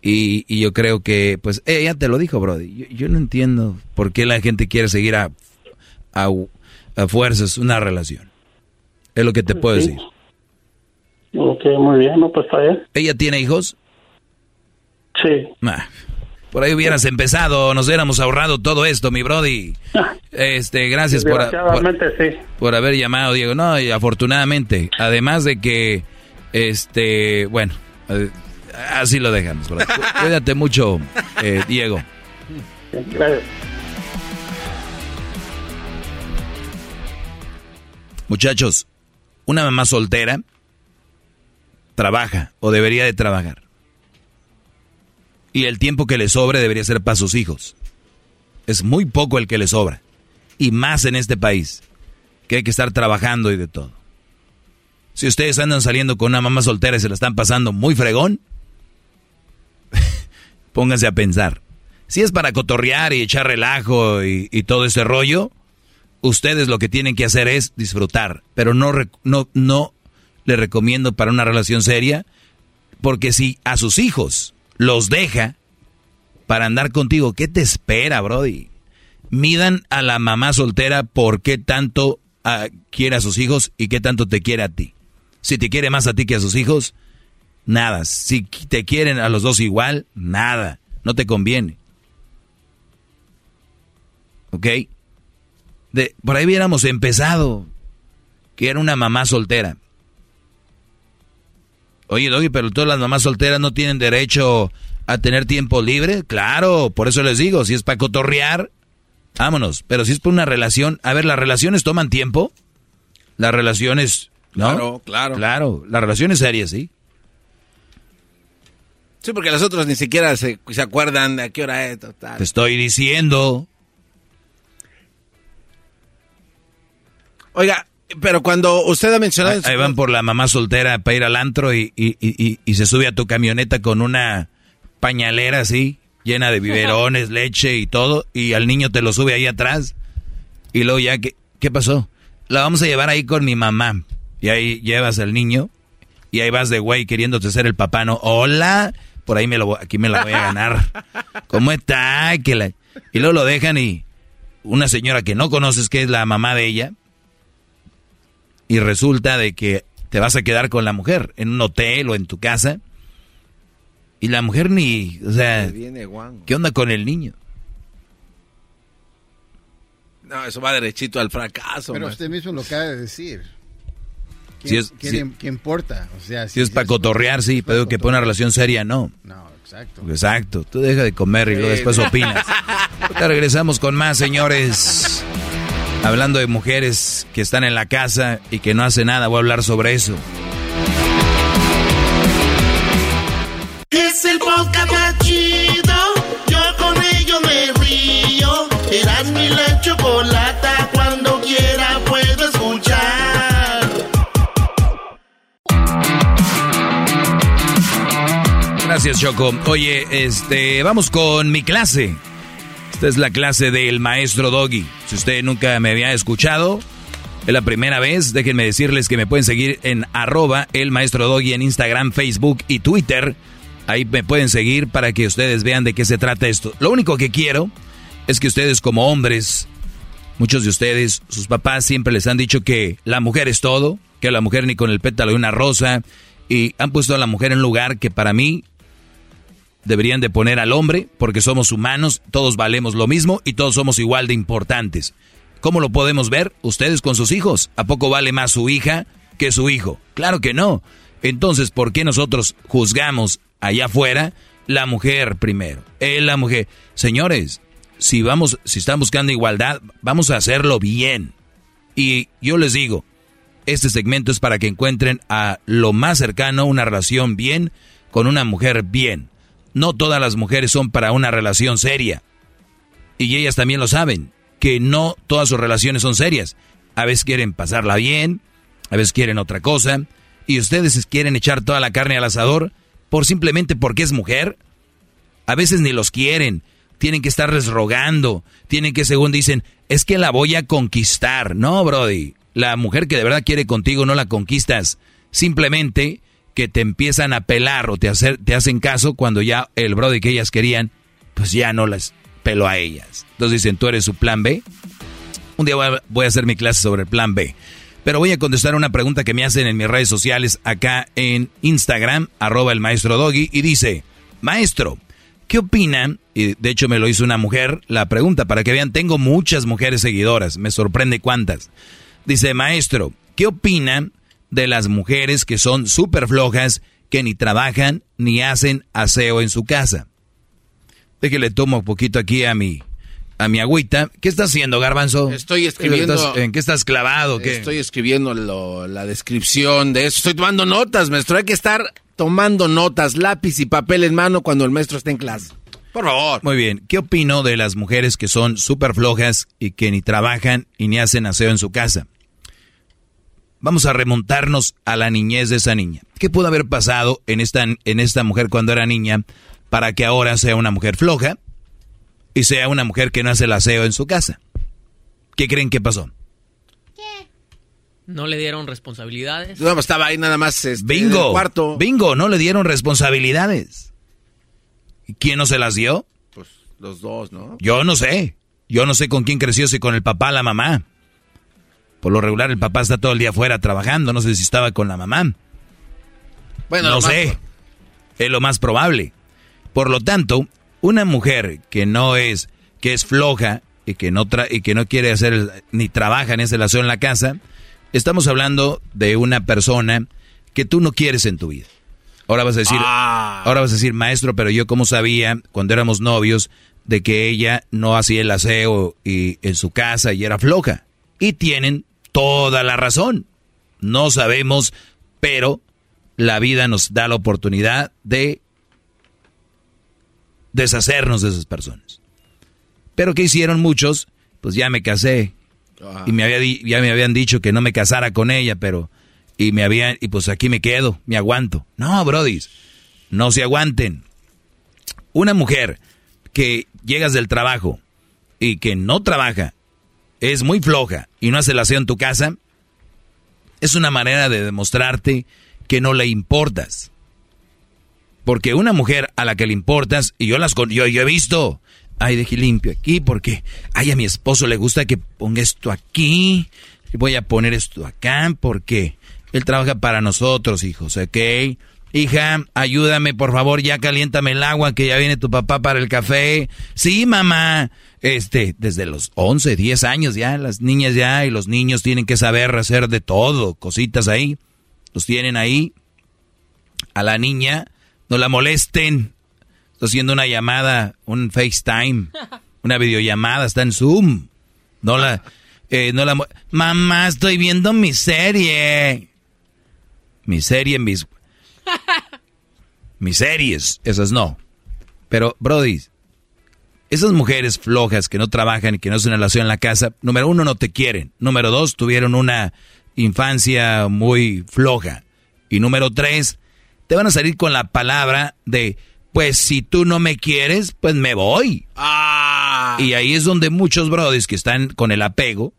Y, y yo creo que, pues, ella te lo dijo, Brody. Yo, yo no entiendo por qué la gente quiere seguir a, a, a fuerzas una relación. Es lo que te puedo Sí. decir. Ok, muy bien, no, pues está bien. ¿Ella tiene hijos? Sí. Ah, por ahí hubieras empezado, nos hubiéramos ahorrado todo esto, mi Brody. Este, gracias por, por, Desgraciadamente sí. por haber llamado, Diego. No, y afortunadamente, además de que, este, bueno, eh, así lo dejamos. Brody. Cuídate mucho, eh, Diego. Gracias. Muchachos, una mamá soltera trabaja o debería de trabajar. Y el tiempo que le sobre debería ser para sus hijos. Es muy poco el que le sobra. Y más en este país, que hay que estar trabajando y de todo. Si ustedes andan saliendo con una mamá soltera y se la están pasando muy fregón, [laughs] pónganse a pensar. Si es para cotorrear y echar relajo y, todo ese rollo, ustedes lo que tienen que hacer es disfrutar, pero no, no, no le recomiendo para una relación seria, porque si a sus hijos los deja para andar contigo, ¿qué te espera, Brody? Midan a la mamá soltera por qué tanto ah, quiere a sus hijos y qué tanto te quiere a ti. Si te quiere más a ti que a sus hijos, nada. Si te quieren a los dos igual, nada. No te conviene. ¿Ok? Por ahí hubiéramos empezado, que era una mamá soltera. Oye, Doggy, pero todas las mamás solteras no tienen derecho a tener tiempo libre. Claro, por eso les digo, si es para cotorrear, vámonos. Pero si es por una relación, a ver, las relaciones toman tiempo. Las relaciones, ¿no? Claro, claro. Claro, las relaciones serias, sí. Sí, porque los otros ni siquiera se, se acuerdan de a qué hora es. Total. Te estoy diciendo. Oiga, pero cuando usted ha mencionado... Ahí, ahí van por la mamá soltera para ir al antro y, y- y- y- se sube a tu camioneta con una pañalera así, llena de biberones, [laughs] leche y todo, y al niño te lo sube ahí atrás. Y luego ya, ¿qué, qué pasó? La vamos a llevar ahí con mi mamá. Y ahí llevas al niño y ahí vas de güey queriéndote ser el papá, ¿no? Hola, por ahí me lo, voy- aquí me la voy a ganar. [laughs] ¿Cómo está? Que la- Y luego lo dejan y una señora que no conoces, que es la mamá de ella, y resulta de que te vas a quedar con la mujer en un hotel o en tu casa y la mujer ni, o sea, Viene. ¿qué onda con el niño? No, eso va derechito al fracaso. Pero maestro. usted mismo lo acaba de decir. Si ¿Quién, es- quién- si- quién importa? O sea, Si es para cotorrear, sí, pero que para una relación seria, no. No, exacto. Exacto, tú deja de comer y luego después opinas. [laughs] Regresamos con más, señores. Hablando de mujeres que están en la casa y que no hacen nada, voy a hablar sobre eso. Es el podcast más chido. Yo con ello me río. Eras mi la chocolata. Cuando quiera puedo escuchar. Gracias, Choco. Oye, este, vamos con mi clase. Esta es la clase del maestro Doggy. Si usted nunca me había escuchado, es la primera vez. Déjenme decirles que me pueden seguir en arroba el maestro Doggy en Instagram, Facebook y Twitter. Ahí me pueden seguir para que ustedes vean de qué se trata esto. Lo único que quiero es que ustedes como hombres, muchos de ustedes, sus papás siempre les han dicho que la mujer es todo, que la mujer ni con el pétalo de una rosa, y han puesto a la mujer en un lugar que para mí deberían de poner al hombre, porque somos humanos, todos valemos lo mismo y todos somos igual de importantes. ¿Cómo lo podemos ver? Ustedes con sus hijos. ¿A poco vale más su hija que su hijo? Claro que no. Entonces, ¿por qué nosotros juzgamos allá afuera la mujer primero? Él, la mujer. Señores, si vamos, si están buscando igualdad, vamos a hacerlo bien. Y yo les digo, este segmento es para que encuentren a lo más cercano una relación bien con una mujer bien. No todas las mujeres son para una relación seria. Y ellas también lo saben, que no todas sus relaciones son serias. A veces quieren pasarla bien, a veces quieren otra cosa, y ustedes quieren echar toda la carne al asador por simplemente porque es mujer. A veces ni los quieren, tienen que estarles rogando, tienen que según dicen, es que la voy a conquistar. No, Brody, la mujer que de verdad quiere contigo no la conquistas, simplemente que te empiezan a pelar o te, hacer, te hacen caso cuando ya el Brody que ellas querían, pues ya no las pelo a ellas. Entonces dicen, tú eres su plan B. Un día voy a, hacer mi clase sobre el plan B. Pero voy a contestar una pregunta que me hacen en mis redes sociales acá en Instagram, arroba el maestro Doggy, y dice, maestro, ¿qué opinan? Y de hecho me lo hizo una mujer, la pregunta, para que vean, tengo muchas mujeres seguidoras, me sorprende cuántas. Dice, maestro, ¿qué opinan de las mujeres que son súper flojas, que ni trabajan ni hacen aseo en su casa? Déjale tomo un poquito aquí a mi, a mi agüita. ¿Qué estás haciendo, Garbanzo? Estoy escribiendo. ¿En qué estás clavado? Estoy escribiendo la descripción de eso. Estoy tomando notas, maestro. Hay que estar tomando notas, lápiz y papel en mano cuando el maestro esté en clase. Por favor. Muy bien. ¿Qué opino de las mujeres que son súper flojas y que ni trabajan y ni hacen aseo en su casa? Vamos a remontarnos a la niñez de esa niña. ¿Qué pudo haber pasado en esta, en esta mujer cuando era niña para que ahora sea una mujer floja y sea una mujer que no hace el aseo en su casa. ¿Qué creen que pasó? ¿Qué? No le dieron responsabilidades. No, estaba ahí nada más este, bingo, cuarto. Bingo, no le dieron responsabilidades. ¿Y quién no se las dio? Pues los dos, ¿no? Yo no sé. Yo no sé con quién creció, si con el papá o la mamá. Por lo regular el papá está todo el día afuera trabajando, no sé si estaba con la mamá. Bueno, no sé. Es lo más probable. Por lo tanto, una mujer que no es, que es floja y que no, y que no quiere hacer ni trabaja en esa relación en la casa, estamos hablando de una persona que tú no quieres en tu vida. Ahora vas a decir, ah. ahora vas a decir, maestro, pero yo como sabía cuando éramos novios de que ella no hacía el aseo y en su casa y era floja. Y tienen toda la razón. No sabemos, pero la vida nos da la oportunidad de deshacernos de esas personas. Pero ¿qué hicieron muchos? Pues ya me casé. Y me había ya me habían dicho que no me casara con ella, pero... Y me habían... Y pues aquí me quedo, me aguanto. No, brodis, no se aguanten. Una mujer que llegas del trabajo y que no trabaja, es muy floja y no hace la aseo en tu casa, es una manera de demostrarte que no le importas. Porque una mujer a la que le importas, y yo las yo, yo he visto, ay, dejé limpio aquí, porque, ay, a mi esposo le gusta que ponga esto aquí, voy a poner esto acá, porque él trabaja para nosotros, hijos, ¿ok? Hija, ayúdame, por favor, ya caliéntame el agua, que ya viene tu papá para el café. Sí, mamá. Este, desde los 11, 10 años ya, las niñas ya y los niños tienen que saber hacer de todo, cositas ahí. Los tienen ahí. A la niña no la molesten. Estoy haciendo una llamada, un FaceTime, una videollamada, está en Zoom. No la, eh, no la, mamá, estoy viendo mi serie. Mi serie, mis, [laughs] mis series, esas no. Pero, Brody, esas mujeres flojas que no trabajan y que no hacen relación en la casa, número uno, no te quieren. Número dos, tuvieron una infancia muy floja. Y número tres, te van a salir con la palabra de, pues si tú no me quieres, pues me voy. Ah. Y ahí es donde muchos brodis que están con el apego,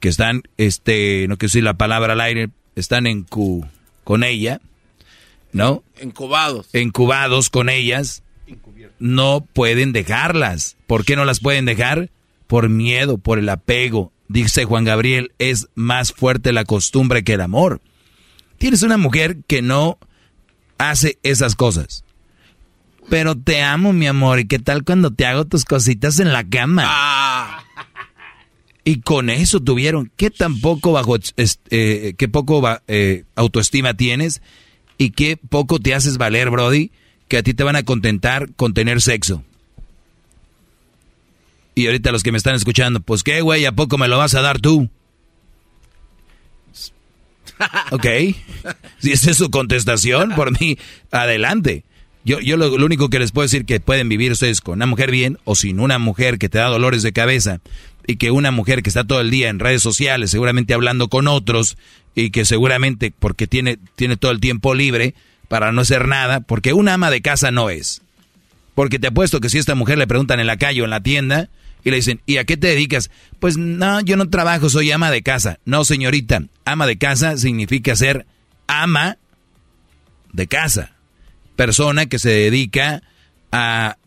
que están, este, no quiero decir la palabra al aire, están en cu, con ella, ¿no? Encubados. Encubados con ellas, no pueden dejarlas. ¿Por qué no las pueden dejar? Por miedo, por el apego. Dice Juan Gabriel, es más fuerte la costumbre que el amor. Tienes una mujer que no hace esas cosas. Pero te amo, mi amor. ¿Y qué tal cuando te hago tus cositas en la cama? Ah. Y con eso tuvieron. ¿Qué tan poco bajo, eh, qué poco eh, autoestima tienes? Y qué poco te haces valer, Brody, que a ti te van a contentar con tener sexo. Y ahorita los que me están escuchando, pues qué, güey, ¿a poco me lo vas a dar tú? [laughs] ok. Si esa es su contestación, por mí, adelante. Yo, yo lo, único que les puedo decir que pueden vivir ustedes con una mujer bien o sin una mujer que te da dolores de cabeza y que una mujer que está todo el día en redes sociales, seguramente hablando con otros y que seguramente porque tiene, tiene todo el tiempo libre para no hacer nada, porque una ama de casa no es. Porque te apuesto que si a esta mujer le preguntan en la calle o en la tienda y le dicen, ¿y a qué te dedicas? Pues no, yo no trabajo, soy ama de casa. No, señorita, ama de casa significa ser ama de casa. Persona que se dedica a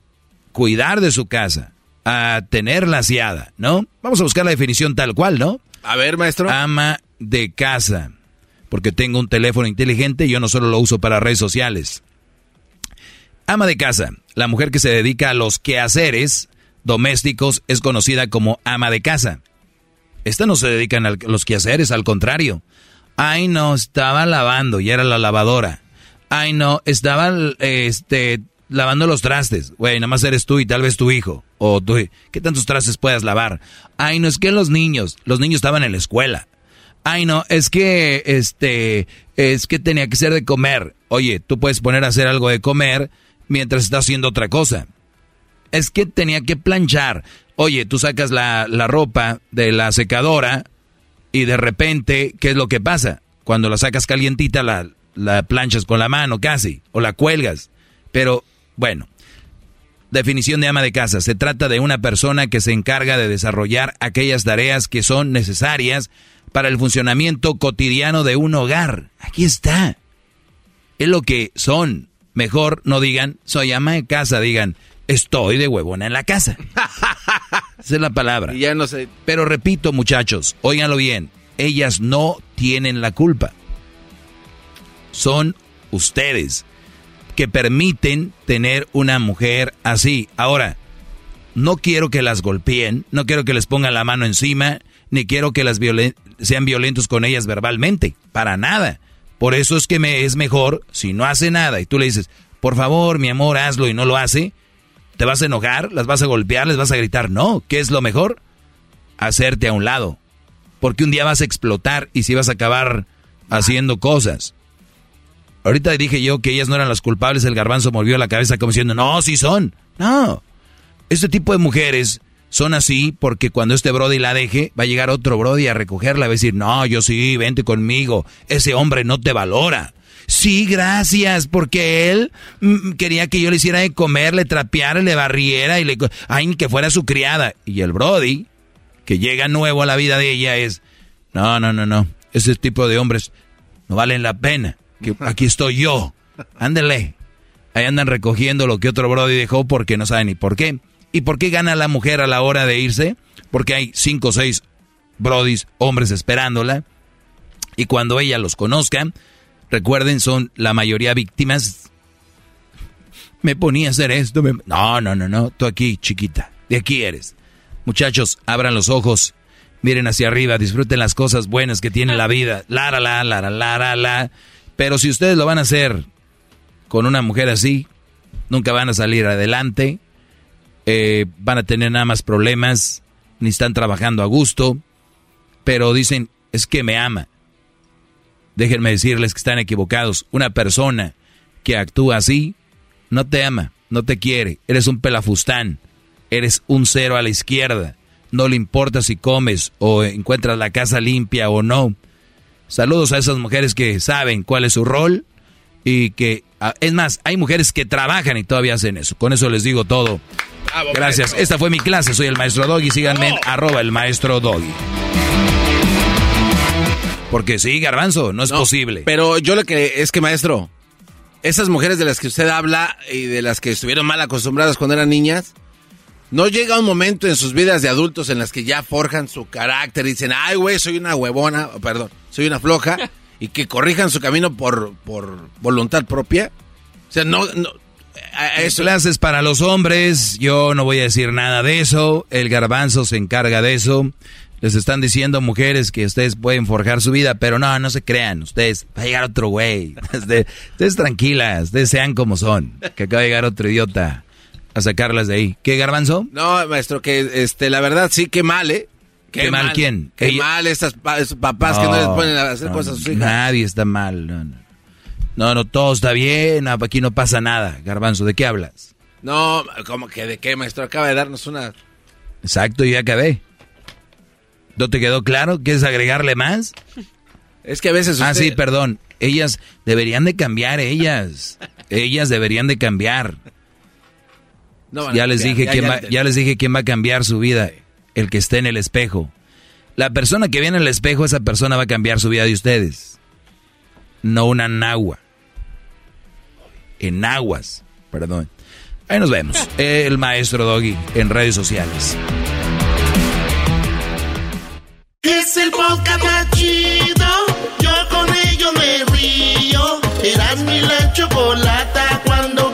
cuidar de su casa, a tenerla aseada, ¿no? Vamos a buscar la definición tal cual, ¿no? A ver, maestro. Ama de casa. Porque tengo un teléfono inteligente y yo no solo lo uso para redes sociales. Ama de casa, la mujer que se dedica a los quehaceres domésticos es conocida como ama de casa. Esta no se dedican a los quehaceres, al contrario. Ay, no, estaba lavando y era la lavadora. Ay, no, estaba este, lavando los trastes. Güey, nada más eres tú y tal vez tu hijo. O tú. ¿Qué tantos trastes puedas lavar? Ay, no, es que los niños, los niños estaban en la escuela. Ay, no, es que, este, es que tenía que ser de comer. Oye, tú puedes poner a hacer algo de comer mientras estás haciendo otra cosa. Es que tenía que planchar. Oye, tú sacas la, la ropa de la secadora y de repente, ¿qué es lo que pasa? Cuando la sacas calientita, la, la planchas con la mano casi, o la cuelgas. Pero, bueno, definición de ama de casa. Se trata de una persona que se encarga de desarrollar aquellas tareas que son necesarias para el funcionamiento cotidiano de un hogar. Aquí está. Es lo que son. Mejor no digan, soy ama de casa, digan, estoy de huevona en la casa. [laughs] Esa es la palabra. ya no sé. Pero repito, muchachos, óiganlo bien, ellas no tienen la culpa. Son ustedes que permiten tener una mujer así. Ahora, no quiero que las golpeen, no quiero que les pongan la mano encima, ni quiero que las sean violentos con ellas verbalmente, para nada. Por eso es que me es mejor si no hace nada y tú le dices, por favor, mi amor, hazlo y no lo hace, ¿te vas a enojar? ¿Las vas a golpear? ¿Les vas a gritar? No, ¿qué es lo mejor? Hacerte a un lado. Porque un día vas a explotar y si vas a acabar haciendo cosas. Ahorita dije yo que ellas no eran las culpables, el garbanzo movió la cabeza como diciendo, no, sí son. No. Este tipo de mujeres son así porque cuando este Brody la deje, va a llegar otro Brody a recogerla, va a decir, no, yo sí, vente conmigo, ese hombre no te valora. Sí, gracias, porque él mm, quería que yo le hiciera de comer, le trapeara, le barriera y le... Ay, que fuera su criada. Y el Brody, que llega nuevo a la vida de ella, es... No, no, no, no. Ese tipo de hombres no valen la pena. Que aquí estoy yo. Ándele. Ahí andan recogiendo lo que otro Brody dejó porque no saben ni por qué. ¿Y por qué gana la mujer a la hora de irse? Porque hay cinco o seis brodis, hombres esperándola. Y cuando ella los conozca, recuerden, son la mayoría víctimas. Me ponía a hacer esto. No, no, no, no. Tú aquí, chiquita. De aquí eres. Muchachos, abran los ojos. Miren hacia arriba. Disfruten las cosas buenas que tiene la vida. La, la, la, la, la, la, la. Pero si ustedes lo van a hacer con una mujer así, nunca van a salir adelante eh, van a tener nada más problemas, ni están trabajando a gusto, pero dicen, es que me ama. Déjenme decirles que están equivocados. Una persona que actúa así, no te ama, no te quiere, eres un pelafustán, eres un cero a la izquierda, no le importa si comes o encuentras la casa limpia o no. Saludos a esas mujeres que saben cuál es su rol y que, ah, es más, hay mujeres que trabajan y todavía hacen eso. Con eso les digo todo. Gracias. Esta fue mi clase. Soy el maestro Doggy. Síganme en arroba el maestro Doggy. Porque sí, garbanzo, no es posible. Pero yo lo que es que, maestro, esas mujeres de las que usted habla y de las que estuvieron mal acostumbradas cuando eran niñas, no llega un momento en sus vidas de adultos en las que ya forjan su carácter y dicen, ay, güey, soy una huevona, perdón, soy una floja, [laughs] y que corrijan su camino por, por voluntad propia. O sea, no, no eso. Clases para los hombres, yo no voy a decir nada de eso, el garbanzo se encarga de eso. Les están diciendo mujeres que ustedes pueden forjar su vida, pero no, no se crean, ustedes, va a llegar otro güey. [laughs] Ustedes, tranquilas, ustedes sean como son, que acaba de llegar otro idiota a sacarlas de ahí. ¿Qué, Garbanzo? No, maestro, que este, la verdad sí, qué mal, ¿eh? ¿Qué, mal, quién? Qué mal estas esos papás que no les ponen a hacer cosas a sus hijas. Nadie está mal. No, no. No, no, todo está bien, aquí no pasa nada. Garbanzo, ¿de qué hablas? No, como que de qué, maestro? Acaba de darnos una... Exacto, ya acabé. ¿No te quedó claro? ¿Quieres agregarle más? [laughs] Es que a veces Ah, sí, perdón. Ellas deberían de cambiar, ellas. ellas deberían de cambiar. ya, les dije quién va, ya les dije quién va a cambiar su vida. El que esté en el espejo. La persona que viene en el espejo, esa persona va a cambiar su vida de ustedes. No una nagua. En aguas, perdón. Ahí nos vemos. El maestro Doggy en redes sociales. Es el podcast chido. Yo con ello me río. Mi la chocolata. Cuando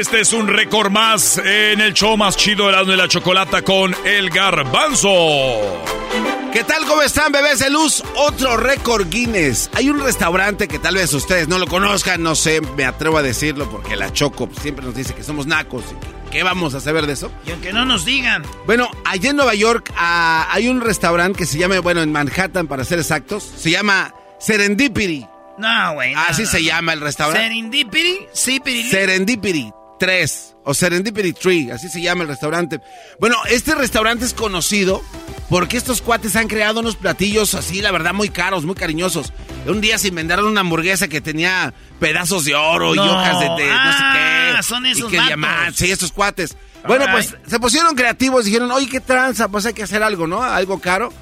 Este es un récord más en el show más chido de la, de la chocolata con el garbanzo. ¿Qué tal? ¿Cómo están, bebés de luz? Otro récord Guinness. Hay un restaurante que tal vez ustedes no lo conozcan, no sé, me atrevo a decirlo porque la Choco siempre nos dice que somos nacos. ¿Qué vamos a saber de eso? Y aunque no nos digan. Bueno, allá en Nueva York ah, hay un restaurante que se llama, bueno, en Manhattan para ser exactos, se llama Serendipity. No, güey. no, Así no, se no. llama el restaurante. Serendipity, sí. Serendipity 3 o Serendipity Tree, así se llama el restaurante. Bueno, este restaurante es conocido porque estos cuates han creado unos platillos así, la verdad, muy caros, muy cariñosos. Un día se inventaron una hamburguesa que tenía pedazos de oro y hojas de, de no sé Ah, qué. son y esos que vatos. diamantes, sí, estos cuates. Bueno, pues se pusieron creativos, dijeron, oye, qué tranza, pues hay que hacer algo, ¿no? Algo caro.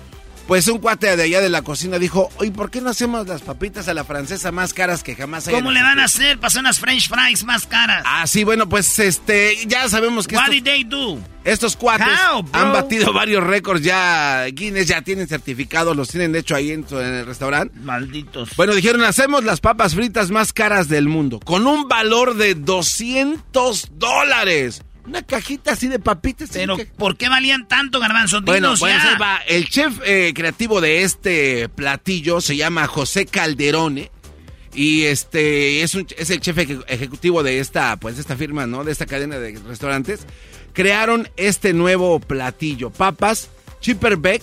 Pues un cuate de allá de la cocina dijo, oye, ¿por qué no hacemos las papitas a la francesa más caras que jamás hayan ¿Cómo le van a hacer para hacer unas french fries más caras? Ah, sí, bueno, pues este, ya sabemos que What estos, did they do? estos cuates How, han batido varios récords ya, Guinness ya tienen certificados, los tienen de hecho ahí en, en el restaurante. Malditos. Bueno, dijeron, hacemos las papas fritas más caras del mundo, con un valor de 200 dólares. Una cajita así de papitas. Pero, ¿por qué valían tanto, garbanzo? Bueno, pues ya. va. El chef eh, creativo de este platillo se llama José Calderone. Y este es, un- es el chef eje- ejecutivo de esta, pues, de esta firma, ¿no? De esta cadena de restaurantes. Crearon este nuevo platillo. Papas, Chipperbeck,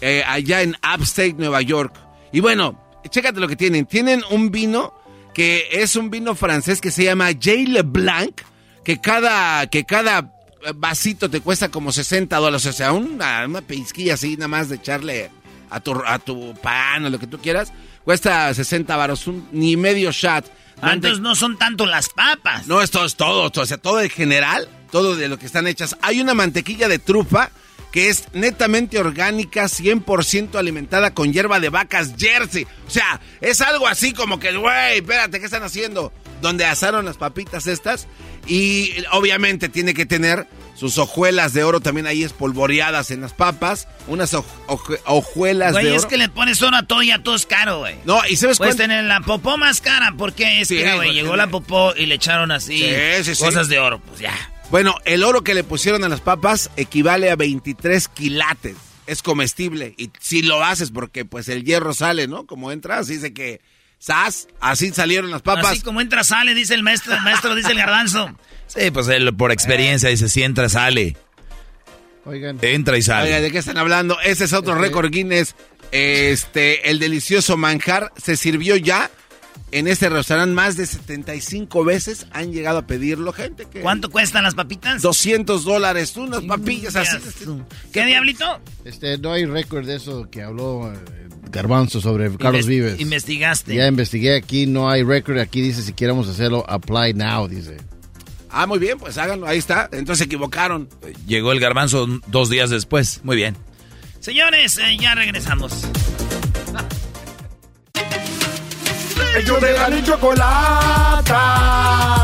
eh, allá en Upstate, Nueva York. Y bueno, chécate lo que tienen. Tienen un vino que es un vino francés que se llama J. Leblanc, que cada, que cada vasito te cuesta como 60 dólares. O sea, una, una pellizquilla así, nada más de echarle a tu, a tu pan o lo que tú quieras. Cuesta 60 varos, un, ni medio shot. Ah, entonces no son tanto las papas. No, esto es todo, todo, o sea, todo en general, todo de lo que están hechas. Hay una mantequilla de trufa que es netamente orgánica, 100% alimentada con hierba de vacas Jersey. O sea, es algo así como que, güey, espérate, ¿qué están haciendo? Donde asaron las papitas estas y obviamente tiene que tener sus hojuelas de oro también ahí espolvoreadas en las papas, unas hoj- hoj- hojuelas Güey, de oro. es que le pones oro a todo y a todo es caro, güey. No, y sabes Puedes tener la popó más cara, porque es Sí, que, güey, llegó la popó y le echaron así Sí, sí, sí. cosas de oro, pues ya. Bueno, el oro que le pusieron a las papas equivale a 23 quilates. Es comestible. Y si lo haces porque pues el hierro sale, ¿no? Como entra, así dice que... ¡Sas! Así salieron las papas. Así como entra, sale, dice el maestro, el maestro dice el garbanzo. Sí, pues él por experiencia dice, si entra, sale. Oigan. Entra y sale. Oiga, ¿de qué están hablando? Ese es otro récord Guinness. Este, el delicioso manjar se sirvió ya en este restaurante más de 75 veces. Han llegado a pedirlo, gente. Que... ¿Cuánto cuestan las papitas? 200 dólares, unas papillas así. ¿Qué diablito? Este, no hay récord de eso que habló eh, Garbanzo sobre Carlos Inves- Vives. Investigaste. Ya investigué aquí, no hay récord. Aquí dice si queremos hacerlo, apply now, dice. Ah, muy bien, pues háganlo, ahí está. Entonces se equivocaron. Llegó el garbanzo dos días después. Muy bien. Señores, eh, ya regresamos. Ellos de la ni chocolata.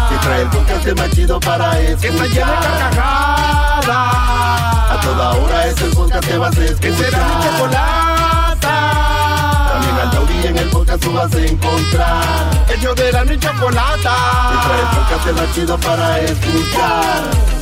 Que trae el podcast más chido para escuchar. Que está llena de carcajadas. A toda hora es el podcast que vas a escuchar. Que será mi chocolata. También al taurí en el podcast tú vas a encontrar. Ellos de la ni chocolata. Que trae el podcast más chido para escuchar.